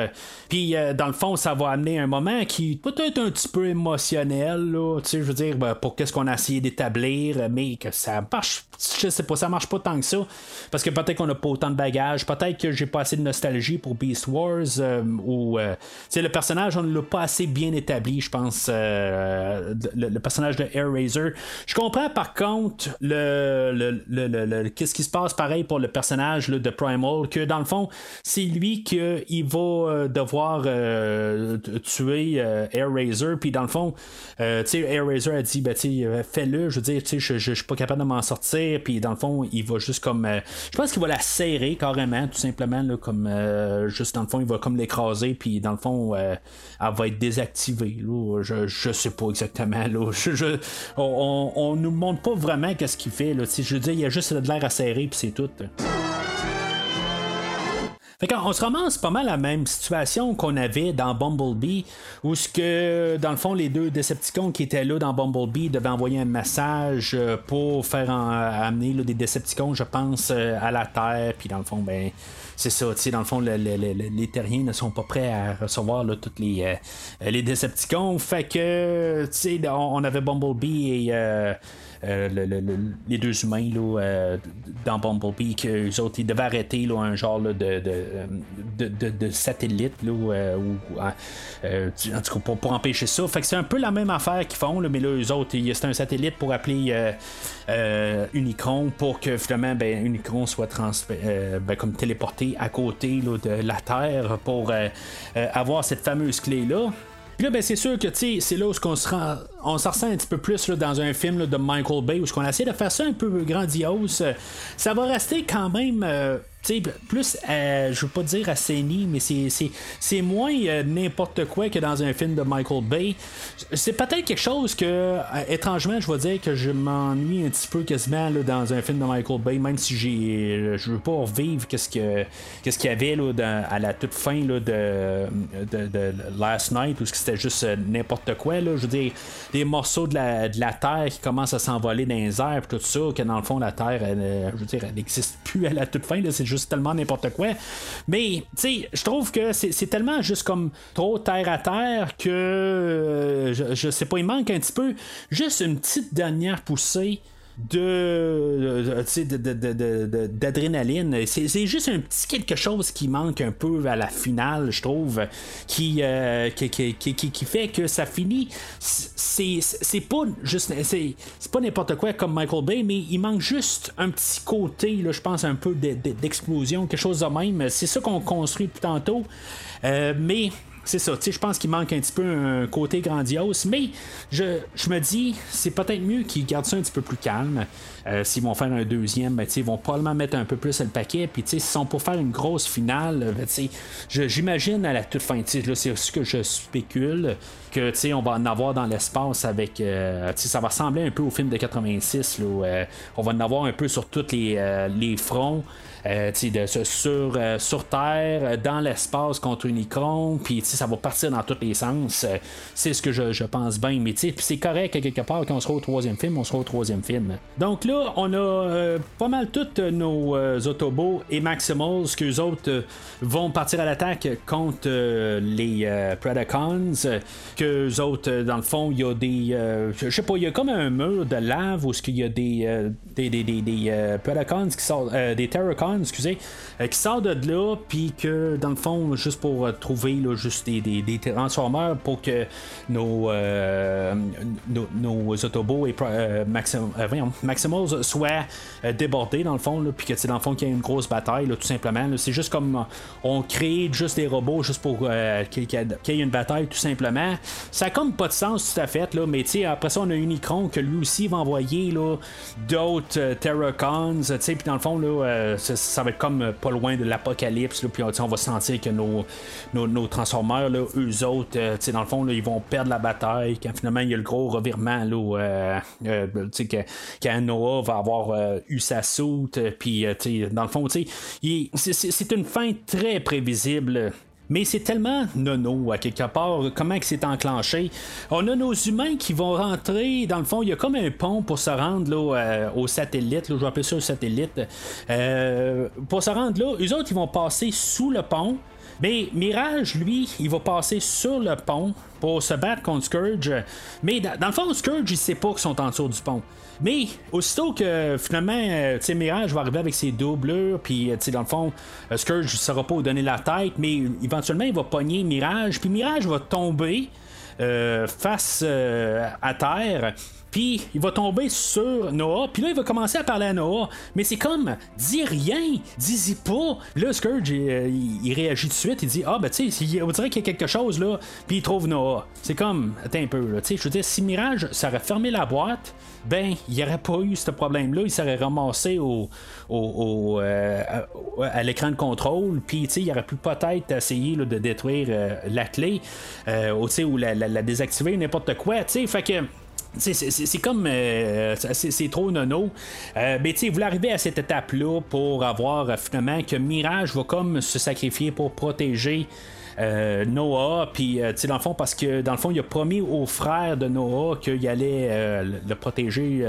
[SPEAKER 7] Puis, euh, dans le fond, ça va amener un moment qui peut être un petit peu émotionnel, là, tu sais, je veux dire, ben, pour qu'est-ce qu'on a essayé d'établir, mais que ça marche, je sais pas, ça marche pas tant que ça, parce que peut-être qu'on a pas autant de bagages, peut-être que j'ai pas assez de nostalgie pour Beast Wars, ou, tu sais, le personnage, on l'a pas assez bien établi, je pense, le, le personnage de Air Razor. Je comprends, par contre, le le, le- le- qu'est-ce qui se passe pareil pour le personnage de Primal, que dans le fond, c'est lui qui va euh, devoir euh, tuer euh, Air Razor, puis dans le fond, euh, tu sais, Air Razor a dit, ben, fais-le, je veux dire, tu sais, je, suis pas capable de m'en sortir, puis dans le fond, il va juste comme, je pense qu'il va la serrer carrément, tout simplement, là, comme, juste dans le fond, il va comme l'écraser, puis dans le fond, elle va être désactivée, je, je sais pas exactement, là, on, on, on nous montre pas vraiment qu'est-ce qu'il fait, là, sais, je veux dire, il y a juste de l'air à serrer, puis c'est tout. Fait on se ramasse pas mal la même situation qu'on avait dans Bumblebee, où ce que, dans le fond, les deux Decepticons qui étaient là dans Bumblebee devaient envoyer un message euh, pour faire en- amener des Decepticons, je pense, euh, à la Terre, puis dans le fond, ben. C'est ça, tu sais, dans le fond, le- le- le- les terriens ne sont pas prêts à recevoir là, tous les, euh, Decepticons. Fait que, tu sais, on, avait Bumblebee et euh, euh, le- le- le- les deux humains là, euh, dans Bumblebee, que eux autres, ils devaient arrêter là, un genre là, de, de, de, satellite, là, euh, ou, euh, en tout cas, pour, empêcher ça. Fait que c'est un peu la même affaire qu'ils font, mais là, eux autres, c'est un satellite pour appeler euh, euh, Unicron pour que finalement, ben, Unicron soit euh, ben, comme téléporté à côté de la Terre pour euh, euh, avoir cette fameuse clé-là. Puis là, ben, c'est sûr que c'est là où on se, on se ressent un petit peu plus là, dans un film de Michael Bay où on essaie de faire ça un peu grandiose. Ça va rester quand même. euh, sais, plus, euh, je veux pas dire assaini, mais c'est, moins euh, n'importe quoi que dans un film de Michael Bay. C'est peut-être quelque chose que, euh, étrangement, je vais dire que je m'ennuie un petit peu quasiment là, dans un film de Michael Bay, même si j'ai, euh, je veux pas revivre qu'est-ce, que, qu'est-ce qu'il y avait là, dans- à la toute fin là, de, de, Last Night, où c'était juste n'importe quoi. Je veux dire, des morceaux de la, de la Terre qui commencent à s'envoler dans les airs, tout ça, que dans le fond, la Terre, je veux dire, elle n'existe plus à la toute fin, c'est juste tellement n'importe quoi. Mais, tu sais, je trouve que c'est, tellement juste comme trop terre à terre que, euh, je, je sais pas, il manque un petit peu, juste une petite dernière poussée de, de- d'adrénaline. C'est, c'est juste un petit quelque chose qui manque un peu à la finale, je trouve, qui, euh, qui, qui, qui- qui- fait que ça finit. C'est, pas juste. C'est, pas n'importe quoi comme Michael Bay, mais il manque juste un petit côté, là, je pense, un peu de- de- d'explosion, quelque chose de même. C'est ça qu'on construit depuis tantôt. Euh, mais c'est ça, je pense qu'il manque un petit peu un côté grandiose, mais je, je me dis, c'est peut-être mieux qu'ils gardent ça un petit peu plus calme. Euh, s'ils vont faire un deuxième, ben, ils vont probablement mettre un peu plus le paquet, puis s'ils sont pour faire une grosse finale, ben, j'imagine à la toute fin, là, c'est ce que je spécule, que on va en avoir dans l'espace avec, euh, ça va ressembler un peu au film de 86, là, où, euh, on va en avoir un peu sur tous les, les fronts. Euh, de, sur, euh, sur Terre, euh, dans l'espace contre Unicron, puis tu sais, ça va partir dans tous les sens. C'est ce que je, je pense bien, mais puis c'est correct que quelque part, quand on sera au troisième film, on sera au troisième film. Donc là, on a pas mal tous nos Autobots et Maximals, qu'eux autres euh, vont partir à l'attaque contre les Predacons, euh, qu'eux autres, dans le fond, il y a des. je sais pas, il y a comme un mur de lave où il y a des, des, des, des, Predacons qui sortent, des Terracons, excusez, euh, qui sortent de là, puis que dans le fond, juste pour euh, trouver là, juste des, des, des transformeurs pour que nos, euh, nos, nos Autobots et Maximals soient débordés dans le fond, puis que sais, dans le fond qu'il y a une grosse bataille, tout simplement. C'est juste comme on crée juste des robots juste pour qu'il y ait- une bataille, tout simplement. Ça a comme pas de sens tout à fait, là, mais après ça, on a Unicron que lui aussi va envoyer d'autres euh, Terracons, puis dans le fond, là, euh, ça va être comme euh, pas loin de l'apocalypse, puis sais, on va sentir que nos, nos, là, eux autres, euh, dans le fond, là, ils vont perdre la bataille quand finalement il y a le gros revirement, là, où, euh, euh, sais, que- Noah va avoir euh, eu sa soute, euh, puis, euh, dans le fond, c'est une fin très prévisible. Mais c'est tellement nono à quelque part, comment que c'est enclenché. On a nos humains qui vont rentrer, dans le fond, il y a comme un pont pour se rendre euh, au satellite, je vais appeler ça le satellite. Euh, pour se rendre là, eux autres, ils vont passer sous le pont. Mais Mirage, lui, il va passer sur le pont pour se battre contre Scourge. Mais dans, dans le fond, Scourge, il sait pas qu'ils sont en dessous du pont. Mais aussitôt que finalement, euh, tu Mirage va arriver avec ses doublures, puis euh, dans le fond, euh, Scourge ne saura pas donner la tête, mais éventuellement, il va pogner Mirage, puis Mirage va tomber face à terre. Puis il va tomber sur Noah. Puis là, il va commencer à parler à Noah. Mais c'est comme, dis rien, dis-y pas. Là, Scourge, il, euh, réagit tout de suite. Il dit, ah, ben, tu sais, on dirait qu'il y a quelque chose là. Puis il trouve Noah. C'est comme, attends un peu, là. Tu sais, je veux dire, si Mirage, ça fermé la boîte, ben, il n'y aurait pas eu ce problème-là. Il serait ramassé au, au- euh, à, l'écran de contrôle. Puis, tu sais, il aurait pu peut-être essayer de détruire euh, la clé, euh, ou, ou la, la- la désactiver, n'importe quoi. Tu sais, fait que. C'est, comme. euh, c'est, trop nono. Euh, mais tu sais, vous l'arrivez à cette étape-là pour avoir euh, finalement que Mirage va comme se sacrifier pour protéger. Euh, Noah, puis euh, tu sais, dans le fond, parce que dans le fond, il a promis au frère de Noah qu'il allait euh, le- protéger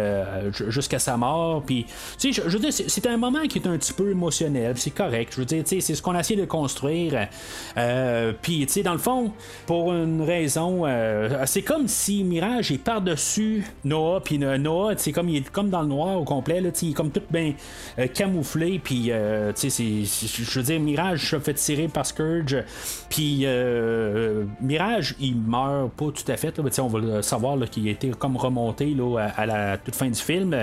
[SPEAKER 7] ju- jusqu'à sa mort. Puis, tu sais, je, veux dire, c'est, un moment qui est un petit peu émotionnel, c'est correct. Je veux dire, tu sais, c'est ce qu'on a essayé de construire. Puis, tu sais, dans le fond, pour une raison, c'est comme si Mirage est par-dessus Noah, puis Noah, c'est comme il est comme dans le noir au complet, là, il est comme tout bien camouflé, puis euh, je veux dire, Mirage se fait tirer par Scourge, puis euh, Mirage, il meurt pas tout à fait, là, on va le savoir qu'il a été comme remonté là, à, la toute fin du film,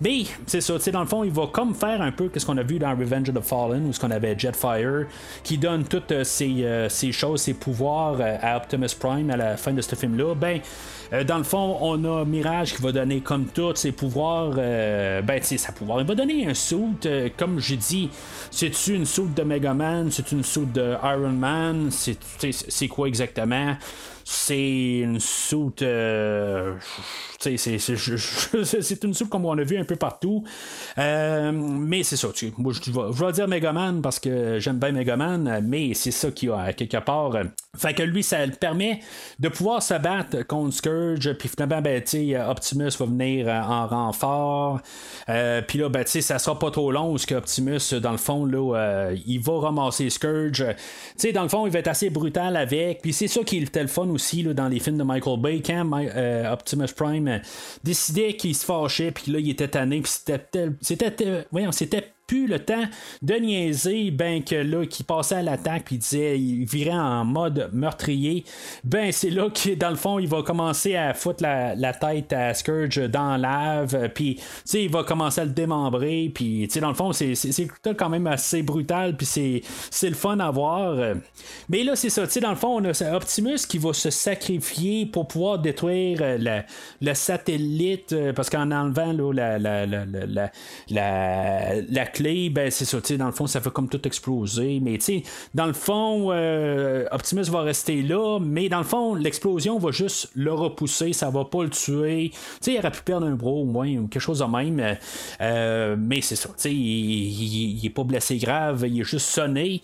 [SPEAKER 7] mais c'est ça, dans le fond, il va comme faire un peu ce qu'on a vu dans Revenge of the Fallen, où ce qu'on avait Jetfire, qui donne toutes euh, ces, euh, ces choses, ces pouvoirs euh, à Optimus Prime à la fin de ce film-là, ben euh, dans le fond, on a Mirage qui va donner comme tous ses pouvoirs. euh, ben, tu sais, sa pouvoir. Il va donner un suit, euh, comme j'ai dit. C'est-tu une suit de Mega Man C'est une suit de Iron Man c'est quoi exactement? C'est une suit. euh, c'est- une soupe comme on a vu un peu partout. Euh, mais c'est ça. tu Moi, je vais, dire Megaman parce que j'aime bien Megaman, mais c'est ça qu'il y a quelque part. Fait que lui, ça le permet de pouvoir se battre contre Scourge. Puis finalement, ben, Optimus va venir euh, en renfort. Puis là, ben, ça sera pas trop long parce que Optimus, dans le fond, là, il va ramasser Scourge. Tu sais, dans le fond, il va être assez brutal avec. Puis c'est ça qui est le fun aussi là, dans les films de Michael Bay. Quand euh, Optimus Prime euh, décidait qu'il se fâchait, puis là, il était tanné, puis c'était c'était voyons, c'était plus le temps de niaiser, ben que là, qui passait à l'attaque, puis disait, il virait en mode meurtrier, ben c'est là que dans le fond, il va commencer à foutre la, la tête à Scourge dans la lave, puis tu sais, il va commencer à le démembrer, puis tu sais, dans le fond, c'est, quand même assez brutal, puis c'est, le fun à voir. Mais là, c'est ça, tu sais, dans le fond, on a Optimus qui va se sacrifier pour pouvoir détruire euh, la- le satellite, euh, parce qu'en enlevant là, la, la, la, la- la ben c'est ça, tu dans le fond, ça fait comme tout exploser. Mais tu sais, dans le fond, euh, Optimus va rester là, mais dans le fond, l'explosion va juste le repousser, ça va pas le tuer. Tu sais, il aurait pu perdre un bras au moins, ou quelque chose de même. euh, euh, mais c'est ça, tu sais, il, il- il est pas blessé grave, il est juste sonné.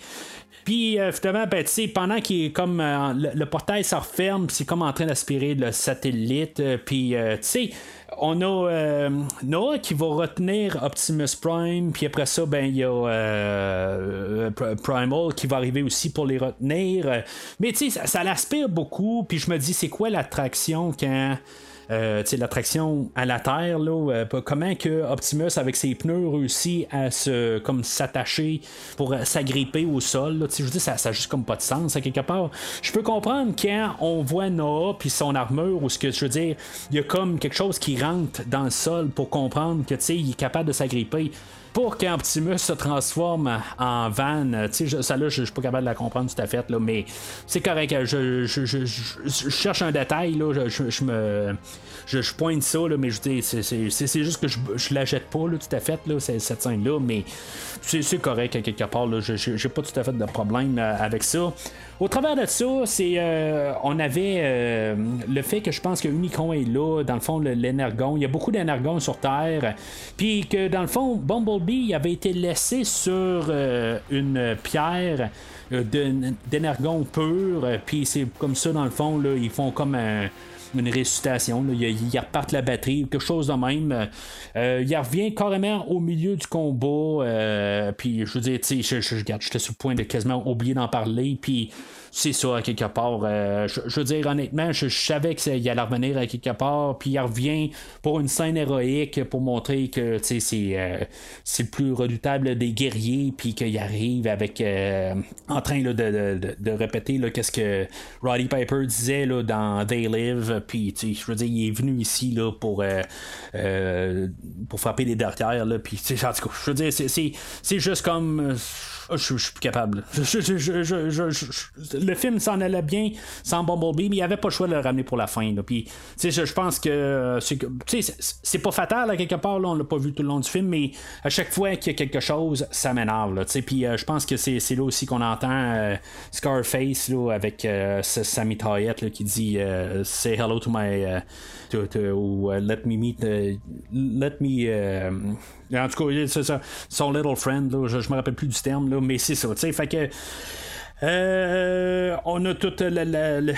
[SPEAKER 7] Puis euh, finalement, ben, pendant qu'il est comme euh, le, portail se referme, c'est comme en train d'aspirer le satellite. euh, puis euh, tu sais, on a Noah qui va retenir Optimus Prime, puis après ça, ben il y a Pr- Primal qui va arriver aussi pour les retenir. Mais tu sais, ça, ça l'aspire beaucoup, puis je me dis, c'est quoi l'attraction quand euh, l'attraction à la Terre, là, euh, comment que Optimus avec ses pneus réussit à se comme s'attacher pour s'agripper au sol. là? Je veux dire, ça n'a juste comme pas de sens à quelque part. Je peux comprendre quand on voit Noah puis son armure ou ce que je veux dire, il y a comme quelque chose qui rentre dans le sol pour comprendre que tu sais, il est capable de s'agripper. Pour quand Optimus se transforme en van, tu sais, ça là, je suis pas capable de la comprendre tout à fait, là, mais c'est correct. Je, je, je, je, cherche un détail, là, je, me. Je, pointe ça, là, mais je dis, c'est juste que je, je la jette pas, là, tout à fait, là, cette scène-là, mais c'est correct à quelque part. J'ai pas tout à fait de problème euh, avec ça. Au travers de ça, c'est euh, on avait euh, le fait que je pense que Unicron est là, dans le fond, l'énergon. Il y a beaucoup d'énergon sur Terre. Puis que dans le fond, Bumblebee avait été laissé sur une pierre d'énergon pur. Puis c'est comme ça, dans le fond, là, ils font comme un une ressuscitation. Là. Il, reparte la batterie, quelque chose de même. Euh, il revient carrément au milieu du combat. Euh, puis je veux dire, sais, je, je, j'étais sur le point de quasiment oublier d'en parler. Puis c'est ça, à quelque part. Euh, je, veux dire, honnêtement, je, savais qu'il allait revenir à quelque part, puis il revient pour une scène héroïque pour montrer que c'est, euh, c'est le plus redoutable des guerriers, puis qu'il arrive avec euh, en train de, de, de, répéter qu'est-ce que Roddy Piper disait là, dans They Live, puis je veux dire, il est venu ici là, pour, pour frapper les derrière, là, puis je veux dire, c'est juste comme ah, je, suis plus capable. le film s'en allait bien sans Bumblebee, mais il avait pas le choix de le ramener pour la fin. Puis, je pense que c'est pas fatal à quelque part. Là, on l'a pas vu tout le long du film, mais à chaque fois qu'il y a quelque chose, ça m'énerve. Puis, euh, je pense que c'est là aussi qu'on entend euh, Scarface là, avec euh, sa qui dit Say hello to my. Ou let me meet. let me. En tout cas, c'est ça. Son little friend, là, je, je me rappelle plus du terme, là, mais c'est ça. Tu sais, fait que. Euh, on a toute la, la, la,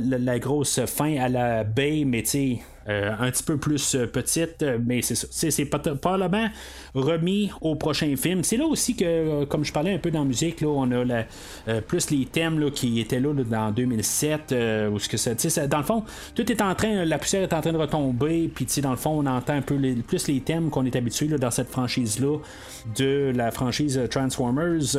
[SPEAKER 7] la, grosse fin à la baie, mais tu sais euh, un petit peu plus euh, petite, euh, mais c'est ça. C'est probablement remis au prochain film. C'est là aussi que, comme je parlais un peu dans la musique, là, on a plus les thèmes là, qui étaient là, dans 2007, où ce que ça, dans le fond, tout est en train, la poussière est en train de retomber, puis dans le fond, on entend un peu plus les thèmes qu'on est habitué dans cette franchise-là de la franchise Transformers.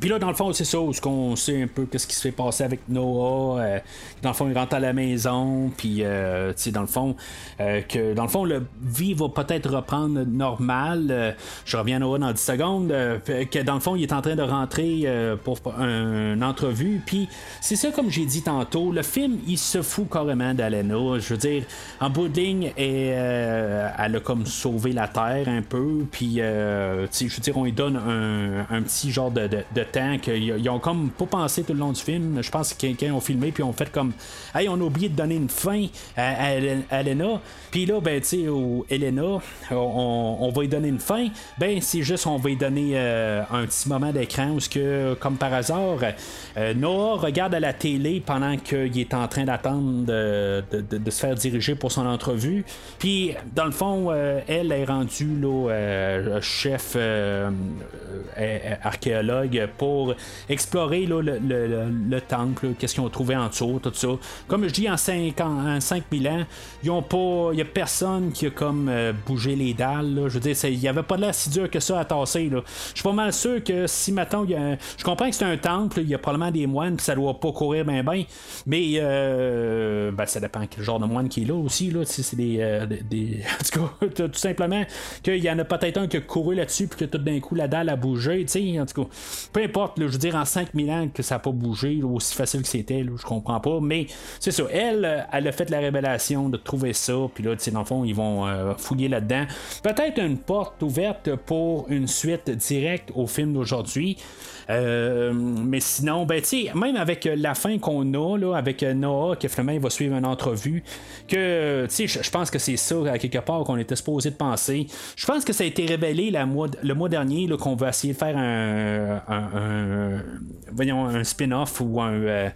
[SPEAKER 7] Puis là, dans le fond, c'est ça, où on sait un peu qu'est-ce qui se fait passer avec Noah. dans le fond, il rentre à la maison, puis dans le fond, euh, que dans le fond, le vie va peut-être reprendre normal. Euh, je reviens à Noah dans 10 secondes. Euh, que dans le fond, il est en train de rentrer pour une entrevue. Puis c'est ça, comme j'ai dit tantôt, le film, il se fout carrément d'Alena. Je veux dire, en bout de ligne, elle, a comme sauvé la Terre un peu. Puis, je veux dire, on lui donne un, petit genre de, temps qu'ils ont comme pas pensé tout le long du film. Je pense que quelqu'un ont filmé puis ont fait comme Hey, on a oublié de donner une fin à, à, puis là, ben, tu sais, au Elena, on, va lui donner une fin. Ben, c'est juste, on va lui donner euh, un petit moment d'écran où, que, comme par hasard, euh, Noah regarde à la télé pendant qu'il est en train d'attendre de, se faire diriger pour son entrevue. Puis, dans le fond, euh, elle est rendue là, chef archéologue pour explorer le, le, temple, qu'est-ce qu'ils ont trouvé en dessous, tout ça. Comme je dis, en 5 en 5000 ans, ils ont pas. Il a personne qui a comme euh, bougé les dalles. Je veux dire, il y avait pas de l'air si dur que ça à tasser. Je suis pas mal sûr que si maintenant y a Je comprends que c'est un temple, il y a probablement des moines, puis ça doit pas courir bien. Mais euh, ben, ça dépend quel genre de moine qui est là aussi. Là, si c'est des, euh, des, En tout cas, tout simplement qu'il y en a peut-être un qui a couru là-dessus, puis que tout d'un coup la dalle a bougé. En tout cas, peu importe, je veux dire, en 5000 ans que ça n'a pas bougé, aussi facile que c'était, je comprends pas. Mais c'est ça. Elle, elle a fait la révélation de trouver ça, puis là, tu sais, dans le fond, ils vont euh, fouiller là-dedans. Peut-être une porte ouverte pour une suite directe au film d'aujourd'hui. Euh, mais sinon, ben, même avec la fin qu'on a, là, avec Noah, qui finalement il va suivre une entrevue, que je pense que c'est ça, à quelque part, qu'on était supposé de penser. Je pense que ça a été révélé mois, le mois dernier qu'on va essayer de faire un, voyons, un spin-off ou un, euh,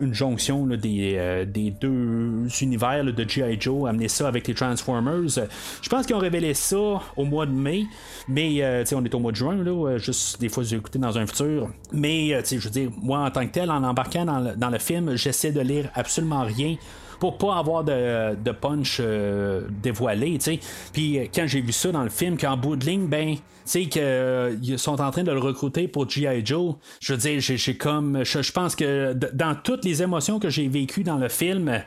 [SPEAKER 7] une jonction des, des deux univers de G.I. Joe, amener ça avec les Transformers. Je pense qu'ils ont révélé ça au mois de mai, mais euh, on est au mois de juin, là, euh, juste des fois j'ai écouté dans un futur. Mais euh, je veux dire, moi en tant que tel, en embarquant dans le, dans le film, j'essaie de lire absolument rien pour pas avoir de, de punch euh, dévoilé, tu sais. Puis euh, quand j'ai vu ça dans le film, qu'en bout de ligne, ben, sais, qu'ils sont en train de le recruter pour G.I. Joe, je veux dire, j'ai comme. Je, je pense que dans toutes les émotions que j'ai vécues dans le film,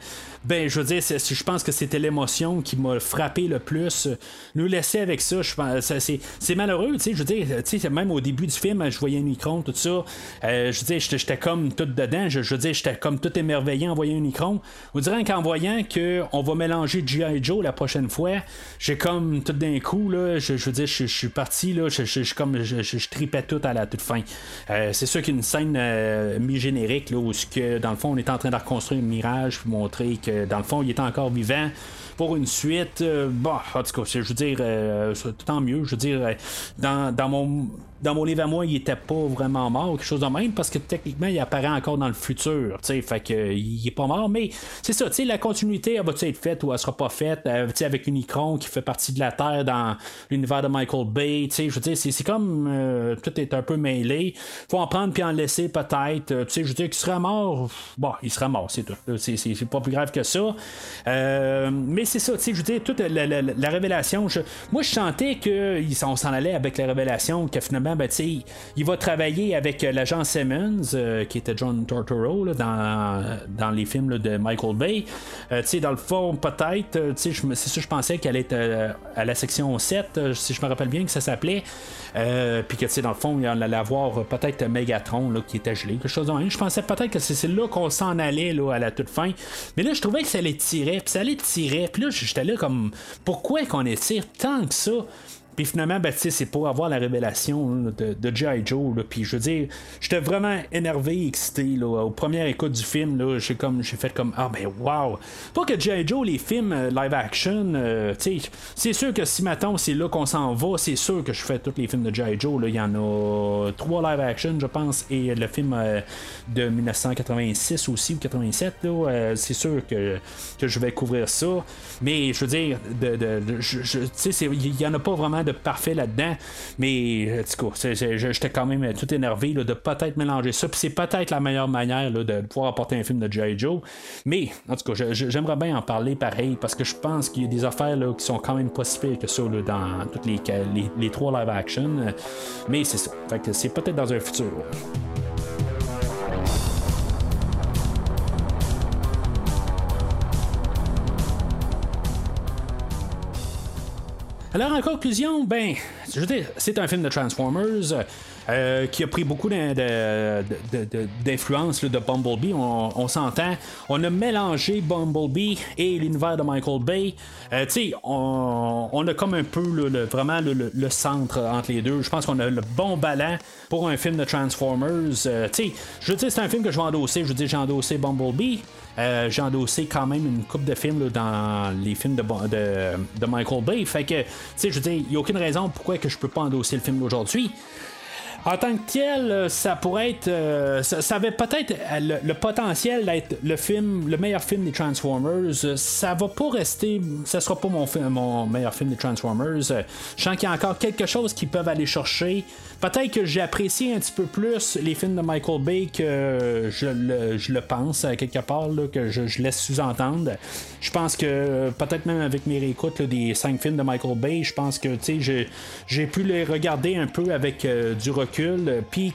[SPEAKER 7] ben, je veux dire, je pense que c'était l'émotion qui m'a frappé le plus. Nous laisser avec ça, je pense, c'est, malheureux, tu sais, je veux dire, tu sais, même au début du film, je voyais Unicron, tout ça, euh, je veux dire, j'étais, comme tout dedans, je, je veux dire, j'étais comme tout émerveillé en voyant Unicron. Vous direz qu'en voyant qu'on va mélanger G.I. Joe la prochaine fois, j'ai comme tout d'un coup, là, je, je veux dire, je, je suis parti, là, je, comme, je, tripais tout à la toute fin. Euh, c'est sûr qu'il y a une scène euh, mi-générique, là, où, que, dans le fond, on est en train de reconstruire un mirage, puis montrer que, dans le fond, il est encore vivant pour une suite. euh, bon, en tout cas, je veux dire, euh, tant mieux. Je veux dire, euh, dans, dans mon. Dans mon livre à moi, il était pas vraiment mort, quelque chose de même, parce que techniquement, il apparaît encore dans le futur, tu fait que il est pas mort, mais c'est ça, tu sais, la continuité, elle va-tu être faite ou elle sera pas faite, euh, tu sais, avec Unicron qui fait partie de la Terre dans l'univers de Michael Bay, tu je veux dire, c'est, comme, tout est un peu mêlé, faut en prendre puis en laisser peut-être, tu sais, je veux dire, qu'il serait mort, bon, il serait mort, c'est tout, c'est, pas plus grave que ça, mais c'est ça, tu sais, je veux dire, toute la, la- la- la révélation, je- moi, je sentais qu'on s'en allait avec la révélation, que finalement, ben, tu sais, il va travailler avec euh, l'agent Simmons, euh, qui était John Tortoro, dans, dans les films de Michael Bay. Euh, tu sais, dans le fond, peut-être, tu sais, c'est ça, je pensais qu'elle était euh, à la section 7, euh, si je me rappelle bien que ça s'appelait. Puis que, tu sais, dans le fond, il allait avoir peut-être Megatron, là, qui était gelé, quelque chose. Je pensais peut-être que c'est là qu'on s'en allait, là, à la toute fin. Mais là, je trouvais que ça les tirait, puis ça les tirait. Là, j'étais là comme, pourquoi qu'on étire tant que ça? Puis finalement, ben, c'est pour avoir la révélation de, de G.I. Joe. là. Puis je veux dire, j'étais vraiment énervé, excité. Là, au premier écoute du film, j'ai, comme, j'ai fait comme Ah, ben, wow! Pas que G.I. Joe, les films euh, live action, euh, c'est sûr que si maintenant c'est là qu'on s'en va, c'est sûr que je fais tous les films de G.I. Joe. Il y en a trois live action, je pense, et le film euh, de 1986 aussi, ou 87, là, euh, c'est sûr que, que je vais couvrir ça. Mais je veux dire, de, de- de- il n'y en a pas vraiment de parfait là-dedans. Mais je- j'étais quand même tout énervé là, de peut-être mélanger ça. Puis c'est peut-être la meilleure manière là, de pouvoir apporter un film de G.I. Joe. Mais en tout cas, j'aimerais bien en parler pareil parce que je pense qu'il y a des affaires là, qui sont quand même pas si que ça dans toutes les, les, les trois live action. Mais c'est ça. Fait que c'est peut-être dans un futur. Alors, en conclusion, ben, c'est un film de Transformers euh, qui a pris beaucoup d'in- de- de- d'influence Bumblebee. On, s'entend. On a mélangé Bumblebee et l'univers de Michael Bay. Euh, tu sais, on, a comme un peu vraiment le, centre entre les deux. Je pense qu'on a le bon ballon pour un film de Transformers. Euh, tu sais, je veux dire, c'est un film que je vais endosser. Je veux dire, j'ai endossé Bumblebee. Euh, j'ai endossé quand même une coupe de films là, dans les films de, de, de Michael Bay. Fait que, tu sais, je veux dire, il n'y a aucune raison pourquoi que je peux pas endosser le film d'aujourd'hui. En tant que tel, euh, ça pourrait être. euh, ça, avait peut-être euh, le, potentiel d'être le film, le meilleur film des Transformers. Ça va pas rester. Ça sera pas mon, fi- mon meilleur film des Transformers. Je sens qu'il y a encore quelque chose qu'ils peuvent aller chercher. Peut-être que j'ai apprécié un petit peu plus les films de Michael Bay que je le, je le pense, quelque part, là, que je, laisse sous-entendre. Je pense que peut-être même avec mes réécoutes des cinq films de Michael Bay, je pense que j'ai- pu les regarder un peu avec du recul, euh, puis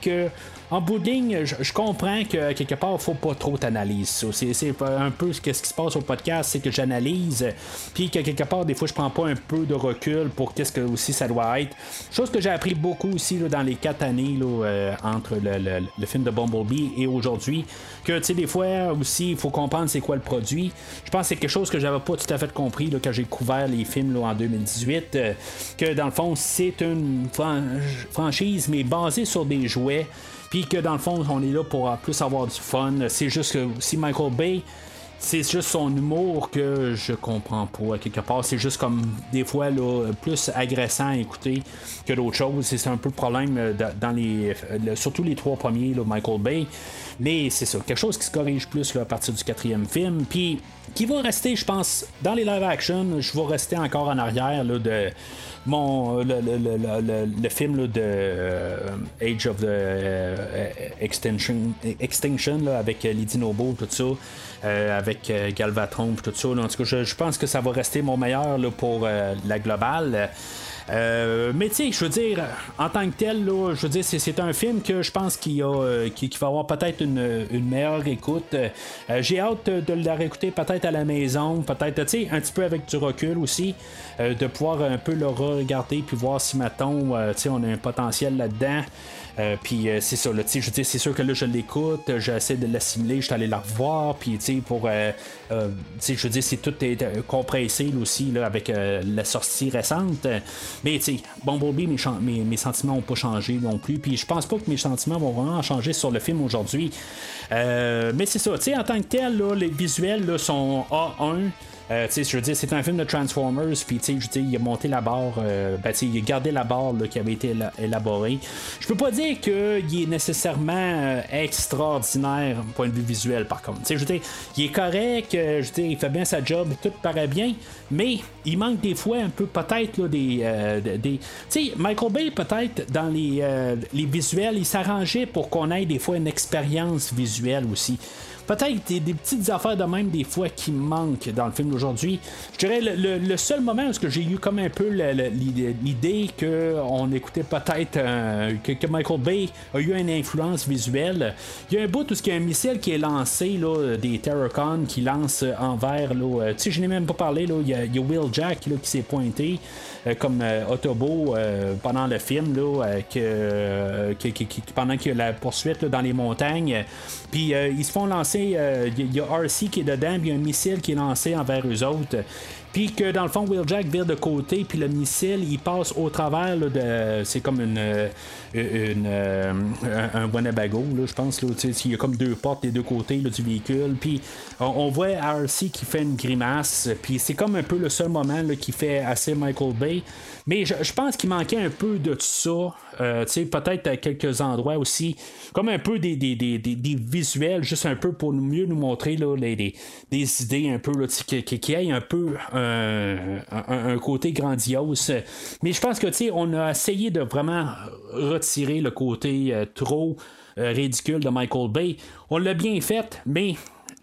[SPEAKER 7] en bout de ligne, je, comprends que quelque part, faut pas trop t'analyser ça. C'est, un peu ce qui se passe au podcast, c'est que j'analyse, puis que quelque part, des fois, je prends pas un peu de recul pour qu'est-ce que aussi ça doit être. Chose que j'ai appris beaucoup aussi là, dans les quatre années là, euh, entre le, film de Bumblebee et aujourd'hui, que tu sais, des fois aussi, il faut comprendre c'est quoi le produit. Je pense que c'est quelque chose que j'avais pas tout à fait compris là, quand j'ai couvert les films en 2018, euh, que dans le fond, c'est une fran- franchise, mais basée sur des jouets. Puis que dans le fond, on est là pour plus avoir du fun. C'est juste que si Michael Bay, c'est juste son humour que je comprends pas quelque part. C'est juste comme des fois là, plus agressant à écouter que d'autres choses. C'est un peu le problème euh, dans les. euh, surtout les trois premiers, là, Michael Bay. Mais c'est ça, quelque chose qui se corrige plus à partir du quatrième film. Puis qui va rester, je pense, dans les live action, je vais rester encore en arrière là, de mon le, le- le- le- le- film là, de euh, Age of the euh, Extinction, Extinction là, avec euh, Lady Noble, tout ça. euh, avec Galvatron tout ça. En tout cas, je, je, pense que ça va rester mon meilleur pour la globale. Euh, mais tu sais, je veux dire, en tant que tel, là, je veux dire, c'est un film que je pense qu'il euh, va avoir peut-être une, meilleure écoute. Euh, j'ai hâte de le réécouter peut-être à la maison, peut-être, tu sais, un petit peu avec du recul aussi, de pouvoir un peu le regarder puis voir si, mettons, tu sais, on a un potentiel là-dedans. Euh, puis euh, c'est ça, là, je dis, c'est sûr que là, je l'écoute, j'essaie de l'assimiler, je suis allé la revoir, puis tu sais, pour. Euh, je veux dire, c'est tout est compressé aussi là, avec la sortie récente. Mais tu sais, Bumblebee, mes, mes, mes sentiments n'ont pas changé non plus, puis je pense pas que mes sentiments vont vraiment changer sur le film aujourd'hui. mais c'est ça, tu sais, en tant que tel, là, les visuels là, sont A1. Euh, je veux dire, c'est un film de Transformers, puis je il a monté la barre, euh, ben, il a gardé la barre qui avait été élaborée. Je peux pas dire qu'il est nécessairement euh, extraordinaire point de vue visuel, par contre. je il est correct, je veux dire, il fait bien sa job, tout paraît bien, mais il manque des fois un peu peut-être des, des. Tu sais, Michael Bay, peut-être, dans les, les visuels, il s'arrangeait pour qu'on ait des fois une expérience visuelle aussi peut-être des, des, petites affaires de même des fois qui manquent dans le film d'aujourd'hui. Je dirais le, seul moment où j'ai eu comme un peu l'idée qu'on écoutait peut-être euh, que, Michael Bay a eu une influence visuelle. Il y a un bout où il y a un missile qui est lancé là, des Terracon qui lance envers. Là, euh, tu sais, je n'ai même pas parlé. Là, il, y a, Will Jack qui s'est pointé. Euh, comme Autobo pendant le film là, que, pendant qu'il y a la poursuite dans les montagnes puis ils se font lancer il euh, y, a RC qui est dedans, puis il y a un missile qui est lancé envers eux autres. Puis que dans le fond, Wheeljack vire de côté, puis le missile, il passe au travers de. C'est comme une. Euh, euh, un, Winnebago, je pense. Là, il y a comme deux portes des deux côtés du véhicule. Puis on, voit RC qui fait une grimace. Puis c'est comme un peu le seul moment qui fait assez Michael Bay. Mais je, pense qu'il manquait un peu de ça. Euh, peut-être à quelques endroits aussi. Comme un peu des, des, des, des, visuels, juste un peu pour mieux nous montrer là, les, des idées un peu, qui, qui, ait un peu un, côté grandiose. Mais je pense que on a essayé de vraiment retirer le côté euh, trop euh, ridicule de Michael Bay. On l'a bien fait, mais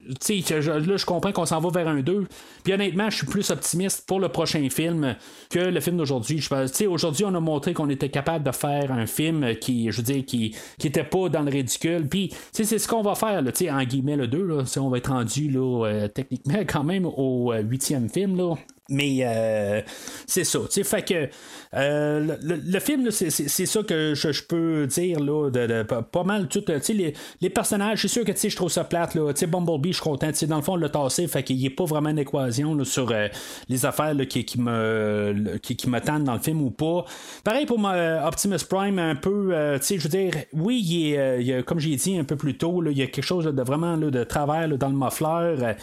[SPEAKER 7] là, je comprends qu'on s'en va vers un 2. Puis honnêtement, je suis plus optimiste pour le prochain film que le film d'aujourd'hui. Aujourd'hui, on a montré qu'on était capable de faire un film qui, je veux dire, qui, qui était pas dans le ridicule. Puis, c'est ce qu'on va faire, là, en guillemets, le 2. Là, on va être rendu là, euh, techniquement quand même au huitième film. Là. Mais euh, c'est ça. Fait que euh, le, film, c'est ça que je, peux dire là, de, pas mal tout. Les, les personnages, c'est sûr que je trouve ça plate. Là, Bumblebee, je suis content. Dans le fond, le tassé, fait qu'il n'y a pas vraiment une équation sur euh, les affaires qui, qui, me, qui, qui, me tendent dans le film ou pas. Pareil pour Optimus Prime, un peu. je veux dire, oui, il est, comme j'ai dit un peu plus tôt, il y a quelque chose de vraiment de travers dans le muffler.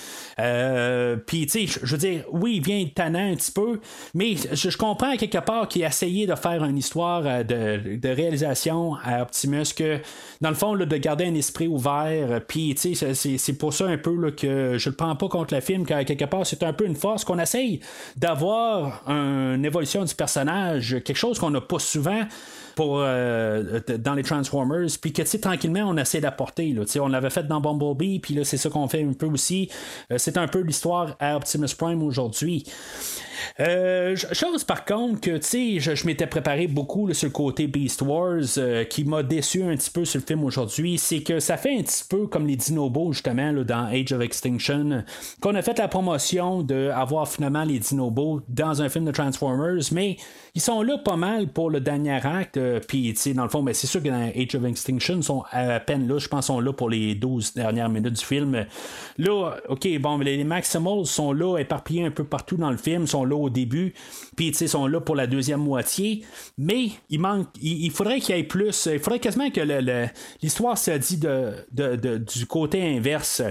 [SPEAKER 7] Puis, je veux dire, oui, il vient un petit peu, mais je, comprends quelque part qu'il a essayé de faire une histoire euh, de, réalisation à Optimus que, dans le fond, de garder un esprit ouvert, puis c'est pour ça un peu que je le prends pas contre le film, car quelque part, c'est un peu une force qu'on essaye d'avoir une évolution du personnage, quelque chose qu'on n'a pas souvent pour, euh, dans les Transformers, puis que tranquillement on essaie d'apporter. On l'avait fait dans Bumblebee, puis là c'est ça qu'on fait un peu aussi. Euh, c'est un peu l'histoire à Optimus Prime aujourd'hui. Euh, chose par contre que tu je, je m'étais préparé beaucoup sur le côté Beast Wars qui m'a déçu un petit peu sur le film aujourd'hui, c'est que ça fait un petit peu comme les Dinobos justement dans Age of Extinction, qu'on a fait la promotion d'avoir finalement les Dinobos dans un film de Transformers, mais ils sont là pas mal pour le dernier acte. Puis, tu sais, dans le fond, ben, c'est sûr que dans Age of Extinction, sont à peine là. Je pense sont là pour les 12 dernières minutes du film. Là, OK, bon, les Maximals sont là, éparpillés un peu partout dans le film, sont là au début. Puis, sais, sont là pour la deuxième moitié. Mais il manque, il, faudrait qu'il y ait plus. Il faudrait quasiment que l'histoire se dit de, du côté inverse,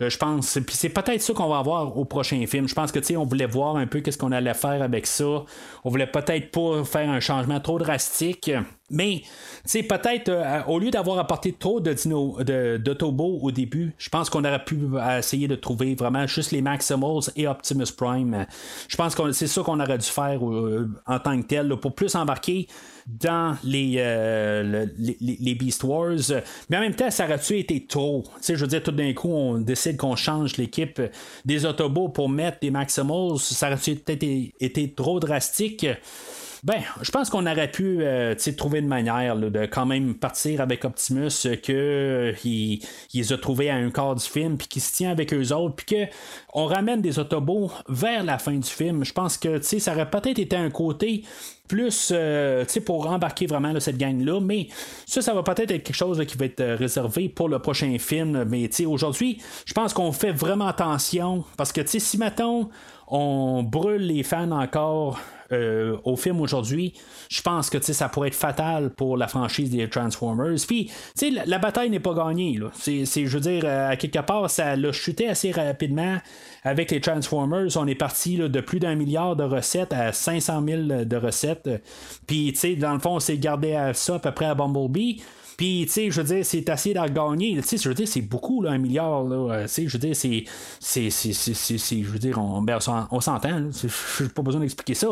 [SPEAKER 7] euh, je pense. Puis, c'est peut-être ça qu'on va avoir au prochain film. Je pense que, tu sais, on voulait voir un peu qu'est-ce qu'on allait faire avec ça. On voulait peut-être pas faire un changement trop drastique. Mais, tu peut-être, euh, au lieu d'avoir apporté trop de dino, de, d'autobo au début, je pense qu'on aurait pu essayer de trouver vraiment juste les Maximals et Optimus Prime. Je pense que c'est ça qu'on aurait dû faire euh, en tant que tel, là, pour plus embarquer dans les, euh, les, Beast Wars. Mais en même temps, ça aurait-tu été trop? Tu sais, je veux dire, tout d'un coup, on décide qu'on change l'équipe des Autobots pour mettre des Maximals. Ça aurait-tu peut-être été trop drastique? Ben, je pense qu'on aurait pu euh, trouver une manière de quand même partir avec Optimus, euh, euh, les a trouvés à un quart du film, puis qu'il se tient avec eux autres, puis que on ramène des Autobots vers la fin du film. Je pense que ça aurait peut-être été un côté plus euh, pour embarquer vraiment cette gang-là. Mais ça, ça va peut-être être quelque chose qui va être réservé pour le prochain film. Mais aujourd'hui, je pense qu'on fait vraiment attention parce que si mettons on brûle les fans encore euh, au film aujourd'hui, je pense que ça pourrait être fatal pour la franchise des Transformers. Puis, la, la bataille n'est pas gagnée. Je veux dire, euh, à quelque part, ça l'a chuté assez rapidement avec les Transformers. On est parti de plus d'un milliard de recettes à 500 000 de recettes. Puis, dans le fond, on s'est gardé à ça à peu près à Bumblebee. Puis, tu sais, je veux dire, c'est assez d'en gagner. Tu sais, je veux dire, c'est beaucoup, là, un milliard, là. Euh, tu sais, je veux dire, c'est. je veux dire, on, ben, on s'entend, Je pas besoin d'expliquer ça.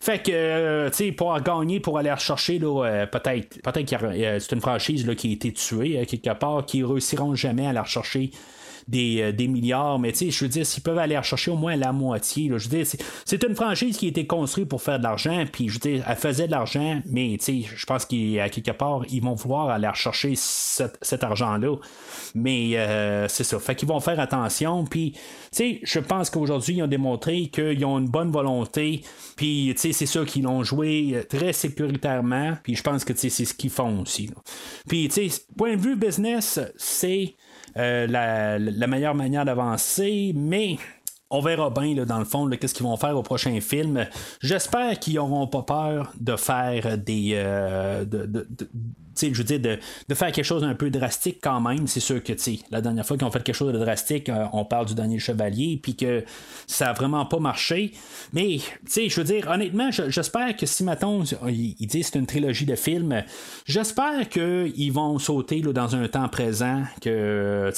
[SPEAKER 7] Fait que, euh, tu sais, pour gagner, pour aller rechercher, là, euh, peut-être, peut-être que c'est une franchise, là, qui a été tuée, quelque part, qui réussiront jamais à la rechercher euh, des, milliards, mais tu sais, je veux dire, s'ils peuvent aller chercher au moins la moitié, je veux dire, c'est une franchise qui a été construite pour faire de l'argent, puis je veux dire, elle faisait de l'argent, mais tu sais, je pense qu'à quelque part, ils vont vouloir aller chercher cet, argent-là. Mais euh, c'est ça. Fait qu'ils vont faire attention. Puis, tu sais, je pense qu'aujourd'hui, ils ont démontré qu'ils ont une bonne volonté. Puis, tu sais, c'est ça qu'ils l'ont joué très sécuritairement. Puis, je pense que, c'est ce qu'ils font aussi. Puis, tu sais, point de vue business, c'est euh, la, meilleure manière d'avancer, mais on verra bien dans le fond qu'est-ce qu'ils vont faire au prochain film. J'espère qu'ils n'auront pas peur de faire des euh, je veux dire, de, faire quelque chose d'un peu drastique quand même. C'est sûr que, la dernière fois qu'ils ont fait quelque chose de drastique, euh, on parle du dernier chevalier, puis que ça a vraiment pas marché. Mais, je veux dire, honnêtement, j'espère que si, maintenant ils, disent c'est une trilogie de films, j'espère qu'ils vont sauter dans un temps présent, que,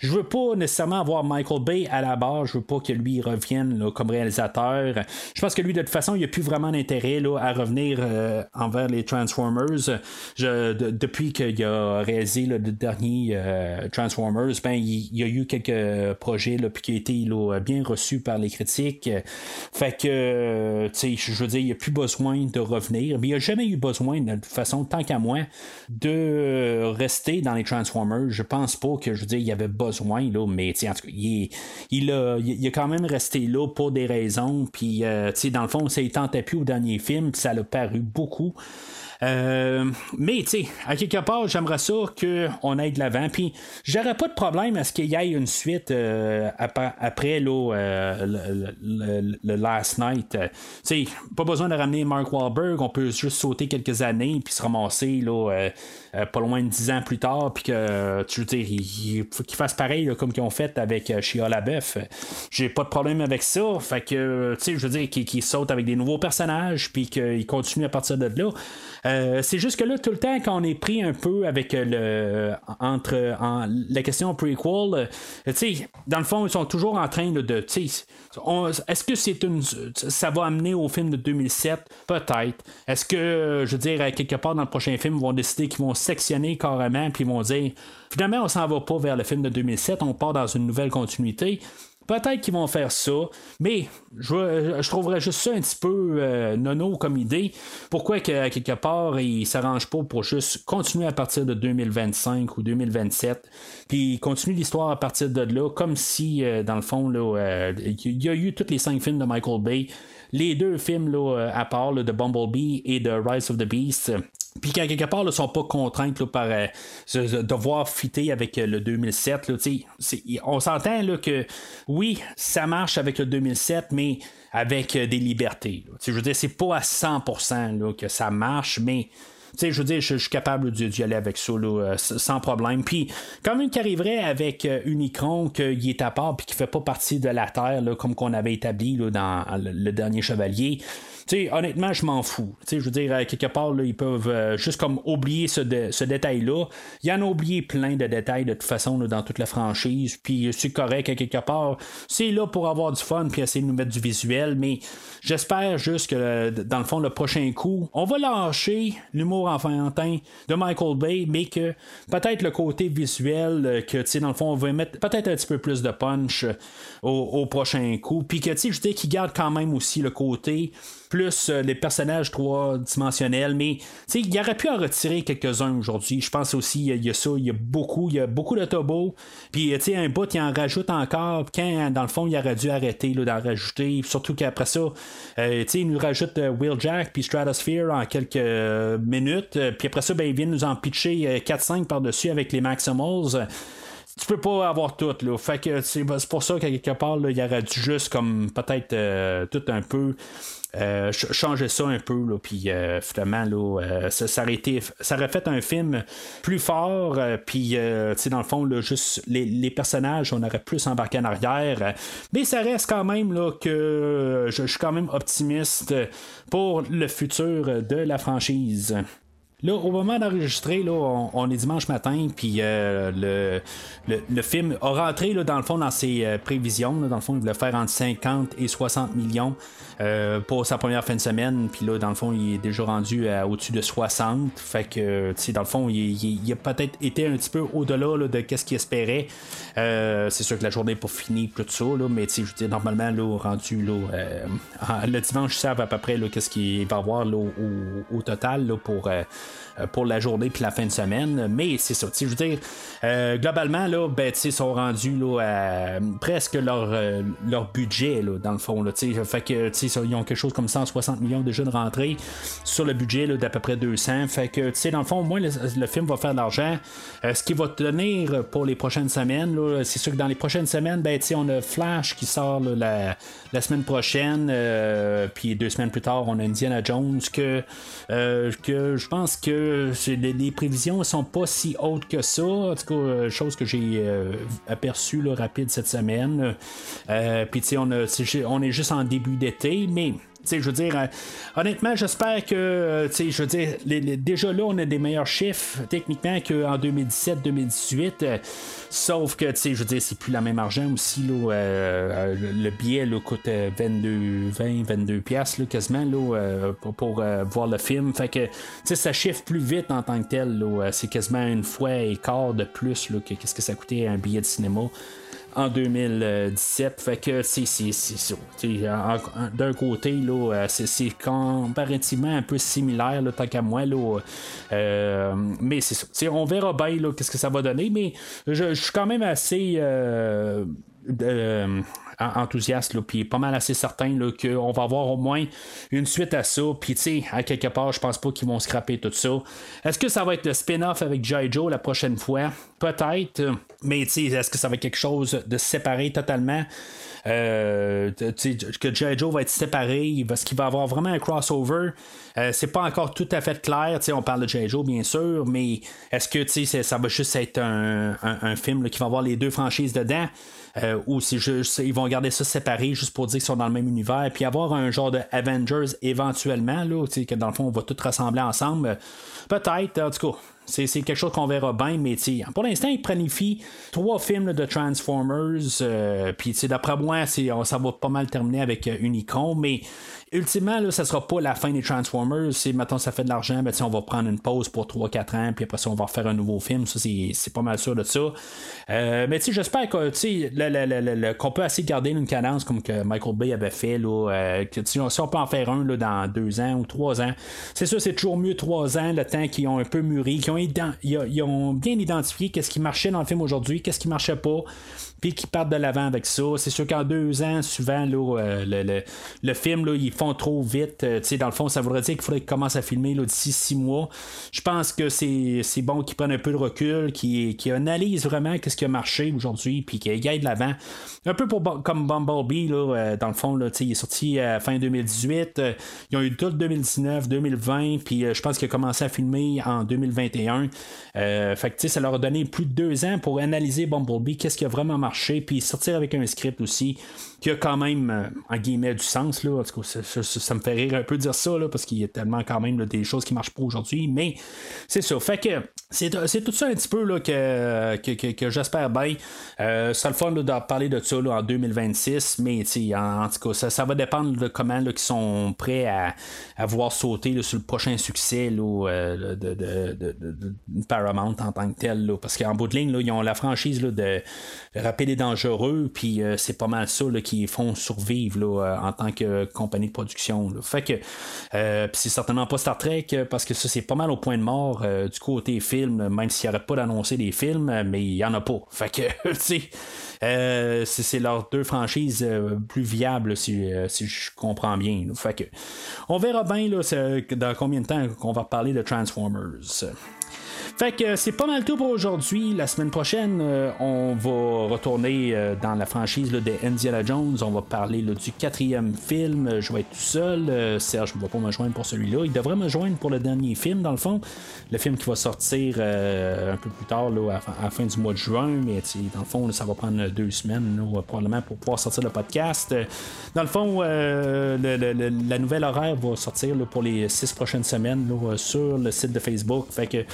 [SPEAKER 7] je veux pas nécessairement avoir Michael Bay à la base, je veux pas que lui revienne comme réalisateur. Je pense que lui, de toute façon, il a plus vraiment d'intérêt à revenir euh, envers les Transformers. Je, depuis qu'il a réalisé le dernier euh, Transformers, ben, il, y a eu quelques projets là, qui ont été bien reçus par les critiques. Fait que, je veux dire, il n'y a plus besoin de revenir. Mais il n'y a jamais eu besoin, de toute façon, tant qu'à moi, de rester dans les Transformers. Je pense pas que, je veux dire, il y avait besoin, là, mais en tout cas, il, il, a, il, a, quand même resté là pour des raisons. Puis, euh, dans le fond, ça ne tentait plus au dernier film, ça l'a paru beaucoup. Euh, mais, tu sais, à quelque part, j'aimerais ça qu'on aille de l'avant. Puis, j'aurais pas de problème à ce qu'il y ait une suite euh, après, euh, le, Last Night. tu sais, pas besoin de ramener Mark Wahlberg. On peut juste sauter quelques années puis se ramasser là, pas loin de dix ans plus tard. Puis que, tu veux dire, il, faut qu'ils fassent pareil comme qu'ils ont fait avec Shia LaBeouf. J'ai pas de problème avec ça. Fait que, tu sais, je veux dire, qu'ils sautent avec des nouveaux personnages puis qu'ils continuent à partir de là. Euh, c'est juste que là, tout le temps, quand on est pris un peu avec le entre la question prequel, euh, tu dans le fond, ils sont toujours en train de, est-ce que c'est une, ça va amener au film de 2007 Peut-être. Est-ce que, je veux dire, quelque part dans le prochain film, ils vont décider qu'ils vont sectionner carrément, puis ils vont dire, finalement, on s'en va pas vers le film de 2007, on part dans une nouvelle continuité. Peut-être qu'ils vont faire ça, mais je, je trouverais juste ça un petit peu euh, nono comme idée. Pourquoi que quelque part ils s'arrangent pas pour juste continuer à partir de 2025 ou 2027, puis continuer l'histoire à partir de là, comme si euh, dans le fond euh, il y a eu tous les cinq films de Michael Bay, les deux films là, à part de Bumblebee et de Rise of the Beast puis qu'à quelque part, ne sont pas contraintes par euh, devoir fitter avec euh, le 2007. Là, on s'entend que oui, ça marche avec le 2007, mais avec euh, des libertés. Je veux dire, c'est pas à 100% que ça marche, mais je veux dire, je, suis capable d'y aller avec ça sans problème. Puis, quand même qui arriverait avec Unicron, qu'il est à part puis qui fait pas partie de la Terre, comme qu'on avait établi dans le, dernier Chevalier, sais, honnêtement, je m'en fous. Je veux dire, à quelque part, là, ils peuvent euh, juste comme oublier ce, ce détail-là. Il y en a oublié plein de détails de toute façon là, dans toute la franchise. Puis c'est correct à quelque part. C'est là pour avoir du fun puis essayer de nous mettre du visuel. Mais j'espère juste que euh, dans le fond, le prochain coup, on va lâcher l'humour enfantin de Michael Bay, mais que peut-être le côté visuel, euh, que tu sais, dans le fond, on va mettre peut-être un petit peu plus de punch euh, au, au prochain coup. Puis que tu sais, je dis qu'il garde quand même aussi le côté plus euh, les personnages trois-dimensionnels, mais il aurait pu en retirer quelques-uns aujourd'hui. Je pense aussi, il y, a- y ça, il y a beaucoup, il y a beaucoup de tobos, puis un bout, il en rajoute encore, quand, dans le fond, il aurait dû arrêter d'en rajouter, surtout qu'après ça, euh, il nous rajoute euh, Wheeljack puis Stratosphere en quelques euh, minutes, puis après ça, ben, il vient nous en pitcher euh, 4-5 par-dessus avec les Maximals tu peux pas avoir tout là. Fait que c'est pour ça qu'à quelque part il aurait dû juste comme peut-être tout un peu euh, ch- changer ça un peu là, puis euh, finalement là, euh, ça, ça aurait été, ça aurait fait un film plus fort, euh, puis euh, dans le fond là, juste les, les personnages on aurait plus embarqué en arrière, mais ça reste quand même là que je suis quand même optimiste pour le futur de la franchise. Là, au moment d'enregistrer, là, on, on est dimanche matin, puis euh, le, le, le film a rentré là, dans le fond dans ses euh, prévisions. là. dans le fond, il voulait faire entre 50 et 60 millions euh, pour sa première fin de semaine. Puis là, dans le fond, il est déjà rendu à au-dessus de 60. Fait que, tu sais, dans le fond, il, il- il a peut-être été un petit peu au-delà là, de ce qu'il espérait. Euh, c'est sûr que la journée n'est pas finie, tout ça, là, mais tu sais, je normalement, là, rendu là, euh, le dimanche, ils savent à peu près qu'est-ce qu'il va avoir là, au, au total là, pour. Euh, euh, pour la journée puis la fin de semaine. Mais c'est ça. Je veux dire, euh, globalement, là, ben, ils sont rendus là, à presque leur, euh, leur budget, là, dans le fond. Là, fait que ils ont quelque chose comme 160 millions déjà de rentrée sur le budget d'à peu près 200. Fait que, dans le fond, au moins, le, film va faire de l'argent. Euh, ce qui va tenir pour les prochaines semaines, c'est sûr que dans les prochaines semaines, ben, on a Flash qui sort là, la, la semaine prochaine. euh, puis deux semaines plus tard, on a Indiana Jones que, euh, que je pense que les, les prévisions ne sont pas si hautes que ça. En tout cas, euh, chose que j'ai euh, aperçue rapide cette semaine. Euh, Puis tu sais, on, est juste en début d'été, mais je veux dire, euh, honnêtement, j'espère que, euh, je veux dire, déjà là, on a des meilleurs chiffres techniquement qu'en 2017-2018. euh, sauf que, je veux dire, c'est plus la même argent aussi. Le billet coûte euh, 22, 20, 22 piastres, quasiment là, pour, voir le film. Fait que, ça chiffre plus vite en tant que tel. c'est quasiment une fois et quart de plus que qu'est-ce que ça coûtait un billet de cinéma en 2017. Fait que c'est ça. D'un côté, là, euh, c'est comparativement un peu similaire, là, tant qu'à moi. Là, euh, mais c'est ça. On verra bien qu'est-ce que ça va donner. Mais je, suis quand même assez. euh, euh, enthousiaste, là, puis pas mal assez certain là, qu'on va avoir au moins une suite à ça. Puis, tu sais, à quelque part, je pense pas qu'ils vont scraper tout ça. Est-ce que ça va être le spin-off avec G.I. Joe la prochaine fois? Peut-être. Mais, tu sais, est-ce que ça va être quelque chose de séparé totalement? Euh, que G.I. Joe va être séparé, parce qu'il va avoir vraiment un crossover. Euh, c'est pas encore tout à fait clair. On parle de G.I. Joe, bien sûr, mais est-ce que ça va juste être un, film qui va avoir les deux franchises dedans? Euh, ou c'est juste ils vont garder ça séparé juste pour dire qu'ils sont dans le même univers puis avoir un genre de Avengers éventuellement là que dans le fond on va tout rassembler ensemble peut-être en tout cas c'est, quelque chose qu'on verra bien, mais pour l'instant, ils planifient trois films de Transformers. euh, Puis d'après moi, ça va pas mal terminer avec euh, mais ultimement, là, ça sera pas la fin des Transformers. C'est maintenant ça fait de l'argent, ben, on va prendre une pause pour 3-4 ans, puis après ça, on va refaire un nouveau film. Ça, c'est, pas mal sûr de ça. Euh, mais j'espère que, qu'on peut assez garder une cadence comme que Michael Bay avait fait, là, euh, que, si on peut en faire un là, dans deux ans ou trois ans, c'est sûr, c'est toujours mieux trois ans, le temps qu'ils ont un peu mûri, qu'ils ont, ils ont- bien identifié qu'est-ce qui marchait dans le film aujourd'hui, qu'est-ce qui marchait pas, puis qu'ils partent de l'avant avec ça. C'est sûr qu'en deux ans, souvent, là, euh, le, le- le film, là, ils font trop vite. Euh, dans le fond, ça voudrait dire qu'il faudrait qu'ils commencent à filmer d'ici six mois. Je pense que c'est, bon qu'ils prennent un peu de recul, qu'ils, qu'ils analysent vraiment qu'est-ce qui a marché aujourd'hui, puis qu'ils aillent de l'avant. Un peu pour, comme Bumblebee, là, euh, dans le fond, là, il est sorti à fin 2018. euh, ils ont eu tout 2019, 2020, puis euh, je pense qu'il a commencé à filmer en 2021. 2021. Euh, fait que, ça leur a donné plus de deux ans pour analyser Bumblebee, qu'est-ce qui a vraiment marché, puis sortir avec un script aussi qui a quand même, euh, en guillemets, du sens. Là. Ça, ça, ça, me fait rire un peu dire ça, là, parce qu'il y a tellement quand même des choses qui marchent pas aujourd'hui, mais c'est ça. Fait que c'est, tout ça un petit peu là, que, que, que, j'espère bien. Euh, le fun de parler de ça là, en 2026, mais en, en, tout cas, ça, ça va dépendre de comment là, ils sont prêts à, à voir sauter sur le prochain succès euh, de, de, de, de, Paramount en tant que tel. Là, parce qu'en bout de ligne, là, ils ont la franchise là, de Rapide et Dangereux, puis euh, c'est pas mal ça là, qui font survivre euh, en tant que compagnie de production. Là. Fait que euh, c'est certainement pas Star Trek parce que ça c'est pas mal au point de mort euh, du côté film, même s'il n'y aurait pas d'annoncer des films, mais il y en a pas. Fait que. Euh, c'est leurs deux franchises euh, plus viables, si, euh, je comprends bien. On verra bien dans combien de temps qu'on va parler de Transformers. Fait que c'est pas mal tout pour aujourd'hui. La semaine prochaine, euh, on va retourner euh, dans la franchise là, de Indiana Jones. On va parler du quatrième film. Je vais être tout seul. Euh, Serge ne va pas me joindre pour celui-là. Il devrait me joindre pour le dernier film, dans le fond. Le film qui va sortir un peu plus tard, là, à, la fin du mois de juin. Mais dans le fond, ça va prendre deux semaines, probablement, pour pouvoir sortir le podcast. Dans le fond, la nouvelle horaire va sortir pour les six prochaines semaines sur le site de Facebook. Fait que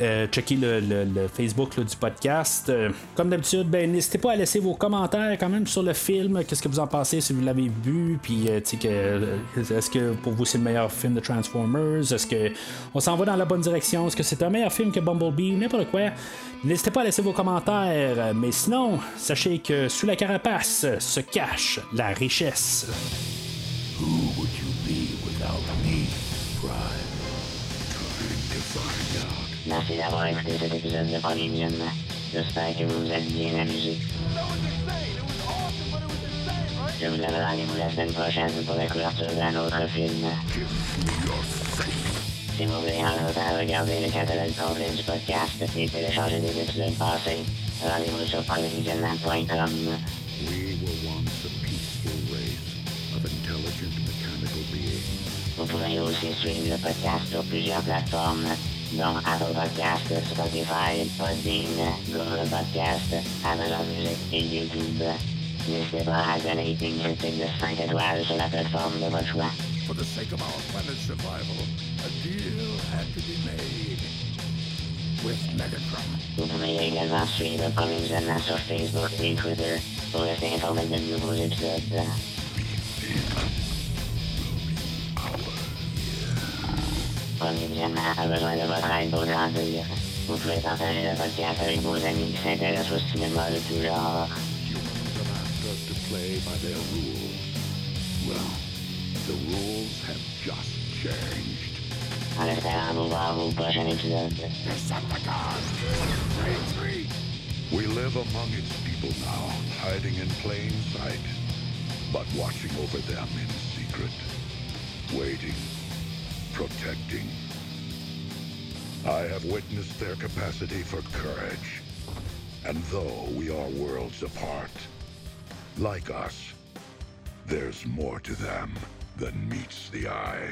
[SPEAKER 7] euh, checker le, Facebook du podcast. Euh, comme d'habitude, ben, n'hésitez pas à laisser vos commentaires quand même sur le film. Qu'est-ce que vous en pensez si vous l'avez vu? Puis, euh, que, est-ce que pour vous c'est le meilleur film de Transformers? Est-ce que on s'en va dans la bonne direction? Est-ce que c'est un meilleur film que Bumblebee? N'importe quoi. N'hésitez pas à laisser vos commentaires. Mais sinon, sachez que sous la carapace se cache la richesse.
[SPEAKER 3] Merci d'avoir écouté cet épisode de Visionnement. J'espère que vous vous êtes bien amusés. Je vous donne rendez-vous la semaine prochaine pour la couverture d'un autre film. Si vous voulez en temps regarder le catalogue complet du podcast et télécharger des épisodes passés, rendez-vous sur premiervisionnement.com. Vous pouvez aussi suivre le podcast sur plusieurs plateformes Apple Podcast, Spotify, Podbean, Google Podcast, Amazon Music et YouTube. N'hésitez pas à donner une critique de 5 étoiles sur la plateforme de votre choix.
[SPEAKER 1] For the sake of our planet's survival, a deal had to be made with Megatron.
[SPEAKER 3] Vous pouvez également suivre Premier Visionnement sur Facebook et Twitter pour rester informé de nouveaux épisodes. Partager le podcast avec vos amis qui s'intéressent au cinéma de tout genre.
[SPEAKER 1] Humans have asked us to play by their rules. Well, the rules have just changed.
[SPEAKER 3] En espérant vous voir au prochain épisode.
[SPEAKER 1] Decepticons! Retreat! We live among its people now, hiding in plain sight, but watching over them in secret, waiting, protecting. I have witnessed their capacity for courage. And though we are worlds apart, like us, there's more to them than meets the eye.